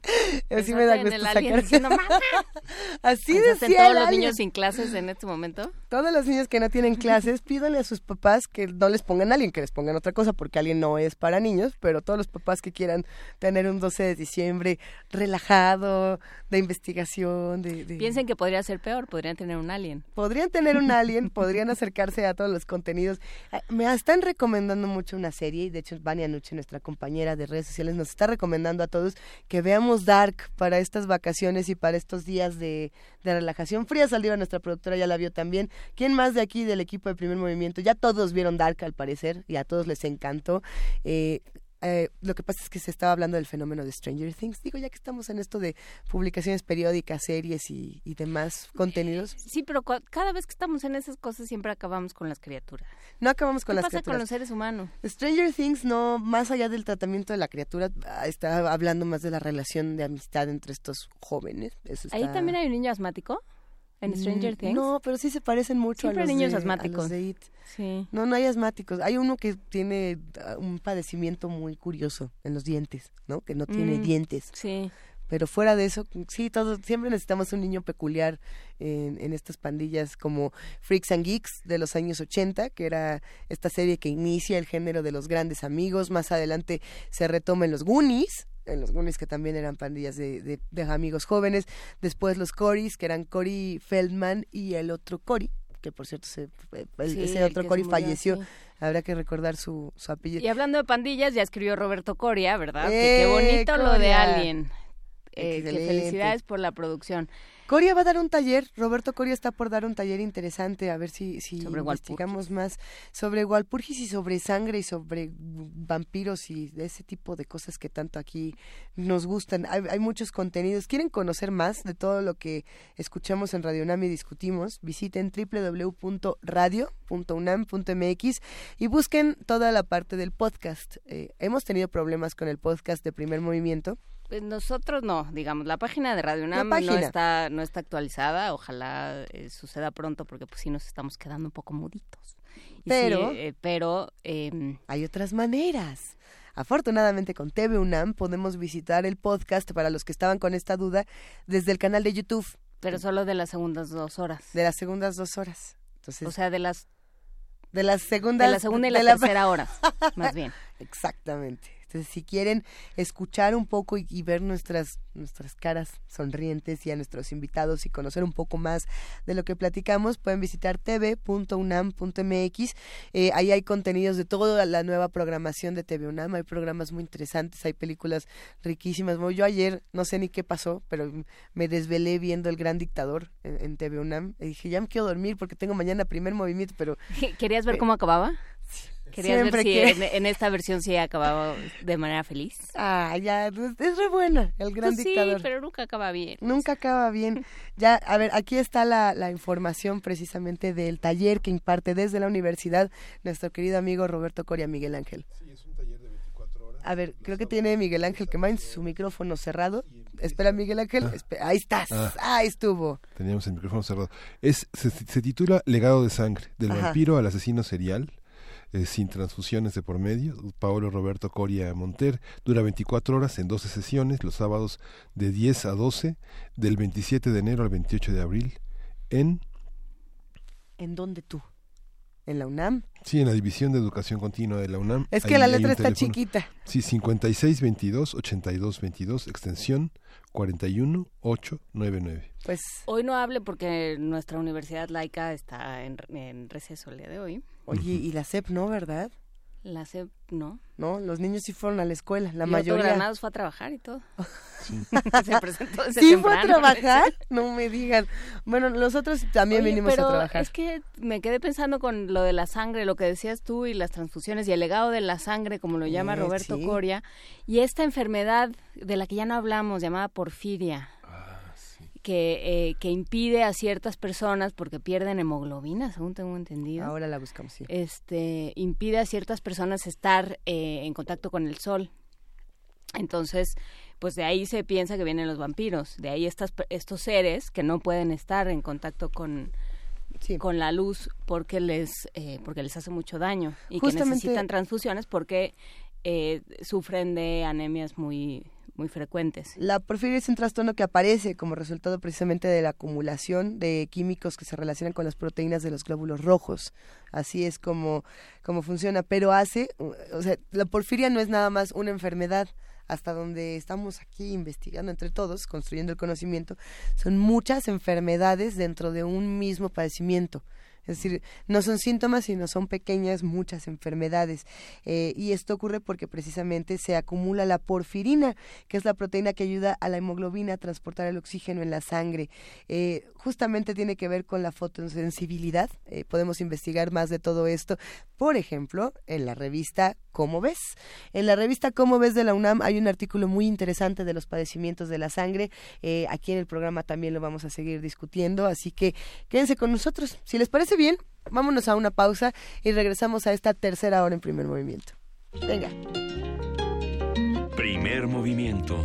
Así me da gusto sacar. Así decía todos los niños sin clases en este momento? Todos los niños que no tienen clases, pídanle a sus papás que no les pongan a alguien, que les pongan otra cosa, porque alguien no es para niños, pero todos los papás que quieran tener un 12 de diciembre relajado, de investigación, de, Piensen que podría ser peor, podrían tener un alien. Podrían tener un alien, podrían acercarse a todos los contenidos me están recomendando mucho una serie y de hecho Vania Nuche, nuestra compañera de redes sociales, nos está recomendando a todos que veamos Dark para estas vacaciones y para estos días de, de relajación. Fría Saldívar, nuestra productora, ya la vio también. ¿Quién más de aquí del equipo de Primer Movimiento? Ya todos vieron Dark al parecer y a todos les encantó. Eh, eh, lo que pasa es que se estaba hablando del fenómeno de Stranger Things. Digo, ya que estamos en esto de publicaciones periódicas, series y, demás contenidos. Sí, pero cada vez que estamos en esas cosas siempre acabamos con las criaturas. No acabamos con ¿Qué las pasa con los seres humanos? Stranger Things no, más allá del tratamiento de la criatura, ah, está hablando más de la relación de amistad entre estos jóvenes. ¿Ahí también hay un niño asmático? En mm, Stranger Things? No, pero sí se parecen mucho a los niños de, asmáticos. Sí. No, no hay asmáticos. Hay uno que tiene ah, un padecimiento muy curioso en los dientes, ¿no? Que no tiene mm, dientes. Sí. Pero fuera de eso, sí, todos, siempre necesitamos un niño peculiar en, en, estas pandillas como Freaks and Geeks de los años 80, que era esta serie que inicia el género de los grandes amigos. Más adelante se retoma en los Goonies, en los Goonies que también eran pandillas de, de, amigos jóvenes. Después los Corys, que eran Cory Feldman y el otro Cory, que por cierto se, ese otro Cory falleció. Habrá que recordar su, su apellido. Y hablando de pandillas, ya escribió Roberto Coria, ¿verdad? qué bonito lo de Alien. Eh, felicidades por la producción. Coria va a dar un taller, Roberto Coria está por dar un taller interesante, a ver si, si investigamos más sobre Walpurgis y sobre sangre y sobre vampiros y de ese tipo de cosas que tanto aquí nos gustan. Hay, muchos contenidos. ¿Quieren conocer más de todo lo que escuchamos en Radio UNAM y discutimos? Visiten www.radio.unam.mx y busquen toda la parte del podcast. Eh, hemos tenido problemas con el podcast de primer movimiento pues nosotros no, digamos, la página de Radio UNAM no está, no está actualizada, ojalá eh, suceda pronto porque pues sí nos estamos quedando un poco muditos. pero, eh, pero em, hay otras maneras. Afortunadamente con TV UNAM podemos visitar el podcast para los que estaban con esta duda desde el canal de YouTube. Pero solo de las segundas dos horas. De las segundas dos horas. Entonces, o sea, de las de las segundas de la segunda y la, tercera hora, más bien. Exactamente si quieren escuchar un poco y, ver nuestras, nuestras caras sonrientes y a nuestros invitados y conocer un poco más de lo que platicamos, pueden visitar tv.unam.mx. Eh, ahí hay contenidos de toda la nueva programación de TV UNAM. Hay programas muy interesantes, hay películas riquísimas. yo ayer, no sé ni qué pasó, pero me desvelé viendo El Gran Dictador en, TV UNAM. Y dije, ya me quiero dormir porque tengo mañana primer movimiento, pero... ¿Querías ver cómo acababa? Quería ver si en, esta versión sí acababa de manera feliz. Ah, ya, pues, es re buena, el gran pues dictador. Sí, pero nunca acaba bien. Nunca acaba bien. Ya, a ver, aquí está la, la información precisamente del taller que imparte desde la universidad nuestro querido amigo Roberto Coria Miguel Ángel. Sí, es un taller de 24 horas. A ver, creo que tiene Miguel Ángel que en su micrófono cerrado. Espera, Miguel Ángel. Ah. ahí estás. Ah. ahí estuvo. Teníamos el micrófono cerrado. Es, se, titula Legado de sangre, del vampiro al asesino serial eh, sin transfusiones de por medio. Paolo Roberto Coria Monter dura 24 horas en 12 sesiones, los sábados de 10 a 12, del 27 de enero al 28 de abril, en... ¿En dónde tú? ¿En la UNAM? Sí, en la División de Educación Continua de la UNAM. Es que la letra está chiquita. Sí, 5622-8222, extensión 41899. Pues hoy no hable porque nuestra universidad laica está en, en receso el día de hoy. Oye, y la SEP no, ¿verdad? La SEP no. No, los niños sí fueron a la escuela, la y mayoría. Granados fue a trabajar y todo. Sí, se presentó ¿Sí fue a trabajar? No me digan. Bueno, nosotros también vinimos a trabajar. Es que me quedé pensando con lo de la sangre, lo que decías tú y las transfusiones y el legado de la sangre, como lo llama Roberto Coria, y esta enfermedad de la que ya no hablamos, llamada porfiria que, eh, que impide a ciertas personas, porque pierden hemoglobina, según tengo entendido. Ahora la buscamos, sí. Este, impide a ciertas personas estar eh, en contacto con el sol. Entonces, pues de ahí se piensa que vienen los vampiros, de ahí estas, estos seres que no pueden estar en contacto con, con la luz porque les, eh, porque les hace mucho daño y que necesitan transfusiones porque sufren de anemias muy muy frecuentes. La porfiria es un trastorno que aparece como resultado precisamente de la acumulación de químicos que se relacionan con las proteínas de los glóbulos rojos. Así es como, funciona, pero hace, o sea, la porfiria no es nada más una enfermedad, hasta donde estamos aquí investigando entre todos, construyendo el conocimiento, son muchas enfermedades dentro de un mismo padecimiento. Es decir, no son síntomas, sino son pequeñas, muchas enfermedades. Eh, y esto ocurre porque precisamente se acumula la porfirina, que es la proteína que ayuda a la hemoglobina a transportar el oxígeno en la sangre. Eh, justamente tiene que ver con la fotosensibilidad. Eh, podemos investigar más de todo esto. Por ejemplo, en la revista ¿Cómo ves? En la revista ¿Cómo ves de la UNAM hay un artículo muy interesante de los padecimientos de la sangre. aquí en el programa también lo vamos a seguir discutiendo, así que quédense con nosotros. Si les parece bien, vámonos a una pausa y regresamos a esta tercera hora en primer movimiento. Venga. Primer movimiento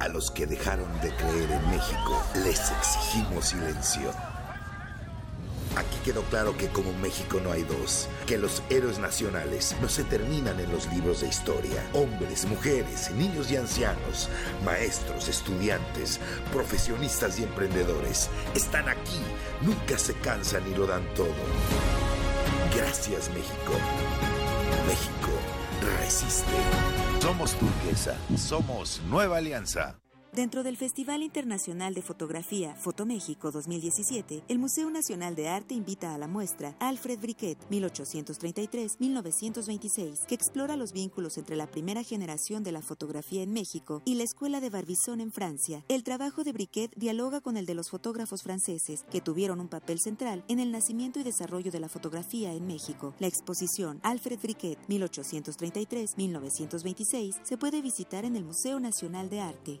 A los que dejaron de creer en México, les exigimos silencio. Aquí quedó claro que como México no hay dos, que los héroes nacionales no se terminan en los libros de historia. Hombres, mujeres, niños y ancianos, maestros, estudiantes, profesionistas y emprendedores están aquí, nunca se cansan y lo dan todo. Gracias México. México resiste. Somos turquesa, somos Nueva Alianza. Dentro del Festival Internacional de Fotografía Fotoméxico 2017, el Museo Nacional de Arte invita a la muestra Alfred Briquet 1833-1926, que explora los vínculos entre la primera generación de la fotografía en México y la Escuela de Barbizon en Francia. El trabajo de Briquet dialoga con el de los fotógrafos franceses, que tuvieron un papel central en el nacimiento y desarrollo de la fotografía en México. La exposición Alfred Briquet 1833-1926 se puede visitar en el Museo Nacional de Arte.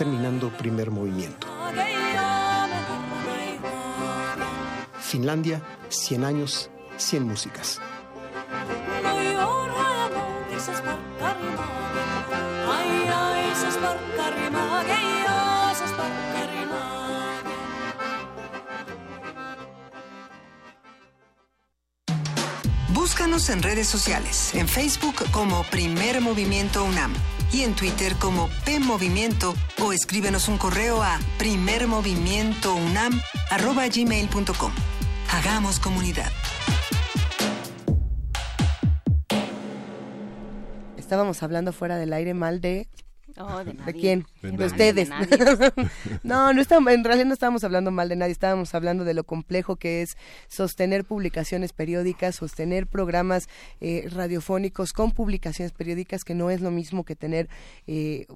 terminando primer movimiento. Finlandia, 100 años, 100 músicas. Búscanos en redes sociales, en Facebook como Primer Movimiento UNAM y en Twitter como P Movimiento o escríbenos un correo a primermovimientounam@gmail.com. Hagamos comunidad. Estábamos hablando fuera del aire mal de Oh, de, quién? De, ustedes. no, no estamos, en realidad no estábamos hablando mal de nadie, estábamos hablando de lo complejo que es sostener publicaciones periódicas, sostener programas eh, radiofónicos con publicaciones periódicas, que no es lo mismo que tener eh,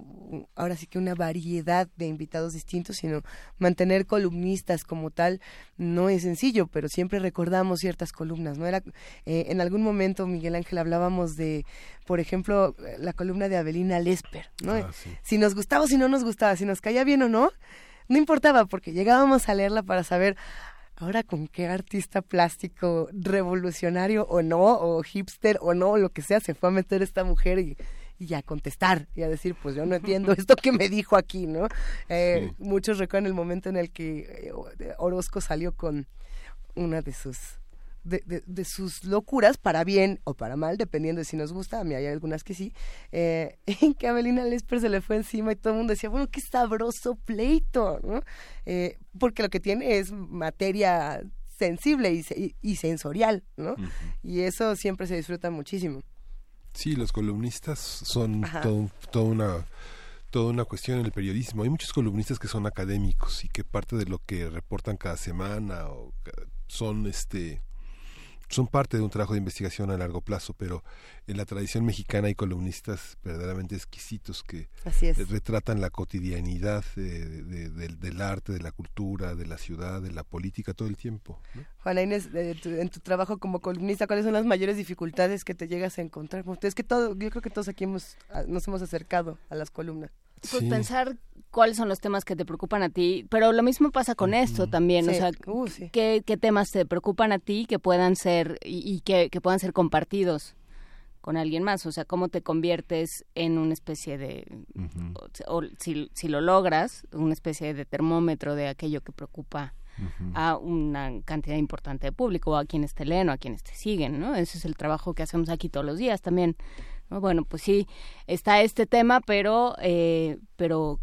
ahora sí que una variedad de invitados distintos, sino mantener columnistas como tal no es sencillo, pero siempre recordamos ciertas columnas, ¿no? Era, eh, en algún momento, Miguel Ángel, hablábamos de, por ejemplo, la columna de Abelina Lesper, ¿no? Ah, si nos gustaba o si no nos gustaba, si nos caía bien o no, no importaba, porque llegábamos a leerla para saber, ahora con qué artista plástico revolucionario o no, o hipster o no, lo que sea, se fue a meter esta mujer y, y a contestar y a decir, pues yo no entiendo esto que me dijo aquí, ¿no? Eh, muchos recuerdan el momento en el que eh, Orozco salió con una de sus de, de, sus locuras, para bien o para mal, dependiendo de si nos gusta, a mí hay algunas que sí, eh, en que Abelina Lesper se le fue encima y todo el mundo decía, bueno, qué sabroso pleito, ¿no? Eh, porque lo que tiene es materia sensible y, y, sensorial, ¿no? Y eso siempre se disfruta muchísimo. Sí, los columnistas son todo, toda una toda una cuestión en el periodismo. Hay muchos columnistas que son académicos y que parte de lo que reportan cada semana o son este son parte de un trabajo de investigación a largo plazo, pero en la tradición mexicana hay columnistas verdaderamente exquisitos que retratan la cotidianidad del arte, de la cultura, de la ciudad, de la política todo el tiempo. Juana Inés, en tu trabajo como columnista, ¿cuáles son las mayores dificultades que te llegas a encontrar? Es que todo, yo creo que todos aquí hemos, nos hemos acercado a las columnas. Pues pensar cuáles son los temas que te preocupan a ti, pero lo mismo pasa con esto también, o sea, uh, ¿qué, temas te preocupan a ti que puedan ser y, que, puedan ser compartidos con alguien más, o sea, cómo te conviertes en una especie de, o, si, si, lo logras, una especie de termómetro de aquello que preocupa a una cantidad importante de público, o a quienes te leen o a quienes te siguen, ¿no? Ese es el trabajo que hacemos aquí todos los días también. Bueno, pues sí, está este tema, pero, eh, pero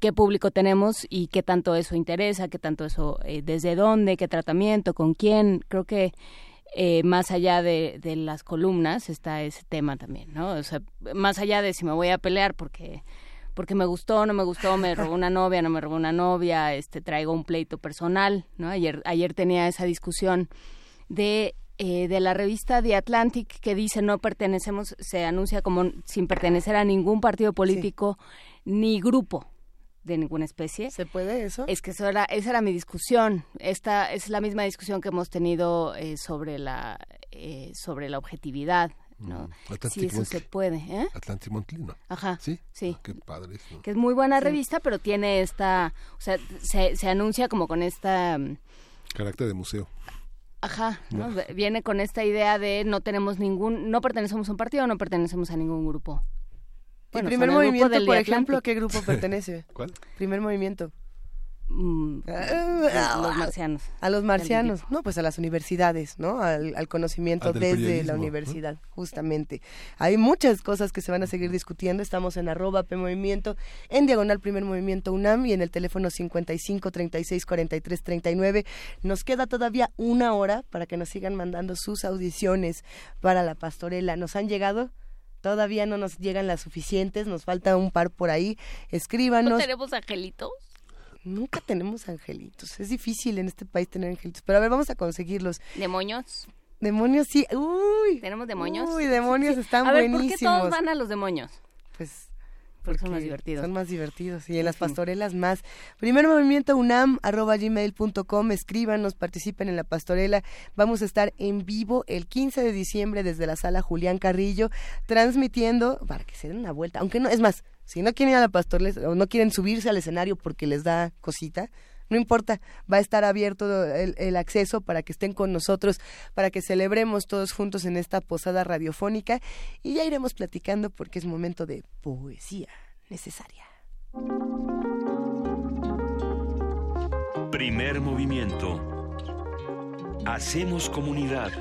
¿qué, público tenemos y qué tanto eso interesa, qué tanto eso, eh, desde dónde, qué tratamiento, con quién. Creo que eh, más allá de, de, las columnas está ese tema también, ¿no? O sea, más allá de si me voy a pelear porque porque me gustó, no me gustó, me robó una novia, no me robó una novia, este traigo un pleito personal, ¿no? Ayer ayer tenía esa discusión de eh, de la revista The Atlantic que dice no pertenecemos, se anuncia como sin pertenecer a ningún partido político ni grupo de ninguna especie. ¿Se puede eso? Es que eso era, esa era mi discusión. Esta es la misma discusión que hemos tenido eh, sobre la eh, sobre la objetividad. ¿no? Mm, si eso se puede. ¿eh? Atlantic Monthly, ¿no? Ajá. Sí. Sí. Ah, qué padre. Eso. Que es muy buena revista, pero tiene esta. O sea, se, se anuncia como con esta. Carácter de museo. Ajá, viene con esta idea de no tenemos ningún, no pertenecemos a un partido, no pertenecemos a ningún grupo. Bueno, primer movimiento, por ejemplo, ¿a qué grupo pertenece? ¿Cuál? Primer movimiento. Mm, a los marcianos. A los marcianos, no, pues a las universidades, ¿no? Al, conocimiento desde la universidad, justamente. Hay muchas cosas que se van a seguir discutiendo. Estamos en arroba P Movimiento, en diagonal Primer Movimiento UNAM y en el teléfono 55 36 43 39. Nos queda todavía una hora para que nos sigan mandando sus audiciones para la pastorela. ¿Nos han llegado? Todavía no nos llegan las suficientes, nos falta un par por ahí. Escríbanos. ¿No tenemos angelitos? Nunca tenemos angelitos. Es difícil en este país tener angelitos. Pero a ver, vamos a conseguirlos. ¿Demonios? Demonios, sí. Uy. ¿Tenemos demonios? Uy, demonios están a ver, ¿por qué todos van a los demonios? Pues porque, son más divertidos. Son más divertidos. Y en las pastorelas más. Primer movimiento unam arroba gmail.com. Escríbanos, participen en la pastorela. Vamos a estar en vivo el 15 de diciembre desde la sala Julián Carrillo, transmitiendo para que se den una vuelta. Aunque no, es más, si no quieren ir a la pastorela o no quieren subirse al escenario porque les da cosita, no importa, va a estar abierto el, acceso para que estén con nosotros, para que celebremos todos juntos en esta posada radiofónica y ya iremos platicando porque es momento de poesía necesaria. Primer movimiento. Hacemos comunidad.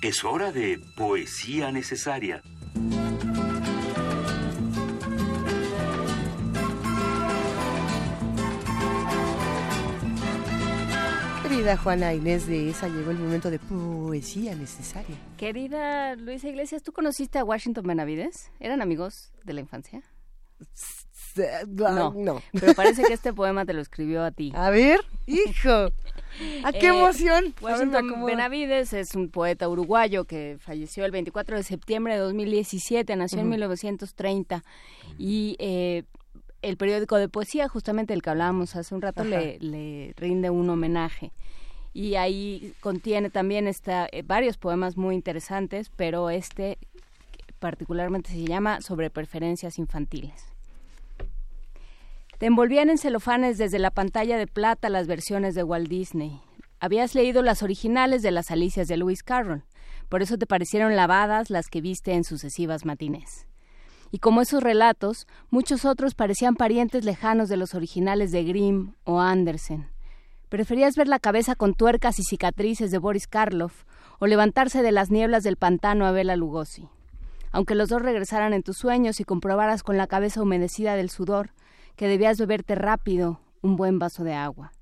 Es hora de poesía necesaria. Querida Juana Inés de esa llegó el momento de poesía necesaria. Querida Luisa Iglesias, ¿tú conociste a Washington Benavides? ¿Eran amigos de la infancia? No, no. Pero parece que este poema te lo escribió a ti. A ver, hijo. ¡A qué eh, emoción! Washington Benavides es un poeta uruguayo que falleció el 24 de septiembre de 2017, nació en 1930 y eh, el periódico de poesía, justamente el que hablábamos hace un rato, le, rinde un homenaje. Y ahí contiene también esta, eh, varios poemas muy interesantes, pero este particularmente se llama Sobre preferencias infantiles. Te envolvían en celofanes desde la pantalla de plata las versiones de Walt Disney. Habías leído las originales de las Alicias de Lewis Carroll, por eso te parecieron lavadas las que viste en sucesivas matines. Y como esos relatos, muchos otros parecían parientes lejanos de los originales de Grimm o Andersen. Preferías ver la cabeza con tuercas y cicatrices de Boris Karloff o levantarse de las nieblas del pantano a Bela Lugosi. Aunque los dos regresaran en tus sueños y comprobaras con la cabeza humedecida del sudor que debías beberte rápido un buen vaso de agua.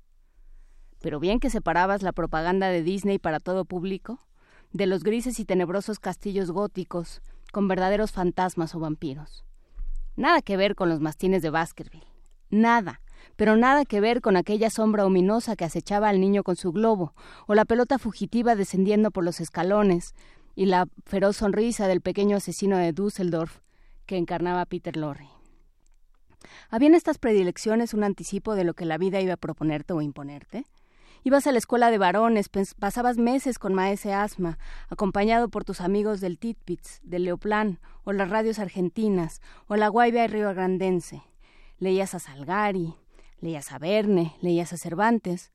Pero bien que separabas la propaganda de Disney para todo público, de los grises y tenebrosos castillos góticos, con verdaderos fantasmas o vampiros. Nada que ver con los mastines de Baskerville. Nada, pero nada que ver con aquella sombra ominosa que acechaba al niño con su globo, o la pelota fugitiva descendiendo por los escalones, y la feroz sonrisa del pequeño asesino de Düsseldorf que encarnaba Peter Lorre. ¿Había en estas predilecciones un anticipo de lo que la vida iba a proponerte o imponerte? Ibas a la escuela de varones, pasabas meses con maese Asma, acompañado por tus amigos del Titpitz, del Leoplan, o las radios argentinas, o la Guaivia y Río Grandense. Leías a Salgari, leías a Verne, leías a Cervantes.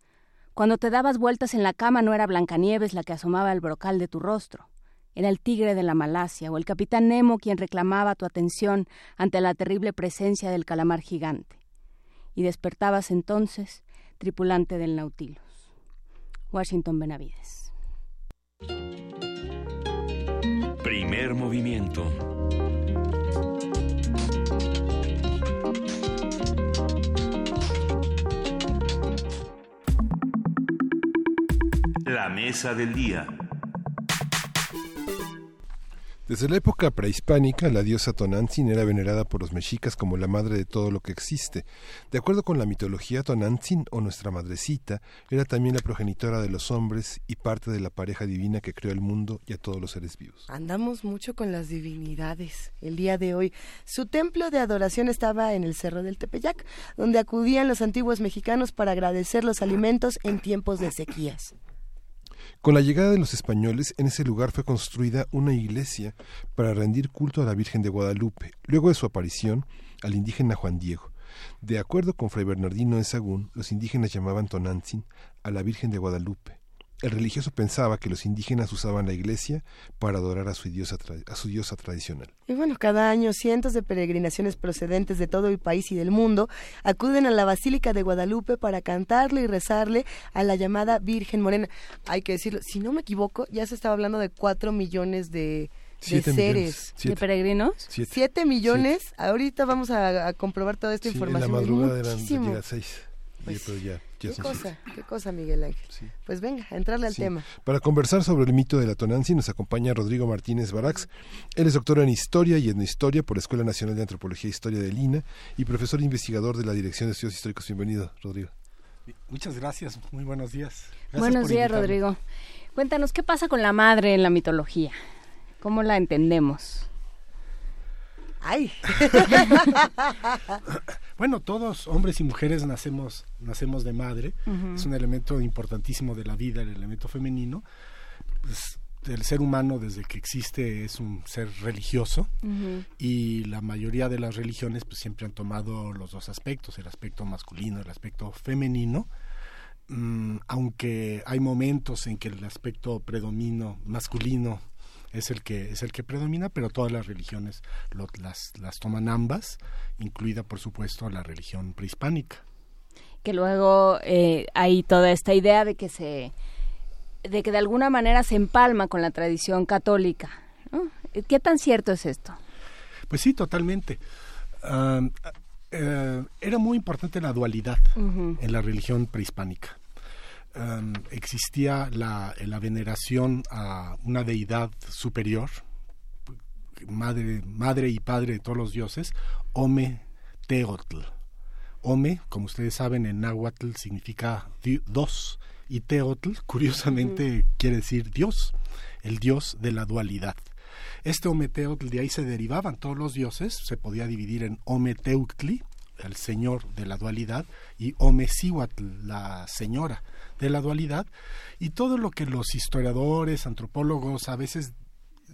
Cuando te dabas vueltas en la cama no era Blancanieves la que asomaba el brocal de tu rostro. Era el tigre de la Malasia o el capitán Nemo quien reclamaba tu atención ante la terrible presencia del calamar gigante. Y despertabas entonces tripulante del Nautilus. Washington Benavides. Primer movimiento. La mesa del día. Desde la época prehispánica, la diosa Tonantzin era venerada por los mexicas como la madre de todo lo que existe. De acuerdo con la mitología, Tonantzin, o nuestra madrecita, era también la progenitora de los hombres y parte de la pareja divina que creó el mundo y a todos los seres vivos. Andamos mucho con las divinidades el día de hoy. Su templo de adoración estaba en el Cerro del Tepeyac, donde acudían los antiguos mexicanos para agradecer los alimentos en tiempos de sequías. Con la llegada de los españoles, en ese lugar fue construida una iglesia para rendir culto a la Virgen de Guadalupe, luego de su aparición al indígena Juan Diego. De acuerdo con Fray Bernardino de Sagún, los indígenas llamaban Tonantzin a la Virgen de Guadalupe, el religioso pensaba que los indígenas usaban la iglesia para adorar a su, diosa, a su diosa tradicional. Y bueno, cada año cientos de peregrinaciones procedentes de todo el país y del mundo acuden a la Basílica de Guadalupe para cantarle y rezarle a la llamada Virgen Morena. Hay que decirlo, si no me equivoco, ya se estaba hablando de cuatro millones de, seres. ¿De peregrinos? Siete, millones. Ahorita vamos a, comprobar toda esta información. En la madrugada eran seis. Pues, ¿Qué cosa? ¿Qué cosa, Miguel Ángel? Pues venga, a entrarle al tema. Para conversar sobre el mito de la Tonanzi nos acompaña Rodrigo Martínez Barax. Él es doctor en Historia y en Historia por la Escuela Nacional de Antropología e Historia de Lina y profesor investigador de la Dirección de Estudios Históricos. Bienvenido, Rodrigo. Muchas gracias, muy buenos días. buenos días, Rodrigo. Cuéntanos, ¿qué pasa con la madre en la mitología? ¿Cómo la entendemos? ¡Ay! bueno, todos, hombres y mujeres, nacemos, nacemos de madre. Es un elemento importantísimo de la vida, el elemento femenino. Pues, el ser humano desde que existe es un ser religioso y la mayoría de las religiones pues siempre han tomado los dos aspectos, el aspecto masculino, el aspecto femenino, mm, aunque hay momentos en que el aspecto predomino masculino es el que es el que predomina, pero todas las religiones las, las toman ambas, incluida por supuesto la religión prehispánica. Que luego eh, hay toda esta idea de que se de que de alguna manera se empalma con la tradición católica. ¿Qué tan cierto es esto? Pues sí, totalmente. Eh, era muy importante la dualidad en la religión prehispánica. Em, existía la, la, veneración a una deidad superior, madre, madre y padre de todos los dioses, Ome Teotl. Ome, como ustedes saben, en náhuatl significa dos, y Teotl, curiosamente, quiere decir Dios, el Dios de la dualidad. Este Teotl, de ahí se derivaban todos los dioses, se podía dividir en Teuctli, el señor de la dualidad, y Siwatl, la señora de la dualidad y todo lo que los historiadores, antropólogos a veces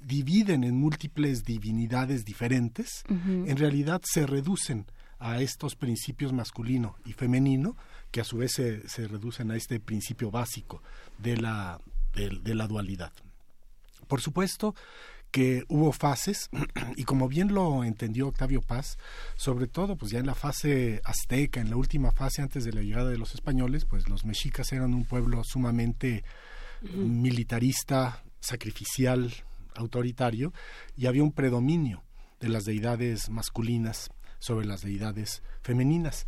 dividen en múltiples divinidades diferentes, en realidad se reducen a estos principios masculino y femenino, que a su vez se, se reducen a este principio básico de la, de la dualidad. Por supuesto, que hubo fases y como bien lo entendió Octavio Paz, sobre todo pues ya en la fase azteca, en la última fase antes de la llegada de los españoles, pues los mexicas eran un pueblo sumamente militarista, sacrificial, autoritario y había un predominio de las deidades masculinas sobre las deidades femeninas.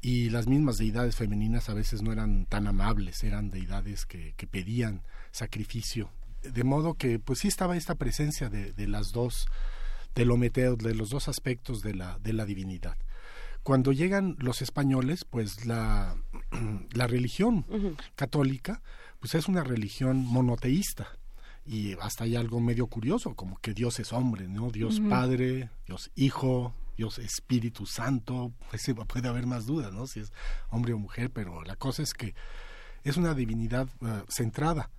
Y las mismas deidades femeninas a veces no eran tan amables, eran deidades que, que pedían sacrificio de modo que pues sí estaba esta presencia de, de las dos, del Ometeo, de los dos aspectos de la, de la divinidad. Cuando llegan los españoles, pues la, la religión católica, pues es una religión monoteísta y hasta hay algo medio curioso, como que Dios es hombre, ¿no? Dios Padre, Dios Hijo, Dios Espíritu Santo, pues puede haber más dudas, ¿no? Si es hombre o mujer, pero la cosa es que es una divinidad eh, centrada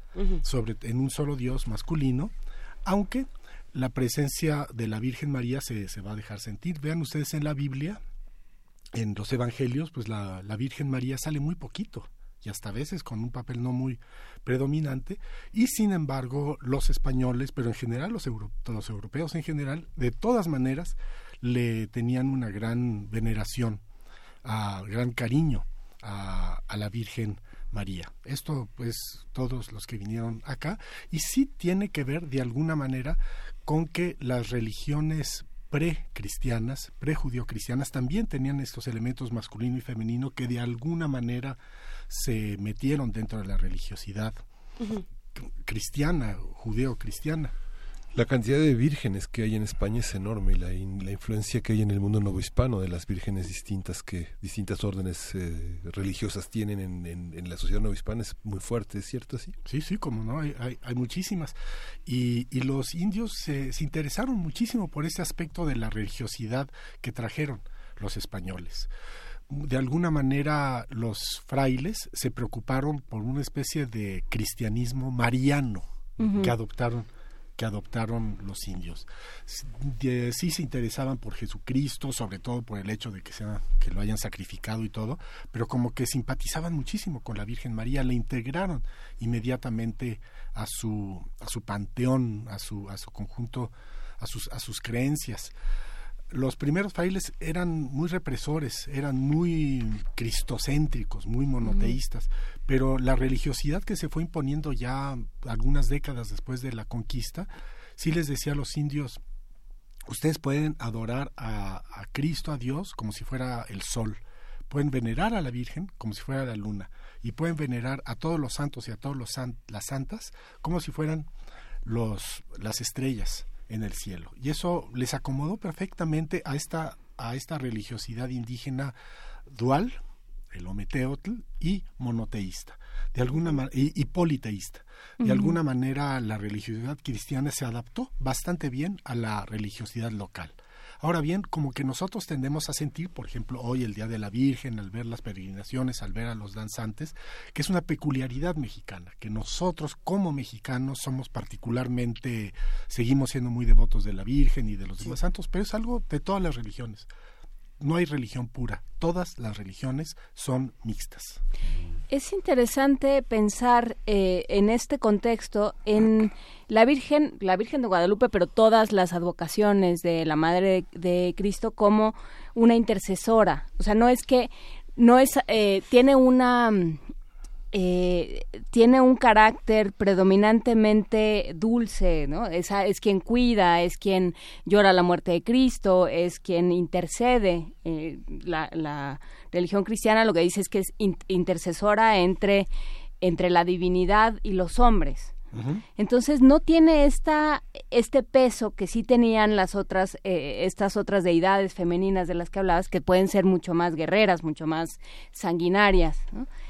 sobre en un solo Dios masculino, aunque la presencia de la Virgen María se, se va a dejar sentir. Vean ustedes en la Biblia, en los Evangelios, pues la, la Virgen María sale muy poquito y hasta a veces con un papel no muy predominante, y sin embargo los españoles, pero en general los, los europeos en general, de todas maneras, le tenían una gran veneración, a, gran cariño a, a la Virgen María. Esto, pues, todos los que vinieron acá, y sí tiene que ver de alguna manera con que las religiones pre-cristianas, pre-judío-cristianas, también tenían estos elementos masculino y femenino que de alguna manera se metieron dentro de la religiosidad cristiana, judeo-cristiana. La cantidad de vírgenes que hay en España es enorme y la, la influencia que hay en el mundo novohispano de las vírgenes distintas que distintas órdenes eh, religiosas tienen en, en, la sociedad novohispana es muy fuerte, ¿es cierto así? Sí, sí, como no, hay, hay, muchísimas. Y, y, los indios se, se interesaron muchísimo por ese aspecto de la religiosidad que trajeron los españoles de alguna manera los frailes se preocuparon por una especie de cristianismo mariano que adoptaron que adoptaron los indios. Sí se interesaban por Jesucristo, sobre todo por el hecho de que, sea, que lo hayan sacrificado y todo, pero como que simpatizaban muchísimo con la Virgen María, la integraron inmediatamente a su, a su panteón, a su, a su conjunto, a sus, a sus creencias los primeros frailes eran muy represores, eran muy cristocéntricos, muy monoteístas, pero la religiosidad que se fue imponiendo ya algunas décadas después de la conquista, sí les decía a los indios, ustedes pueden adorar a, Cristo, a Dios, como si fuera el sol, pueden venerar a la Virgen como si fuera la luna, y pueden venerar a todos los santos y a todas las santas como si fueran los, las estrellas en el cielo. Y eso les acomodó perfectamente a esta, a esta religiosidad indígena dual, el ometeotl, y monoteísta, de alguna y, politeísta. De alguna manera la religiosidad cristiana se adaptó bastante bien a la religiosidad local. Ahora bien, como que nosotros tendemos a sentir, por ejemplo, hoy el Día de la Virgen, al ver las peregrinaciones, al ver a los danzantes, que es una peculiaridad mexicana, que nosotros como mexicanos somos particularmente, seguimos siendo muy devotos de la Virgen y de los demás santos, pero es algo de todas las religiones no hay religión pura, todas las religiones son mixtas. Es interesante pensar eh, en este contexto en la Virgen, la Virgen de Guadalupe, pero todas las advocaciones de la Madre de, Cristo como una intercesora. O sea, no es que no es eh, tiene una eh, tiene un carácter predominantemente dulce, ¿no? Es, es, quien cuida, es quien llora la muerte de Cristo, es quien intercede. Eh, la, la, religión cristiana lo que dice es que es intercesora entre, entre la divinidad y los hombres. Entonces no tiene esta este peso que sí tenían las otras eh, estas otras deidades femeninas de las que hablabas que pueden ser mucho más guerreras, mucho más sanguinarias.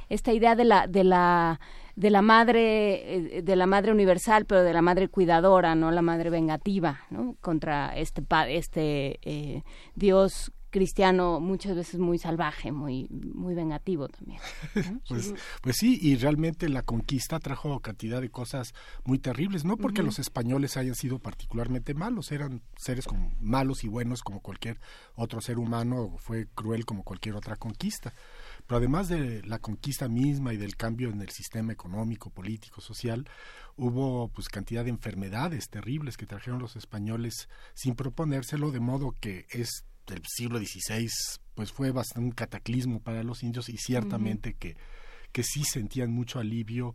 Esta idea de la de la de la madre eh, de la madre universal, pero de la madre cuidadora, no la madre vengativa, ¿no? Contra este este eh, Dios cristiano muchas veces muy salvaje, muy, muy vengativo también. pues, pues sí, y realmente la conquista trajo cantidad de cosas muy terribles, no porque los españoles hayan sido particularmente malos, eran seres como malos y buenos como cualquier otro ser humano, fue cruel como cualquier otra conquista. Pero además de la conquista misma y del cambio en el sistema económico, político, social, hubo pues cantidad de enfermedades terribles que trajeron los españoles sin proponérselo, de modo que es del siglo XVI, pues fue bastante un cataclismo para los indios y ciertamente que, que sí sentían mucho alivio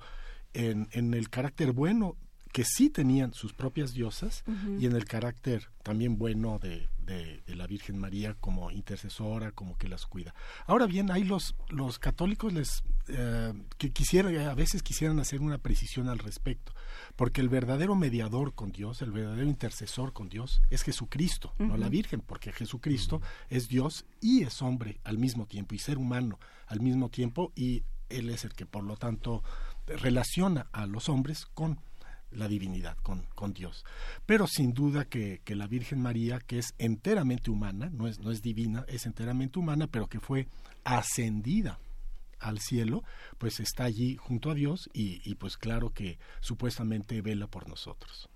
en, en el carácter bueno que sí tenían sus propias diosas y en el carácter también bueno de, de, la Virgen María como intercesora, como que las cuida. Ahora bien, hay los, los católicos les eh, que quisieran, a veces quisieran hacer una precisión al respecto, porque el verdadero mediador con Dios, el verdadero intercesor con Dios es Jesucristo, no la Virgen, porque Jesucristo es Dios y es hombre al mismo tiempo y ser humano al mismo tiempo y él es el que por lo tanto relaciona a los hombres con la divinidad, con, con Dios. Pero sin duda que, que, la Virgen María, que es enteramente humana, no es, no es divina, es enteramente humana, pero que fue ascendida al cielo, pues está allí junto a Dios y, y pues claro que supuestamente vela por nosotros.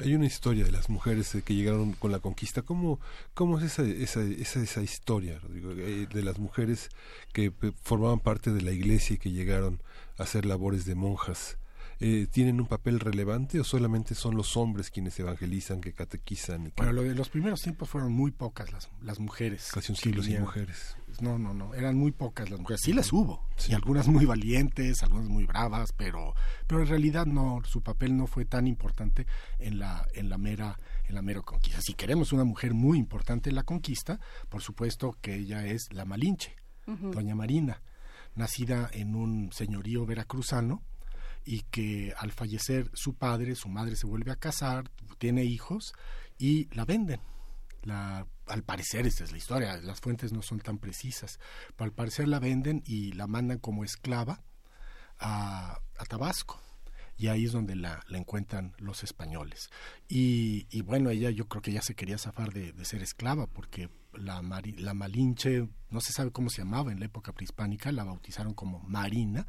Hay una historia de las mujeres eh, que llegaron con la conquista. ¿Cómo, cómo es esa, esa, esa, esa historia, eh, de las mujeres que eh, formaban parte de la iglesia y que llegaron a hacer labores de monjas? Eh, tienen un papel relevante o solamente son los hombres quienes evangelizan, que catequizan? Y Bueno, lo de los primeros tiempos fueron muy pocas las, las mujeres. Casi un siglo sin mujeres. No, no, no, eran muy pocas las mujeres. Sí las hubo, y algunas muy valientes, algunas muy bravas, pero, pero en realidad no, su papel no fue tan importante en la, en la mera en la mera conquista. Si queremos una mujer muy importante en la conquista, por supuesto que ella es la Malinche, doña Marina, nacida en un señorío veracruzano, y que al fallecer su padre, su madre se vuelve a casar, tiene hijos y la venden. La, al parecer, esta es la historia, las fuentes no son tan precisas, pero al parecer la venden y la mandan como esclava a, a Tabasco. Y ahí es donde la, la encuentran los españoles. Y, y, bueno, ella yo creo que ya se quería zafar de, de ser esclava, porque la, la Malinche, no se sabe cómo se llamaba en la época prehispánica, la bautizaron como Marina,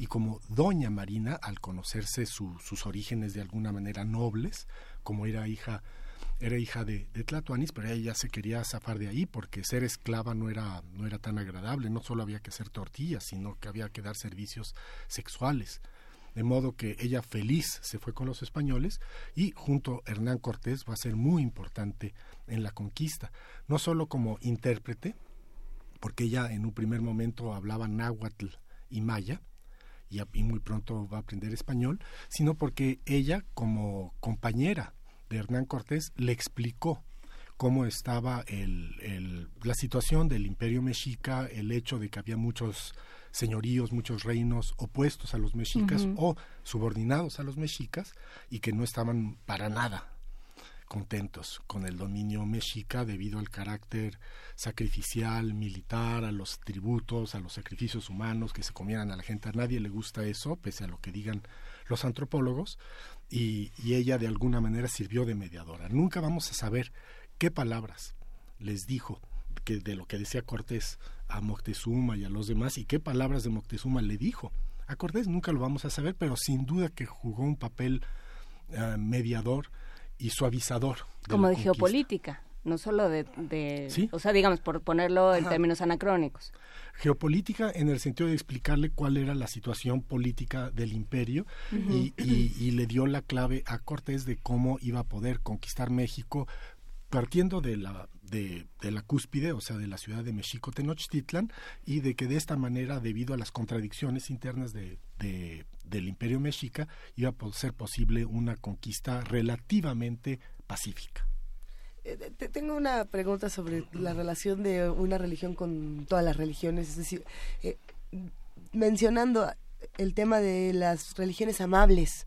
y como Doña Marina, al conocerse sus orígenes de alguna manera nobles, como era hija era hija de, de Tlatuanis, pero ella se quería zafar de ahí porque ser esclava no era, no era tan agradable, no solo había que hacer tortillas, sino que había que dar servicios sexuales. De modo que ella feliz se fue con los españoles y junto a Hernán Cortés va a ser muy importante en la conquista, no solo como intérprete, porque ella en un primer momento hablaba náhuatl y maya, y, muy pronto va a aprender español, sino porque ella, como compañera de Hernán Cortés, le explicó cómo estaba el, la situación del imperio mexica, el hecho de que había muchos señoríos, muchos reinos opuestos a los mexicas o subordinados a los mexicas y que no estaban para nada contentos con el dominio mexica debido al carácter sacrificial, militar, a los tributos, a los sacrificios humanos que se comieran a la gente. A nadie le gusta eso, pese a lo que digan los antropólogos, y, ella de alguna manera sirvió de mediadora. Nunca vamos a saber qué palabras les dijo que de lo que decía Cortés a Moctezuma y a los demás y qué palabras de Moctezuma le dijo. A Cortés nunca lo vamos a saber, pero sin duda que jugó un papel uh, mediador y suavizador. Como de geopolítica, no solo de, o sea, digamos, por ponerlo en términos anacrónicos. Geopolítica en el sentido de explicarle cuál era la situación política del imperio y, y, le dio la clave a Cortés de cómo iba a poder conquistar México partiendo de la, de, de, la cúspide, o sea, de la ciudad de México Tenochtitlan, y de que de esta manera, debido a las contradicciones internas de, de, del imperio mexica, iba a ser posible una conquista relativamente pacífica. Eh, tengo una pregunta sobre la relación de una religión con todas las religiones, es decir, eh, mencionando el tema de las religiones amables,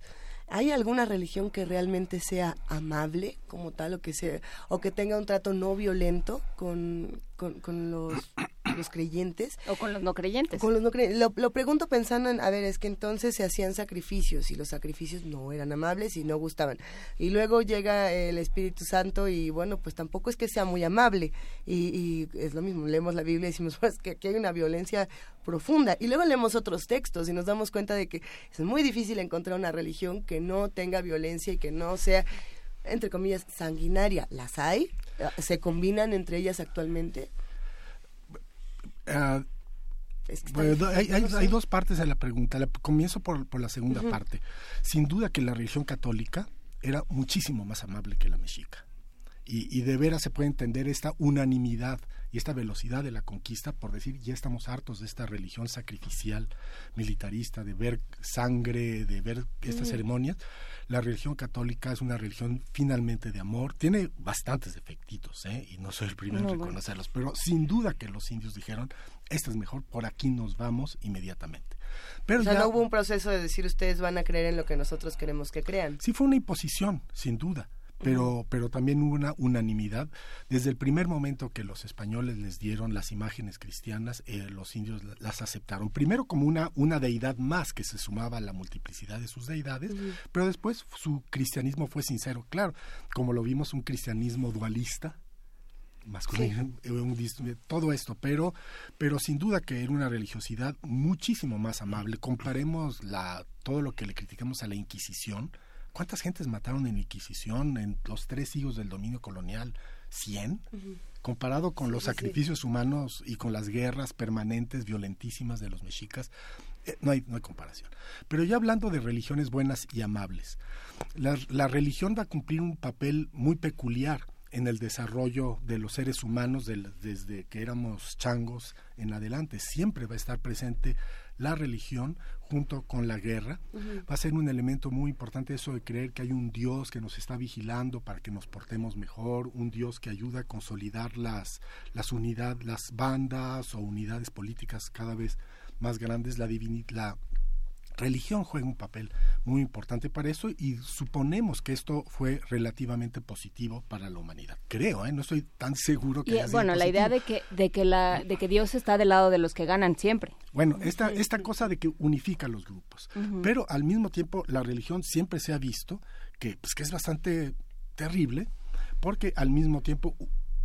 ¿Hay alguna religión que realmente sea amable como tal o que sea o que tenga un trato no violento con, con, los, los, creyentes? O con los no creyentes. Con los no Lo, lo, pregunto pensando en, a ver, es que entonces se hacían sacrificios y los sacrificios no eran amables y no gustaban. Y luego llega el Espíritu Santo y bueno, pues tampoco es que sea muy amable. Y, y es lo mismo, leemos la Biblia y decimos, pues que aquí hay una violencia profunda. Y luego leemos otros textos y nos damos cuenta de que es muy difícil encontrar una religión que no tenga violencia y que no sea, entre comillas, sanguinaria. ¿Las hay? ¿Se combinan entre ellas actualmente? Uh, hay, hay, dos partes de la pregunta. comienzo por, por la segunda parte. Sin duda que la religión católica era muchísimo más amable que la mexica Y, de veras se puede entender esta unanimidad y esta velocidad de la conquista por decir ya estamos hartos de esta religión sacrificial militarista, de ver sangre, de ver estas ceremonias. La religión católica es una religión finalmente de amor, tiene bastantes defectitos, ¿eh? y no soy el primero en reconocerlos, pero sin duda que los indios dijeron, esta es mejor, por aquí nos vamos inmediatamente. Pero o sea, no hubo un proceso de decir ustedes van a creer en lo que nosotros queremos que crean. Sí fue una imposición, sin duda pero, pero también hubo una unanimidad. Desde el primer momento que los españoles les dieron las imágenes cristianas, eh, los indios las aceptaron. Primero como una, una deidad más que se sumaba a la multiplicidad de sus deidades, pero después su cristianismo fue sincero. Claro, como lo vimos, un cristianismo dualista, masculino, todo esto, pero, pero sin duda que era una religiosidad muchísimo más amable. Comparemos la, todo lo que le criticamos a la Inquisición, ¿Cuántas gentes mataron en Inquisición, en los tres siglos del dominio colonial? ¿Cien? Comparado con los sacrificios humanos y con las guerras permanentes, violentísimas de los mexicas, eh, no, hay, no hay comparación. Pero ya hablando de religiones buenas y amables, la, la religión va a cumplir un papel muy peculiar en el desarrollo de los seres humanos desde que éramos changos en adelante. Siempre va a estar presente la religión junto con la guerra. Va a ser un elemento muy importante eso de creer que hay un Dios que nos está vigilando para que nos portemos mejor, un Dios que ayuda a consolidar las, las unidades, las bandas o unidades políticas cada vez más grandes, la, la religión juega un papel muy importante para eso y suponemos que esto fue relativamente positivo para la humanidad. Creo, ¿eh? no estoy tan seguro que y, bueno, la idea de que de que la de que Dios está del lado de los que ganan siempre. Bueno, esta esta cosa de que unifica los grupos, pero al mismo tiempo la religión siempre se ha visto que pues que es bastante terrible porque al mismo tiempo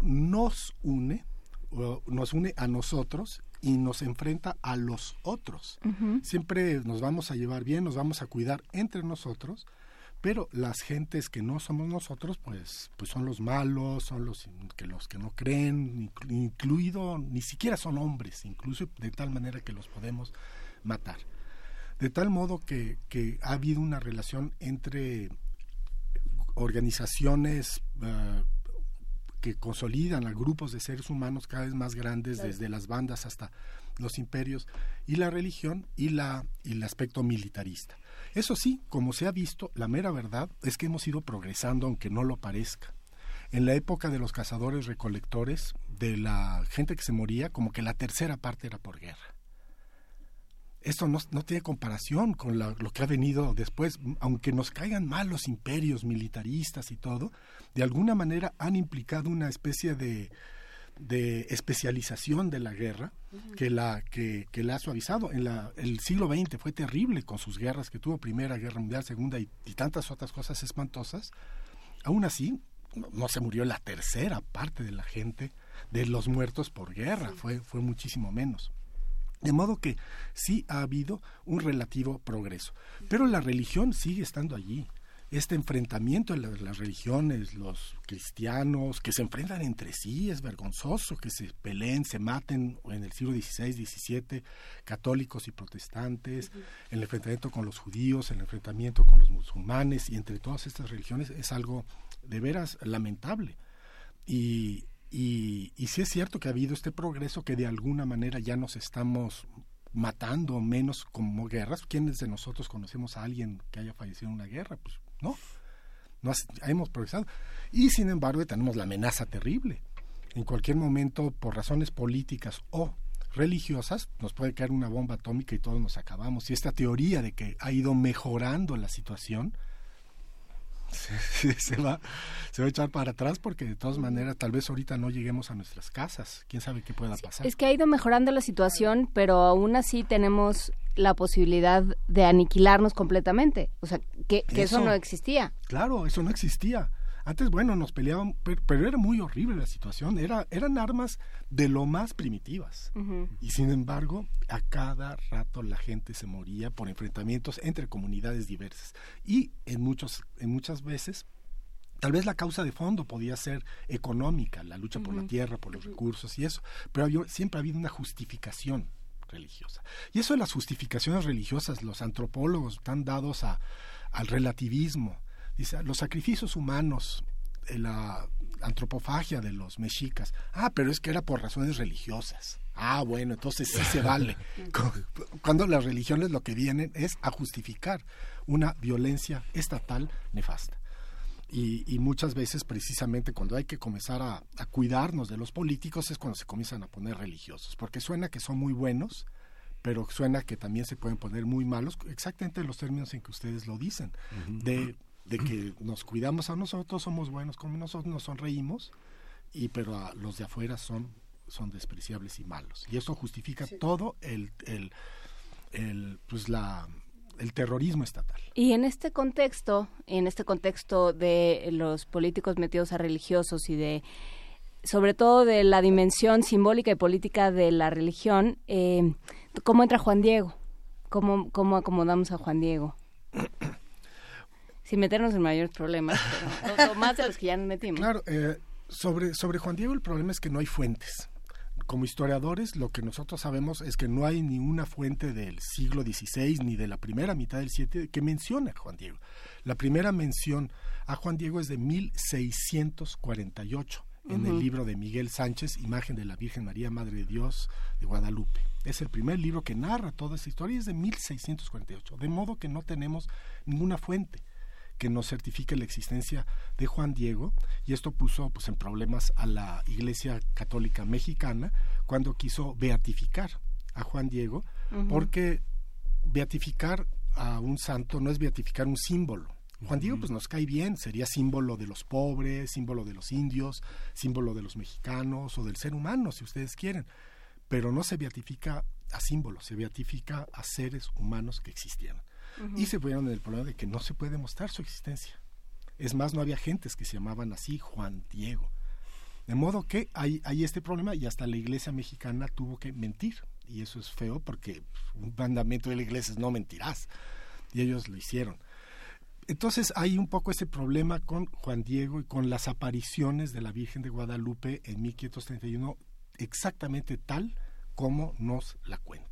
nos une nos une a nosotros y nos enfrenta a los otros. Siempre nos vamos a llevar bien, nos vamos a cuidar entre nosotros, pero las gentes que no somos nosotros, pues, pues son los malos, son los que los que no creen, incluido, ni siquiera son hombres, incluso de tal manera que los podemos matar. De tal modo que, que ha habido una relación entre organizaciones uh, que consolidan a grupos de seres humanos cada vez más grandes, desde las bandas hasta los imperios, y la religión y, la, y el aspecto militarista. Eso sí, como se ha visto, la mera verdad es que hemos ido progresando, aunque no lo parezca. En la época de los cazadores recolectores, de la gente que se moría, como que la tercera parte era por guerra esto no, tiene comparación con lo que ha venido después, aunque nos caigan mal los imperios militaristas y todo, de alguna manera han implicado una especie de, de especialización de la guerra que la que, que, la ha suavizado. En la el siglo XX fue terrible con sus guerras que tuvo primera guerra mundial segunda y, tantas otras cosas espantosas. Aún así no, se murió la tercera parte de la gente de los muertos por guerra. Fue fue muchísimo menos de modo que sí ha habido un relativo progreso. Pero la religión sigue estando allí. Este enfrentamiento de las religiones, los cristianos que se enfrentan entre sí, es vergonzoso que se peleen, se maten en el siglo XVI, XVII, católicos y protestantes, el enfrentamiento con los judíos, el enfrentamiento con los musulmanes y entre todas estas religiones es algo de veras lamentable. Y y, y sí es cierto que ha habido este progreso que de alguna manera ya nos estamos matando menos como guerras. ¿Quiénes de nosotros conocemos a alguien que haya fallecido en una guerra? Pues no, no hemos progresado. Y sin embargo tenemos la amenaza terrible. En cualquier momento, por razones políticas o religiosas, nos puede caer una bomba atómica y todos nos acabamos. Y esta teoría de que ha ido mejorando la situación, se, va, se va a echar para atrás porque de todas maneras tal vez ahorita no lleguemos a nuestras casas. ¿Quién sabe qué pueda pasar? Es que ha ido mejorando la situación, pero aún así tenemos la posibilidad de aniquilarnos completamente. O sea, que, eso no existía. Claro, eso no existía. Antes, bueno, nos peleaban, pero, era muy horrible la situación. Era, eran armas de lo más primitivas. Y sin embargo, a cada rato la gente se moría por enfrentamientos entre comunidades diversas. Y en, muchos, en muchas veces Tal vez la causa de fondo podía ser económica, la lucha por la tierra, por los recursos y eso, pero siempre ha habido una justificación religiosa. Y eso de las justificaciones religiosas, los antropólogos están dados a, al relativismo, Dice, los sacrificios humanos, la, antropofagia de los mexicas. Ah, pero es que era por razones religiosas. Ah, bueno, entonces sí se vale. Cuando las religiones lo que vienen es a justificar una violencia estatal nefasta. Y, muchas veces precisamente cuando hay que comenzar a, cuidarnos de los políticos es cuando se comienzan a poner religiosos, porque suena que son muy buenos, pero suena que también se pueden poner muy malos, exactamente en los términos en que ustedes lo dicen, de, de, que nos cuidamos a nosotros, somos buenos, como nosotros nos sonreímos, y pero a los de afuera son, son despreciables y malos. Y eso justifica todo el, el, el, pues la el terrorismo estatal. Y en este contexto, en este contexto de los políticos metidos a religiosos y de sobre todo de la dimensión simbólica y política de la religión, eh, ¿cómo entra Juan Diego? ¿Cómo, ¿Cómo acomodamos a Juan Diego? Sin meternos en mayores problemas, pero más de los que ya nos metimos. Claro, eh, sobre, sobre Juan Diego el problema es que no hay fuentes como historiadores, lo que nosotros sabemos es que no hay ni una fuente del siglo XVI ni de la primera mitad del VII que mencione a Juan Diego. La primera mención a Juan Diego es de 1648 en el libro de Miguel Sánchez, Imagen de la Virgen María, Madre de Dios de Guadalupe. Es el primer libro que narra toda esta historia y es de 1648, de modo que no tenemos ninguna fuente que nos certifique la existencia de Juan Diego y esto puso pues en problemas a la Iglesia Católica Mexicana cuando quiso beatificar a Juan Diego porque beatificar a un santo no es beatificar un símbolo. Juan Diego pues nos cae bien, sería símbolo de los pobres, símbolo de los indios, símbolo de los mexicanos o del ser humano si ustedes quieren, pero no se beatifica a símbolos, se beatifica a seres humanos que y se vieron en el problema de que no se puede demostrar su existencia. Es más, no había gentes que se llamaban así Juan Diego. De modo que hay, hay este problema y hasta la iglesia mexicana tuvo que mentir. Y eso es feo porque un mandamiento de la iglesia es no mentirás. Y ellos lo hicieron. Entonces hay un poco ese problema con Juan Diego y con las apariciones de la Virgen de Guadalupe en 1531, exactamente tal como nos la cuentan.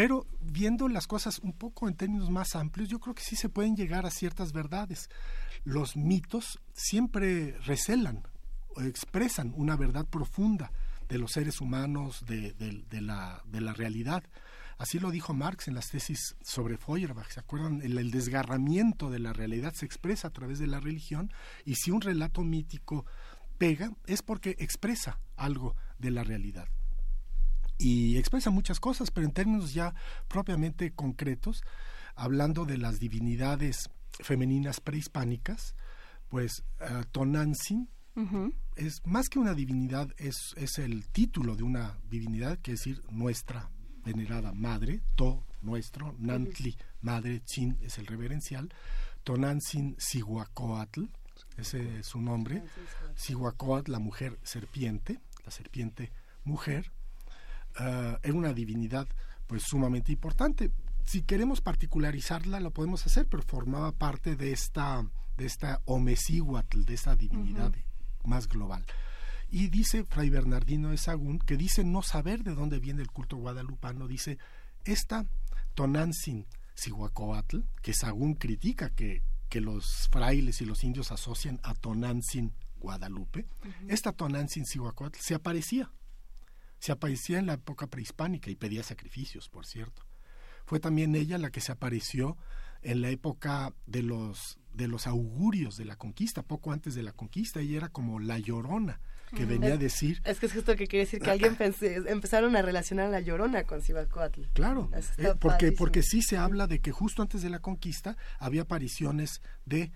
Pero viendo las cosas un poco en términos más amplios, yo creo que sí se pueden llegar a ciertas verdades. Los mitos siempre recelan o expresan una verdad profunda de los seres humanos, de, la, realidad. Así lo dijo Marx en las tesis sobre Feuerbach. ¿Se acuerdan? El, el, desgarramiento de la realidad se expresa a través de la religión y si un relato mítico pega es porque expresa algo de la realidad y expresa muchas cosas, pero en términos ya propiamente concretos, hablando de las divinidades femeninas prehispánicas, pues uh, Tonantzin es más que una divinidad, es, es el título de una divinidad, que es decir, nuestra venerada madre, To, nuestro, Nantli, madre, Chin es el reverencial, Tonantzin Sihuacoatl, ese es su nombre, Sihuacoatl, la mujer serpiente, la serpiente mujer, uh, era una divinidad pues sumamente importante. Si queremos particularizarla, lo podemos hacer, pero formaba parte de esta, de esta de esta divinidad más global. Y dice Fray Bernardino de Sagún, que dice no saber de dónde viene el culto guadalupano, dice, esta Tonantzin Sihuacoatl, que Sagún critica que, que los frailes y los indios asocian a Tonantzin Guadalupe, esta Tonantzin Sihuacoatl se aparecía se aparecía en la época prehispánica y pedía sacrificios, por cierto. Fue también ella la que se apareció en la época de los de los augurios de la conquista, poco antes de la conquista, ella era como la llorona, que venía a decir... Es que es justo que quiere decir que alguien empezaron a relacionar a la llorona con Cibalcoatl. Claro, eh, porque, porque sí se habla de que justo antes de la conquista había apariciones de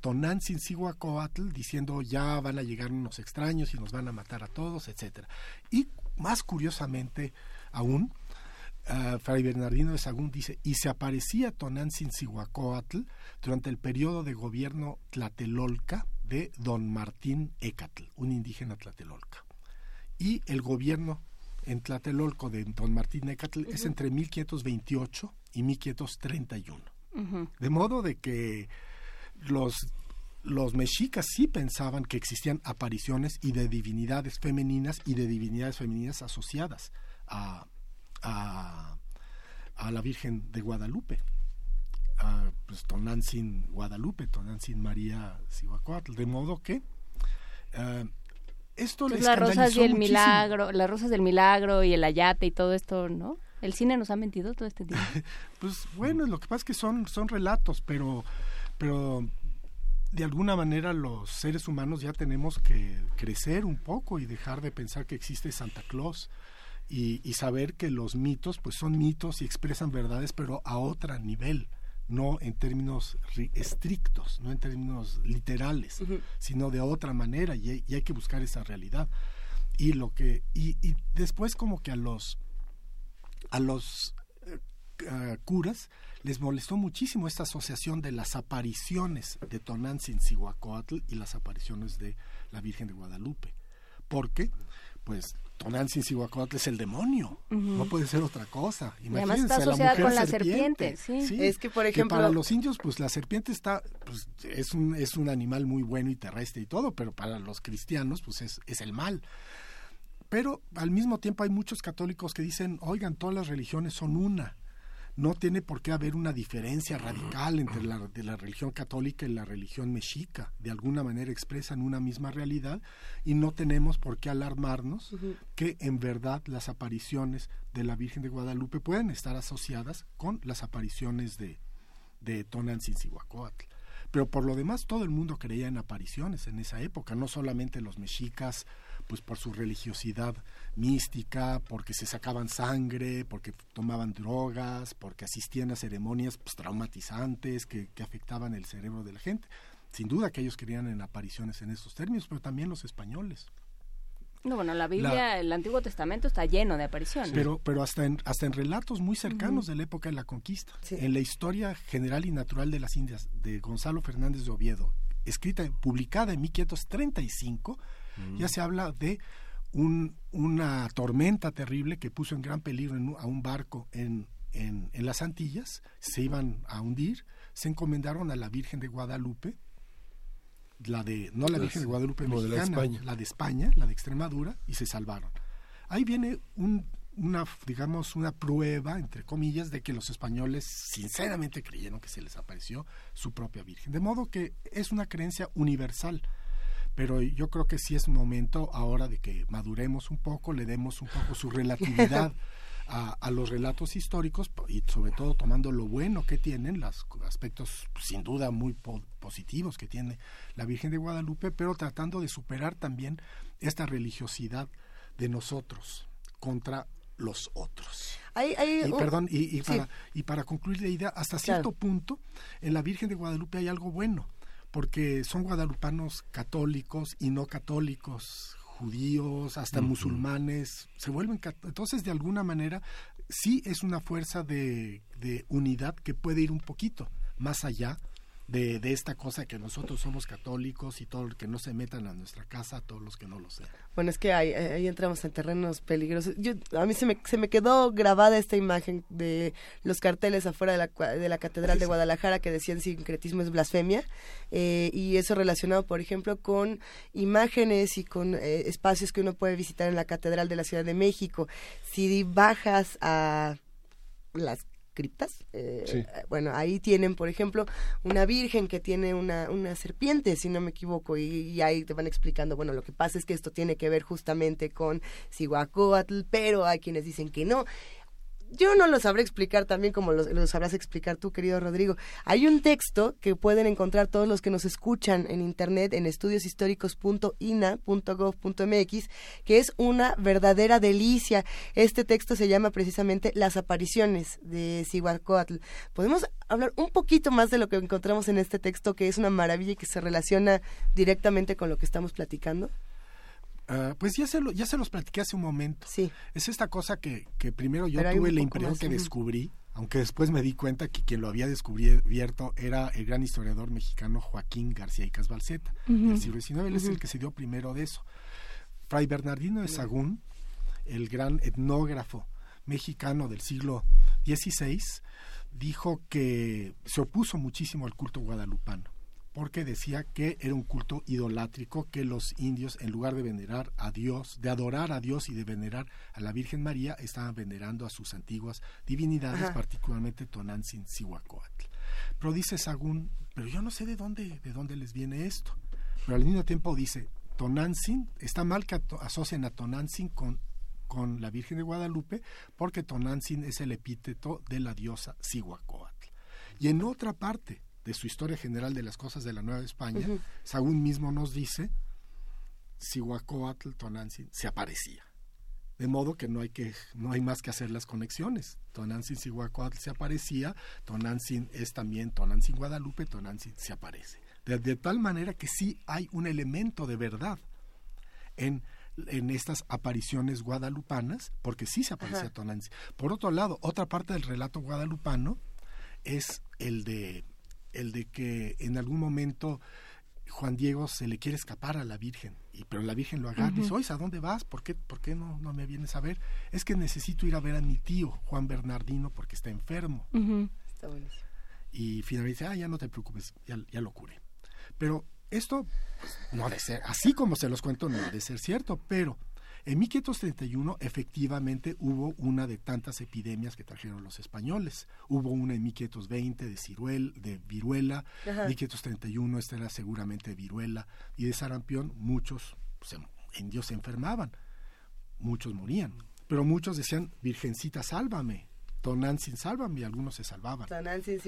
Tonantzin Cihuacoatl diciendo ya van a llegar unos extraños y nos van a matar a todos, etcétera. Y más curiosamente aún, uh, Fray Bernardino de Sagún dice, y se aparecía Tonantzin Cihuacoatl durante el periodo de gobierno tlatelolca de don Martín Ecatl, un indígena tlatelolca. Y el gobierno en Tlatelolco de don Martín Ecatl es entre 1528 y 1531. De modo de que los, los mexicas sí pensaban que existían apariciones y de divinidades femeninas y de divinidades femeninas asociadas a, a, la Virgen de Guadalupe. A, pues, Tonantzin Guadalupe, Tonantzin María Cihuacoatl. De modo que Uh, esto pues las rosas y el milagro, las rosas del milagro y el ayate y todo esto, ¿no? El cine nos ha mentido todo este tiempo. pues bueno, lo que pasa es que son son relatos, pero pero de alguna manera los seres humanos ya tenemos que crecer un poco y dejar de pensar que existe Santa Claus y, y saber que los mitos pues son mitos y expresan verdades pero a otro nivel no en términos estrictos, no en términos literales, sino de otra manera y, hay que buscar esa realidad. Y lo que y, y después como que a los a los eh, curas les molestó muchísimo esta asociación de las apariciones de Tonantzin-Cihuacóatl y las apariciones de la Virgen de Guadalupe. Porque, pues, Tonantzin-Cihuacóatl es el demonio, no puede ser otra cosa. Imagínense, está asociada la con la serpiente. Sí. Es que, por ejemplo... para los indios, pues, la serpiente está, pues, es un, es un animal muy bueno y terrestre y todo, pero para los cristianos, pues, es, es el mal. Pero al mismo tiempo hay muchos católicos que dicen, oigan, todas las religiones son una no tiene por qué haber una diferencia radical entre la, de la religión católica y la religión mexica. De alguna manera expresan una misma realidad y no tenemos por qué alarmarnos que en verdad las apariciones de la Virgen de Guadalupe pueden estar asociadas con las apariciones de, de Tonantzin-Cihuacóatl. Pero por lo demás todo el mundo creía en apariciones en esa época, no solamente los mexicas, pues por su religiosidad mística, porque se sacaban sangre, porque tomaban drogas, porque asistían a ceremonias pues, traumatizantes que, que afectaban el cerebro de la gente. Sin duda que ellos creían en apariciones en estos términos, pero también los españoles. No, bueno, la Biblia, el Antiguo Testamento está lleno de apariciones. Pero, pero hasta en, hasta en relatos muy cercanos de la época de la conquista. En la historia general y natural de las Indias de Gonzalo Fernández de Oviedo, escrita, publicada en 1535, ya se habla de un, una tormenta terrible que puso en gran peligro a un barco en, en, en, las Antillas, se iban a hundir, se encomendaron a la Virgen de Guadalupe, la de, no la Virgen de Guadalupe mexicana, la de, España. la de España, la de Extremadura, y se salvaron. Ahí viene un, una, digamos, una prueba, entre comillas, de que los españoles sinceramente creyeron que se les apareció su propia Virgen. De modo que es una creencia universal pero yo creo que sí es momento ahora de que maduremos un poco, le demos un poco su relatividad a, los relatos históricos y sobre todo tomando lo bueno que tienen, los aspectos sin duda muy positivos que tiene la Virgen de Guadalupe, pero tratando de superar también esta religiosidad de nosotros contra los otros. y, perdón, y, para, y para concluir la idea, hasta cierto punto, en la Virgen de Guadalupe hay algo bueno porque son guadalupanos católicos y no católicos, judíos, hasta musulmanes, se vuelven entonces de alguna manera sí es una fuerza de, de unidad que puede ir un poquito más allá de, de, esta cosa que nosotros somos católicos y todo el que no se metan a nuestra casa, todos los que no lo sean. Bueno, es que ahí, ahí entramos en terrenos peligrosos. Yo, a mí se me, se me quedó grabada esta imagen de los carteles afuera de la, de la Catedral de Guadalajara que decían sincretismo es blasfemia eh, y eso relacionado, por ejemplo, con imágenes y con eh, espacios que uno puede visitar en la Catedral de la Ciudad de México. Si bajas a las criptas. Eh, bueno, ahí tienen, por ejemplo, una virgen que tiene una, una serpiente, si no me equivoco, y, ahí te van explicando, bueno, lo que pasa es que esto tiene que ver justamente con Cihuacóatl, pero hay quienes dicen que no yo no lo sabré explicar también como lo, sabrás explicar tú, querido Rodrigo. Hay un texto que pueden encontrar todos los que nos escuchan en internet en estudioshistóricos.ina.gov.mx, que es una verdadera delicia. Este texto se llama precisamente Las apariciones de Cihuacóatl. Podemos hablar un poquito más de lo que encontramos en este texto, que es una maravilla y que se relaciona directamente con lo que estamos platicando. Ah, pues ya se, lo, ya se los platiqué hace un momento. Sí. Es esta cosa que, que primero yo tuve la impresión que descubrí, aunque después me di cuenta que quien lo había descubierto era el gran historiador mexicano Joaquín García y Casbalceta, del siglo XIX. Él es el que se dio primero de eso. Fray Bernardino de Sagún, el gran etnógrafo mexicano del siglo XVI, dijo que se opuso muchísimo al culto guadalupano porque decía que era un culto idolátrico que los indios en lugar de venerar a Dios, de adorar a Dios y de venerar a la Virgen María, estaban venerando a sus antiguas divinidades, particularmente Tonantzin Cihuacóatl. Pero dice Sagún, pero yo no sé de dónde de dónde les viene esto. Pero al mismo tiempo dice, Tonantzin, está mal que asocien a Tonantzin con, con la Virgen de Guadalupe, porque Tonantzin es el epíteto de la diosa Cihuacóatl. Y en otra parte de su historia general de las cosas de la Nueva España, Sagún mismo nos dice, Cihuacóatl, Tonantzin, se aparecía. De modo que no hay, que, no hay más que hacer las conexiones. Tonantzin Cihuacóatl se aparecía, Tonantzin es también Tonantzin Guadalupe, Tonantzin se aparece. De, tal manera que sí hay un elemento de verdad en, en estas apariciones guadalupanas, porque sí se aparecía Tonantzin. Por otro lado, otra parte del relato guadalupano es el de, el de que en algún momento Juan Diego se le quiere escapar a la Virgen, y, pero la Virgen lo agarra y dice, oye, ¿a dónde vas? ¿Por qué, por qué no, no me vienes a ver? Es que necesito ir a ver a mi tío, Juan Bernardino, porque está enfermo. Está buenísimo. Y finalmente, ah, ya no te preocupes, ya, ya lo curé. Pero esto no ha de ser, así como se los cuento, no ha de ser cierto, pero en 1531 efectivamente hubo una de tantas epidemias que trajeron los españoles. Hubo una en 1520 de ciruel, de viruela, en 1531 esta era seguramente viruela. Y de sarampión muchos indios se enfermaban, muchos morían, pero muchos decían, Virgencita, sálvame, Tonantzin, sálvame, y algunos se salvaban. Tonantzin,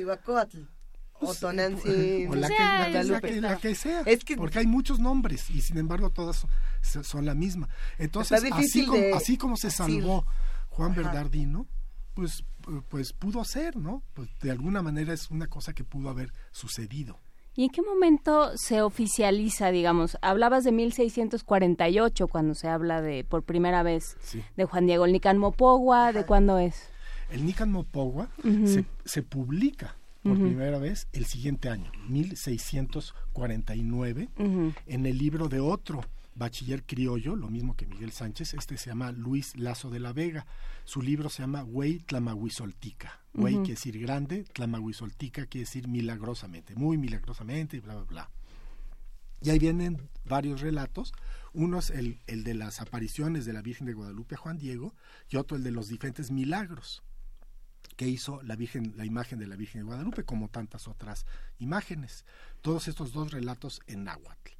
o pues, o la, que, la, que, sea, es que, porque hay muchos nombres y sin embargo todas son, la misma. Entonces, así como, así como se salvó Juan Bernardino, pues, pues pudo ser, ¿no? Pues de alguna manera es una cosa que pudo haber sucedido. ¿Y en qué momento se oficializa, digamos? Hablabas de 1648 cuando se habla de por primera vez de Juan Diego. ¿El Nican Mopogua de cuándo es? El Nican Mopogua se, se publica por primera vez el siguiente año, 1649, en el libro de otro bachiller criollo, lo mismo que Miguel Sánchez, este se llama Luis Lazo de la Vega. Su libro se llama Güey Tlamahuizoltica. Güey quiere decir grande, Tlamahuizoltica quiere decir milagrosamente, muy milagrosamente, bla, bla, bla. Y ahí vienen varios relatos. Uno es el, el de las apariciones de la Virgen de Guadalupe a Juan Diego y otro el de los diferentes milagros que hizo la Virgen, la imagen de la Virgen de Guadalupe, como tantas otras imágenes. Todos estos dos relatos en náhuatl.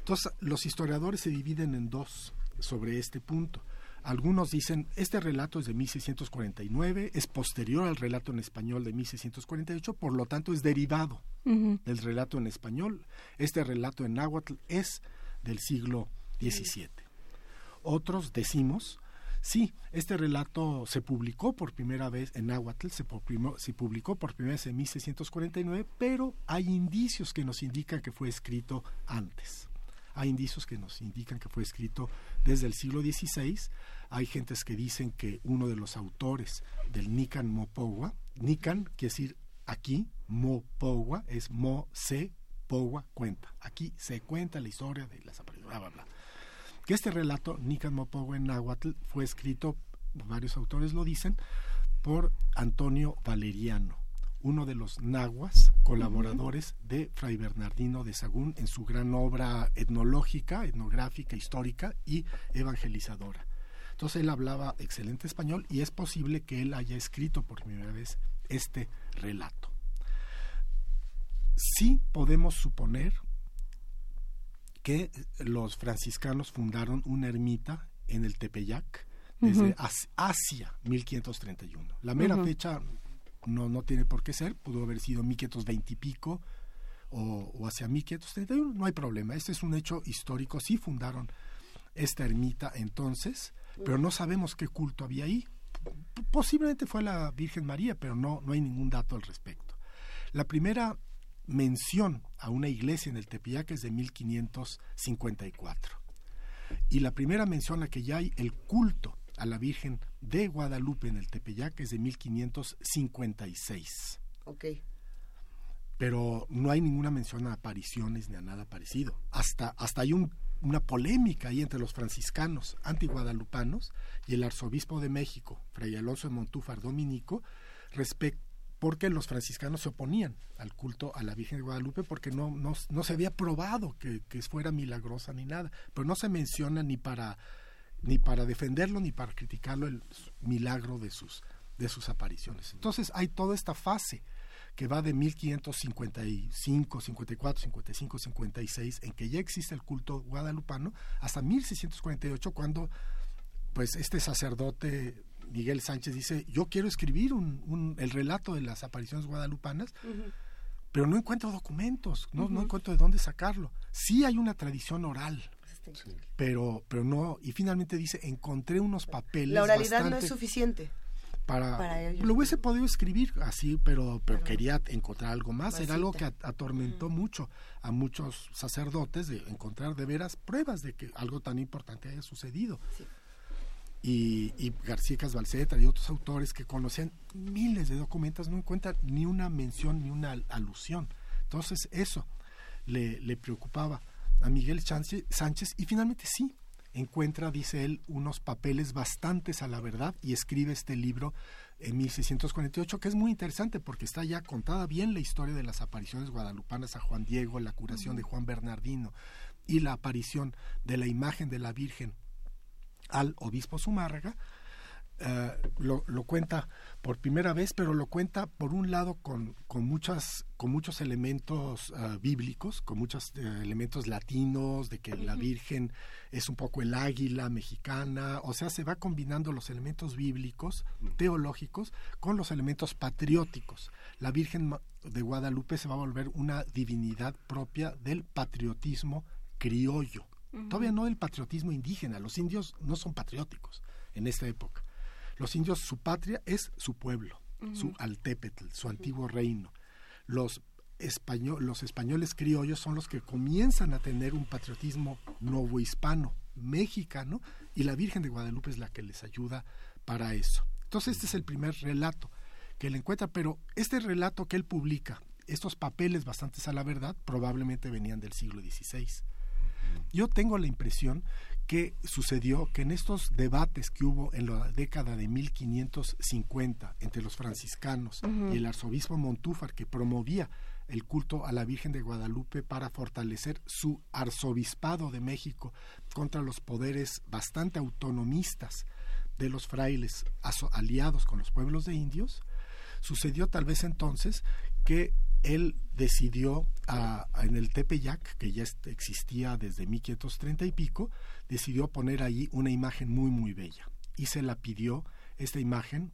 Entonces, los historiadores se dividen en dos sobre este punto. Algunos dicen, este relato es de 1649, es posterior al relato en español de 1648, por lo tanto es derivado del relato en español. Este relato en náhuatl es del siglo XVII. Otros decimos, Sí, este relato se publicó por primera vez en Nahuatl, se, se, publicó por primera vez en 1649, pero hay indicios que nos indican que fue escrito antes. Hay indicios que nos indican que fue escrito desde el siglo XVI. Hay gentes que dicen que uno de los autores del Nican Mopogua, Nican quiere decir aquí, Mopogua, es Mo se Pogua cuenta. Aquí se cuenta la historia de las apariciones, bla, bla, bla que este relato, Nican Mopogo en Nahuatl, fue escrito, varios autores lo dicen, por Antonio Valeriano, uno de los nahuas colaboradores de Fray Bernardino de Sagún en su gran obra etnológica, etnográfica, histórica y evangelizadora. Entonces él hablaba excelente español y es posible que él haya escrito por primera vez este relato. Sí podemos suponer que los franciscanos fundaron una ermita en el Tepeyac desde Asia 1531. La mera fecha no, no tiene por qué ser, pudo haber sido 1520 y pico o, o hacia 1531, no hay problema. Este es un hecho histórico, sí fundaron esta ermita entonces, pero no sabemos qué culto había ahí. Posiblemente fue la Virgen María, pero no, no hay ningún dato al respecto. La primera mención a una iglesia en el Tepeyac es de 1554. Y la primera mención a que ya hay el culto a la Virgen de Guadalupe en el Tepeyac es de 1556. Ok. Pero no hay ninguna mención a apariciones ni a nada parecido. Hasta, hasta hay una polémica ahí entre los franciscanos antiguadalupanos y el arzobispo de México, Fray Alonso de Montúfar Dominico, respecto porque los franciscanos se oponían al culto a la Virgen de Guadalupe porque no, no, no se había probado que, que, fuera milagrosa ni nada, pero no se menciona ni para, ni para defenderlo ni para criticarlo el milagro de sus, de sus apariciones. Entonces hay toda esta fase que va de 1555, 54, 55, 56, en que ya existe el culto guadalupano, hasta 1648, cuando pues este sacerdote Miguel Sánchez dice, yo quiero escribir un, el relato de las apariciones guadalupanas, pero no encuentro documentos, no, no encuentro de dónde sacarlo. Sí hay una tradición oral, pero, pero no, y finalmente dice, encontré unos papeles. La oralidad no es suficiente. Para, lo hubiese podido escribir así, pero, pero quería encontrar algo más. Era algo que atormentó mucho a muchos sacerdotes de encontrar de veras pruebas de que algo tan importante haya sucedido. Y, y, García Casbalceta y otros autores que conocían miles de documentos no encuentran ni una mención ni una alusión. Entonces eso le, le preocupaba a Miguel Sánchez y finalmente sí, encuentra, dice él, unos papeles bastantes a la verdad y escribe este libro en 1648, que es muy interesante porque está ya contada bien la historia de las apariciones guadalupanas a Juan Diego, la curación de Juan Bernardino y la aparición de la imagen de la Virgen al obispo Zumárraga, eh, lo, lo, cuenta por primera vez, pero lo cuenta por un lado con, con, muchas, con muchos elementos eh, bíblicos, con muchos eh, elementos latinos, de que la Virgen es un poco el águila mexicana, o sea, se va combinando los elementos bíblicos, teológicos, con los elementos patrióticos. La Virgen de Guadalupe se va a volver una divinidad propia del patriotismo criollo. Todavía no del patriotismo indígena, los indios no son patrióticos en esta época los indios, su patria es su pueblo, su altépetl, su antiguo reino. Los, los españoles criollos son los que comienzan a tener un patriotismo novohispano, mexicano, y la Virgen de Guadalupe es la que les ayuda para eso. Entonces este es el primer relato que él encuentra, pero este relato que él publica, estos papeles bastantes a la verdad, probablemente venían del siglo XVI. Yo tengo la impresión que sucedió que en estos debates que hubo en la década de 1550 entre los franciscanos y el arzobispo Montúfar que promovía el culto a la Virgen de Guadalupe para fortalecer su arzobispado de México contra los poderes bastante autonomistas de los frailes aliados con los pueblos de indios, sucedió tal vez entonces que él decidió en el Tepeyac, que ya existía desde 1530 y pico, decidió poner ahí una imagen muy, muy bella. Y se la pidió esta imagen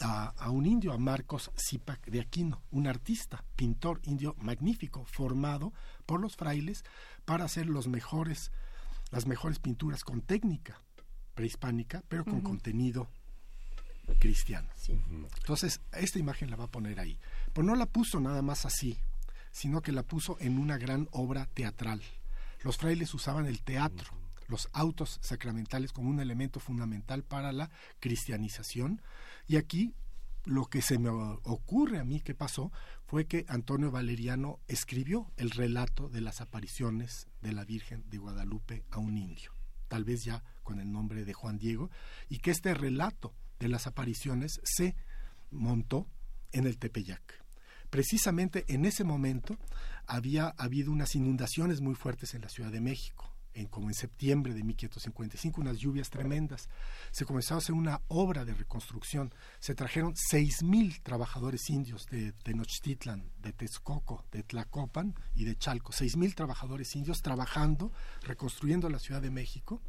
a, un indio, a Marcos Zipac de Aquino, un artista, pintor indio magnífico, formado por los frailes para hacer los mejores, las mejores pinturas con técnica prehispánica, pero con contenido cristiano. Entonces, esta imagen la va a poner ahí. Pero no la puso nada más así, sino que la puso en una gran obra teatral. Los frailes usaban el teatro, los autos sacramentales como un elemento fundamental para la cristianización. Y aquí lo que se me ocurre a mí que pasó fue que Antonio Valeriano escribió el relato de las apariciones de la Virgen de Guadalupe a un indio, tal vez ya con el nombre de Juan Diego, y que este relato de las apariciones se montó en el Tepeyac. Precisamente en ese momento había habido unas inundaciones muy fuertes en la Ciudad de México, en, como en septiembre de 1555, unas lluvias tremendas. Se comenzó a hacer una obra de reconstrucción. Se trajeron seis mil trabajadores indios de Tenochtitlan, de Texcoco, de Tlacopan y de Chalco. Seis mil trabajadores indios trabajando, reconstruyendo la Ciudad de México,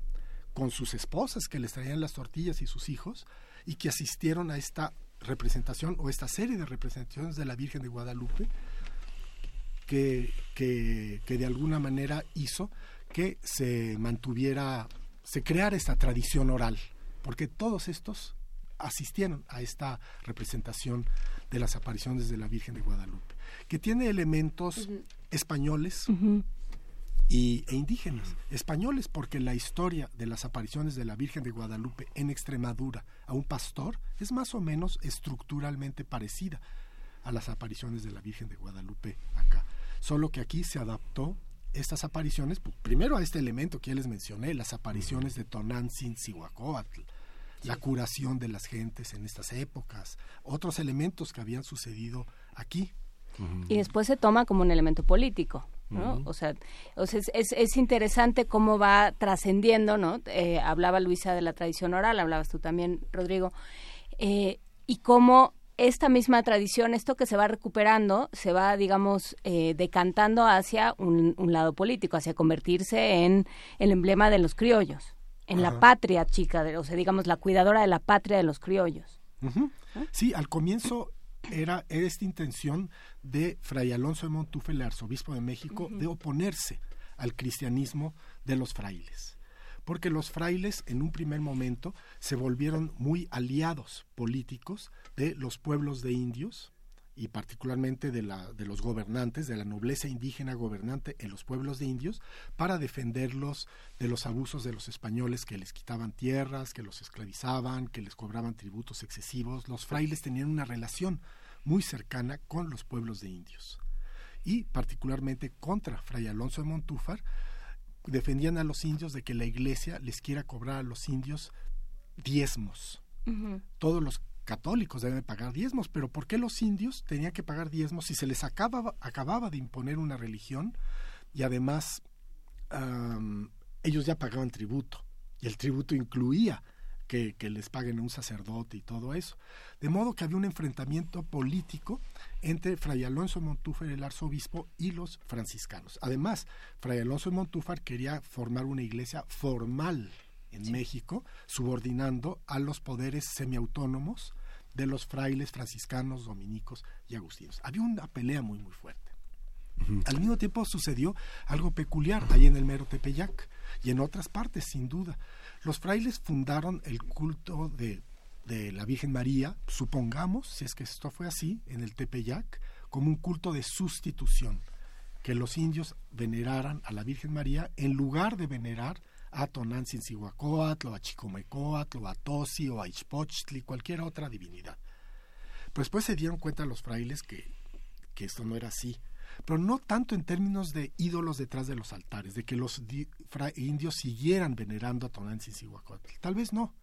con sus esposas que les traían las tortillas y sus hijos, y que asistieron a esta representación o esta serie de representaciones de la Virgen de Guadalupe que, que, de alguna manera hizo que se mantuviera, se creara esta tradición oral, porque todos estos asistieron a esta representación de las apariciones de la Virgen de Guadalupe, que tiene elementos españoles, y, e indígenas, españoles, porque la historia de las apariciones de la Virgen de Guadalupe en Extremadura a un pastor es más o menos estructuralmente parecida a las apariciones de la Virgen de Guadalupe acá. Solo que aquí se adaptó estas apariciones, pues, primero a este elemento que ya les mencioné, las apariciones de Tonantzin, Cihuacóatl, la curación de las gentes en estas épocas, otros elementos que habían sucedido aquí. Y después se toma como un elemento político. O sea, es, es, interesante cómo va trascendiendo, ¿no? Eh, hablaba Luisa de la tradición oral, hablabas tú también, Rodrigo, eh, y cómo esta misma tradición, esto que se va recuperando, se va, digamos, eh, decantando hacia un, lado político, hacia convertirse en el emblema de los criollos, en la patria chica, de, o sea, digamos, la cuidadora de la patria de los criollos. Sí, al comienzo era, esta intención de Fray Alonso de Montúfar, el arzobispo de México, de oponerse al cristianismo de los frailes. Porque los frailes en un primer momento se volvieron muy aliados políticos de los pueblos de indios y particularmente de, la, de los gobernantes, de la nobleza indígena gobernante en los pueblos de indios, para defenderlos de los abusos de los españoles que les quitaban tierras, que los esclavizaban, que les cobraban tributos excesivos. Los frailes tenían una relación muy cercana con los pueblos de indios y particularmente contra Fray Alonso de Montúfar, defendían a los indios de que la iglesia les quiera cobrar a los indios diezmos. Todos los católicos deben pagar diezmos, pero ¿por qué los indios tenían que pagar diezmos si se les acababa, acababa de imponer una religión y además ellos ya pagaban tributo? Y el tributo incluía que, les paguen un sacerdote y todo eso. De modo que había un enfrentamiento político entre Fray Alonso Montúfar, el arzobispo, y los franciscanos. Además, Fray Alonso Montúfar quería formar una iglesia formal en México, subordinando a los poderes semiautónomos de los frailes franciscanos, dominicos y agustinos. Había una pelea muy, muy fuerte. Al mismo tiempo sucedió algo peculiar ahí en el mero Tepeyac y en otras partes, sin duda. Los frailes fundaron el culto de, la Virgen María, supongamos, si es que esto fue así, en el Tepeyac, como un culto de sustitución, que los indios veneraran a la Virgen María en lugar de venerar a Tonantzin-Cihuacóatl, o a Chicomecoatl, o a Tosi, o a Ixpochtli, cualquier otra divinidad. Pues después se dieron cuenta los frailes que, que esto no era así, pero no tanto en términos de ídolos detrás de los altares, de que los indios siguieran venerando a Tonantzin Cihuacóatl. Tal vez no,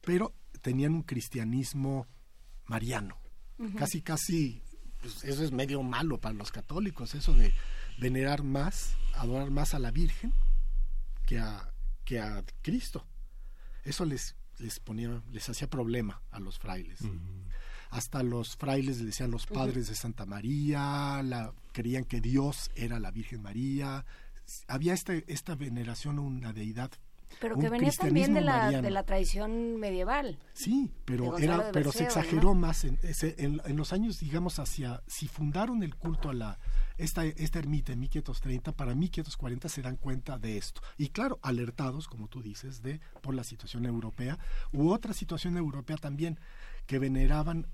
pero tenían un cristianismo mariano. Casi, casi, pues eso es medio malo para los católicos, eso de venerar más, adorar más a la Virgen que a, que a Cristo. Eso les, les ponía, les hacía problema a los frailes. Hasta los frailes le decían los padres de Santa María, la, creían que Dios era la Virgen María, había este, esta veneración a una deidad pero que venía también de la, de la tradición medieval. Sí, pero era, pero se exageró más en, en, los años, digamos, hacia, si fundaron el culto a la, esta, esta ermita en 1530, para 1540 se dan cuenta de esto. Y claro, alertados, como tú dices, de por la situación europea, u otra situación europea también, que veneraban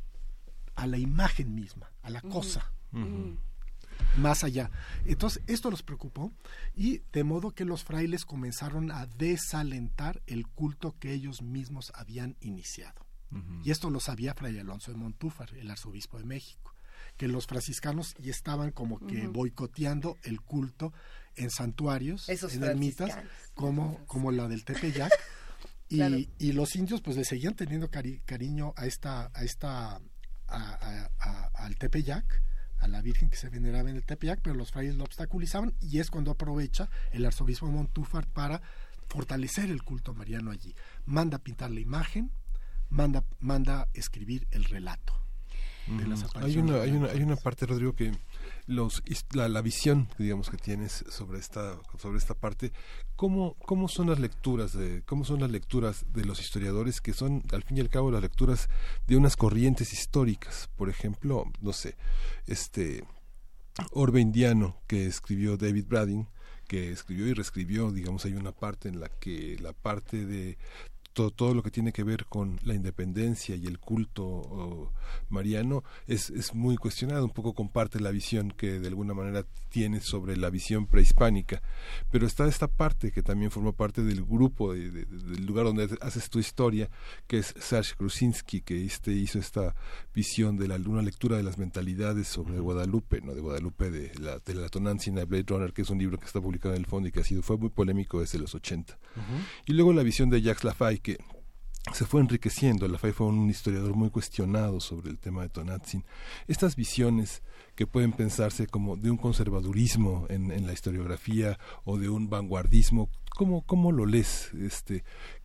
a la imagen misma, a la cosa. Más allá. Entonces, esto los preocupó y de modo que los frailes comenzaron a desalentar el culto que ellos mismos habían iniciado. Y esto lo sabía Fray Alonso de Montúfar, el arzobispo de México, que los franciscanos ya estaban como que boicoteando el culto en santuarios, en ermitas, como, como la del Tepeyac. y, y, los indios pues le seguían teniendo cariño a esta, a esta al Tepeyac, a la Virgen que se veneraba en el Tepeyac, pero los frailes lo obstaculizaban y es cuando aprovecha el arzobispo Montúfar para fortalecer el culto mariano allí. Manda pintar la imagen, manda, manda escribir el relato. De las hay, una, hay, una, hay una parte, Rodrigo, que los, la, la, visión digamos que tienes sobre esta sobre esta parte cómo cómo son las lecturas de cómo son las lecturas de los historiadores que son al fin y al cabo las lecturas de unas corrientes históricas por ejemplo no sé este Orbe Indiano que escribió David Bradding que escribió y reescribió, digamos, hay una parte en la que la parte de todo, lo que tiene que ver con la independencia y el culto mariano es, es muy cuestionado, un poco comparte la visión que de alguna manera tiene sobre la visión prehispánica, pero está esta parte que también forma parte del grupo, del lugar donde haces tu historia, que es Serge Krusinski, que este hizo esta visión de la, una lectura de las mentalidades sobre Guadalupe, no de Guadalupe de la, de la Tonancia Blade Runner, que es un libro que está publicado en el fondo y que ha sido, fue muy polémico desde los 80. Y luego la visión de Jacques Lafay, que se fue enriqueciendo. Lafay fue un historiador muy cuestionado sobre el tema de Tonatzin. Estas visiones que pueden pensarse como de un conservadurismo en, en la historiografía o de un vanguardismo, ¿cómo, cómo lo lees? Este,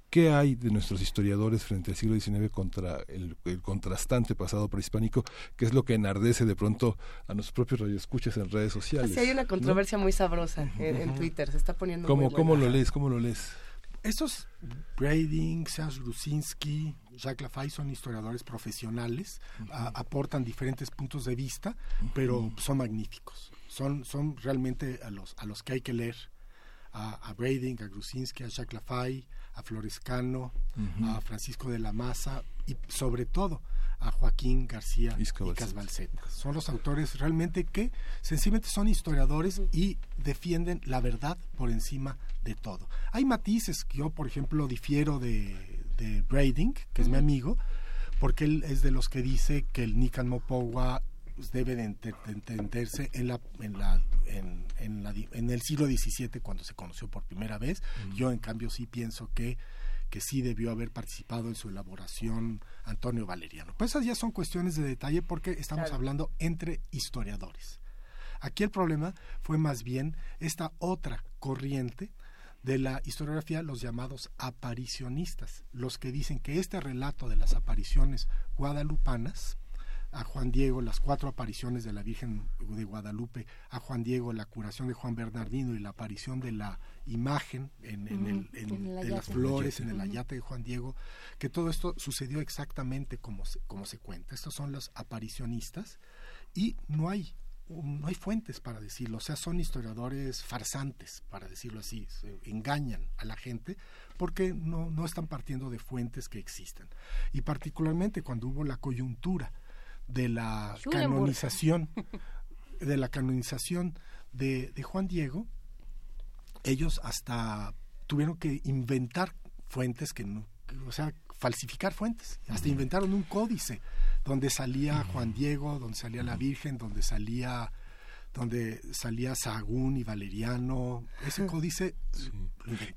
¿Qué hay de nuestros historiadores frente al siglo XIX contra el, contrastante pasado prehispánico? ¿Qué es lo que enardece de pronto a nuestros propios radioescuchas en redes sociales? Sí, hay una controversia muy sabrosa en, Twitter, se está poniendo ¿Cómo, muy ¿Cómo lo lees? ¿Cómo lo lees? Estos Brading, Serge Grusinski, Jacques Lafay son historiadores profesionales, aportan diferentes puntos de vista, pero son magníficos. Son, son realmente a los, a los que hay que leer. A, a Brading, a Grusinski, a Jacques Lafay, a Florescano, a Francisco de la Maza y sobre todo a Joaquín García y Casbalceta. Son los autores realmente que sencillamente son historiadores y defienden la verdad por encima de todo. Hay matices que yo, por ejemplo, difiero de, de Brading, que es mi amigo, porque él es de los que dice que el Nican Mopowa debe de entenderse en la en la en, en, la, en el siglo XVII cuando se conoció por primera vez. Yo en cambio sí pienso que que sí debió haber participado en su elaboración Antonio Valeriano. Pues esas ya son cuestiones de detalle porque estamos hablando entre historiadores. Aquí el problema fue más bien esta otra corriente de la historiografía, los llamados aparicionistas, los que dicen que este relato de las apariciones guadalupanas a Juan Diego las cuatro apariciones de la Virgen de Guadalupe, a Juan Diego la curación de Juan Bernardino y la aparición de la imagen en, el, de las flores en el ayate de Juan Diego, que todo esto sucedió exactamente como se, como se cuenta. Estos son los aparicionistas y no hay no hay fuentes para decirlo, o sea, son historiadores farsantes, para decirlo así, engañan a la gente porque no, no están partiendo de fuentes que existen. Y particularmente cuando hubo la coyuntura de la canonización de la canonización de, de, Juan Diego ellos hasta tuvieron que inventar fuentes que no o sea falsificar fuentes. Hasta inventaron un códice donde salía Juan Diego donde salía la Virgen donde salía donde salía Sagún y Valeriano, ese códice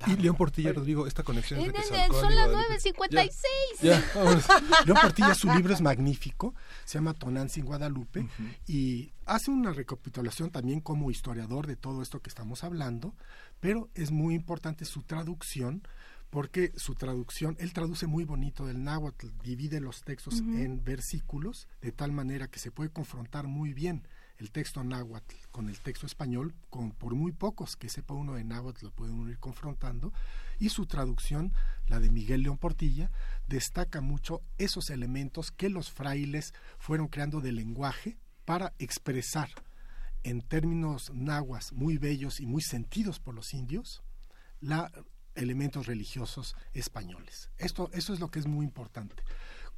Y León Portilla, Rodrigo, esta conexión de Son las 9.56. León Portilla, su libro es magnífico, se llama Tonantzin en Guadalupe, y hace una recapitulación también como historiador de todo esto que estamos hablando, pero es muy importante su traducción, porque su traducción, él traduce muy bonito del náhuatl, divide los textos en versículos, de tal manera que se puede confrontar muy bien el texto náhuatl con el texto español, con, por muy pocos que sepa uno de náhuatl lo pueden ir confrontando, y su traducción, la de Miguel León Portilla, destaca mucho esos elementos que los frailes fueron creando de lenguaje para expresar en términos nahuas muy bellos y muy sentidos por los indios, la elementos religiosos españoles. Esto, eso es lo que es muy importante.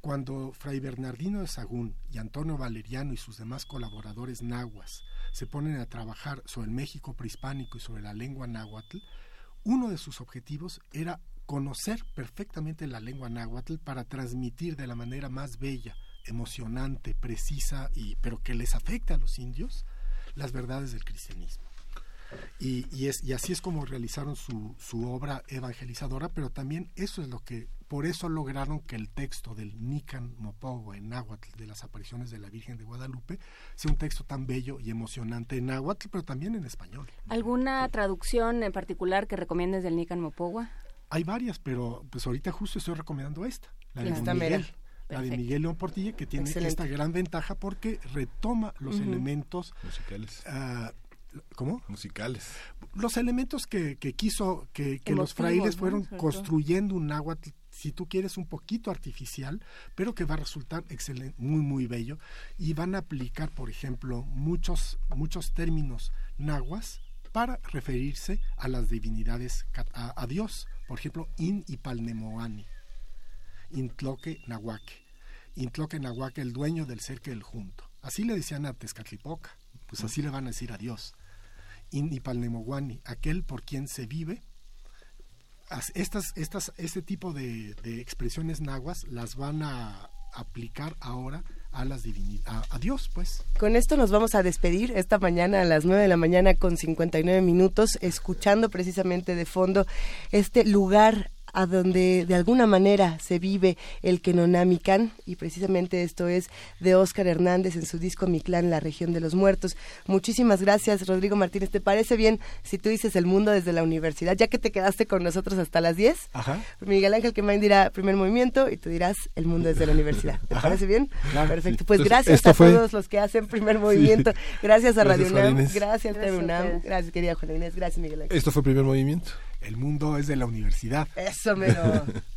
Cuando Fray Bernardino de Sagún y Antonio Valeriano y sus demás colaboradores nahuas se ponen a trabajar sobre el México prehispánico y sobre la lengua náhuatl, uno de sus objetivos era conocer perfectamente la lengua náhuatl para transmitir de la manera más bella, emocionante, precisa y pero que les afecte a los indios las verdades del cristianismo. Y, es, y así es como realizaron su obra evangelizadora, pero también eso es lo que por eso lograron que el texto del Nican Mopogo en náhuatl de las apariciones de la Virgen de Guadalupe sea un texto tan bello y emocionante en náhuatl, pero también en español. ¿Alguna traducción en particular que recomiendes del Nican Mopogua? Hay varias, pero pues ahorita justo estoy recomendando esta, la de Miguel. La de Miguel León Portilla, que tiene esta gran ventaja porque retoma los elementos musicales. Uh, ¿Cómo? Musicales. Los elementos que, que quiso, que, que los frailes fueron construyendo un náhuatl si tú quieres, un poquito artificial, pero que va a resultar excelente, muy, muy bello. Y van a aplicar, por ejemplo, muchos, muchos términos nahuas para referirse a las divinidades, a, Dios. Por ejemplo, In y Intloque Nahuaque. Intloque Nahuaque, el dueño del cerque del junto. Así le decían a Tezcatlipoca, pues así le van a decir a Dios. In y aquel por quien se vive estas, estas, este tipo de, expresiones nahuas las van a aplicar ahora a las divinidades, a, Dios, pues. Con esto nos vamos a despedir esta mañana a las 9 de la mañana con 59 minutos, escuchando precisamente de fondo este lugar a donde de alguna manera se vive el Kenonamikan y precisamente esto es de Óscar Hernández en su disco Mi Clan, la región de los muertos. Muchísimas gracias, Rodrigo Martínez. ¿Te parece bien si tú dices el mundo desde la universidad, ya que te quedaste con nosotros hasta las 10? Ajá. Miguel Ángel Quemain dirá primer movimiento y tú dirás el mundo desde la universidad. ¿Te parece bien? Perfecto. Pues gracias a todos los que hacen primer movimiento. Gracias a Radio UNAM. Gracias, TV UNAM. Gracias, querida Juana Inés. Gracias, Miguel Ángel. Esto fue primer movimiento. El mundo es de la universidad. Eso, mero.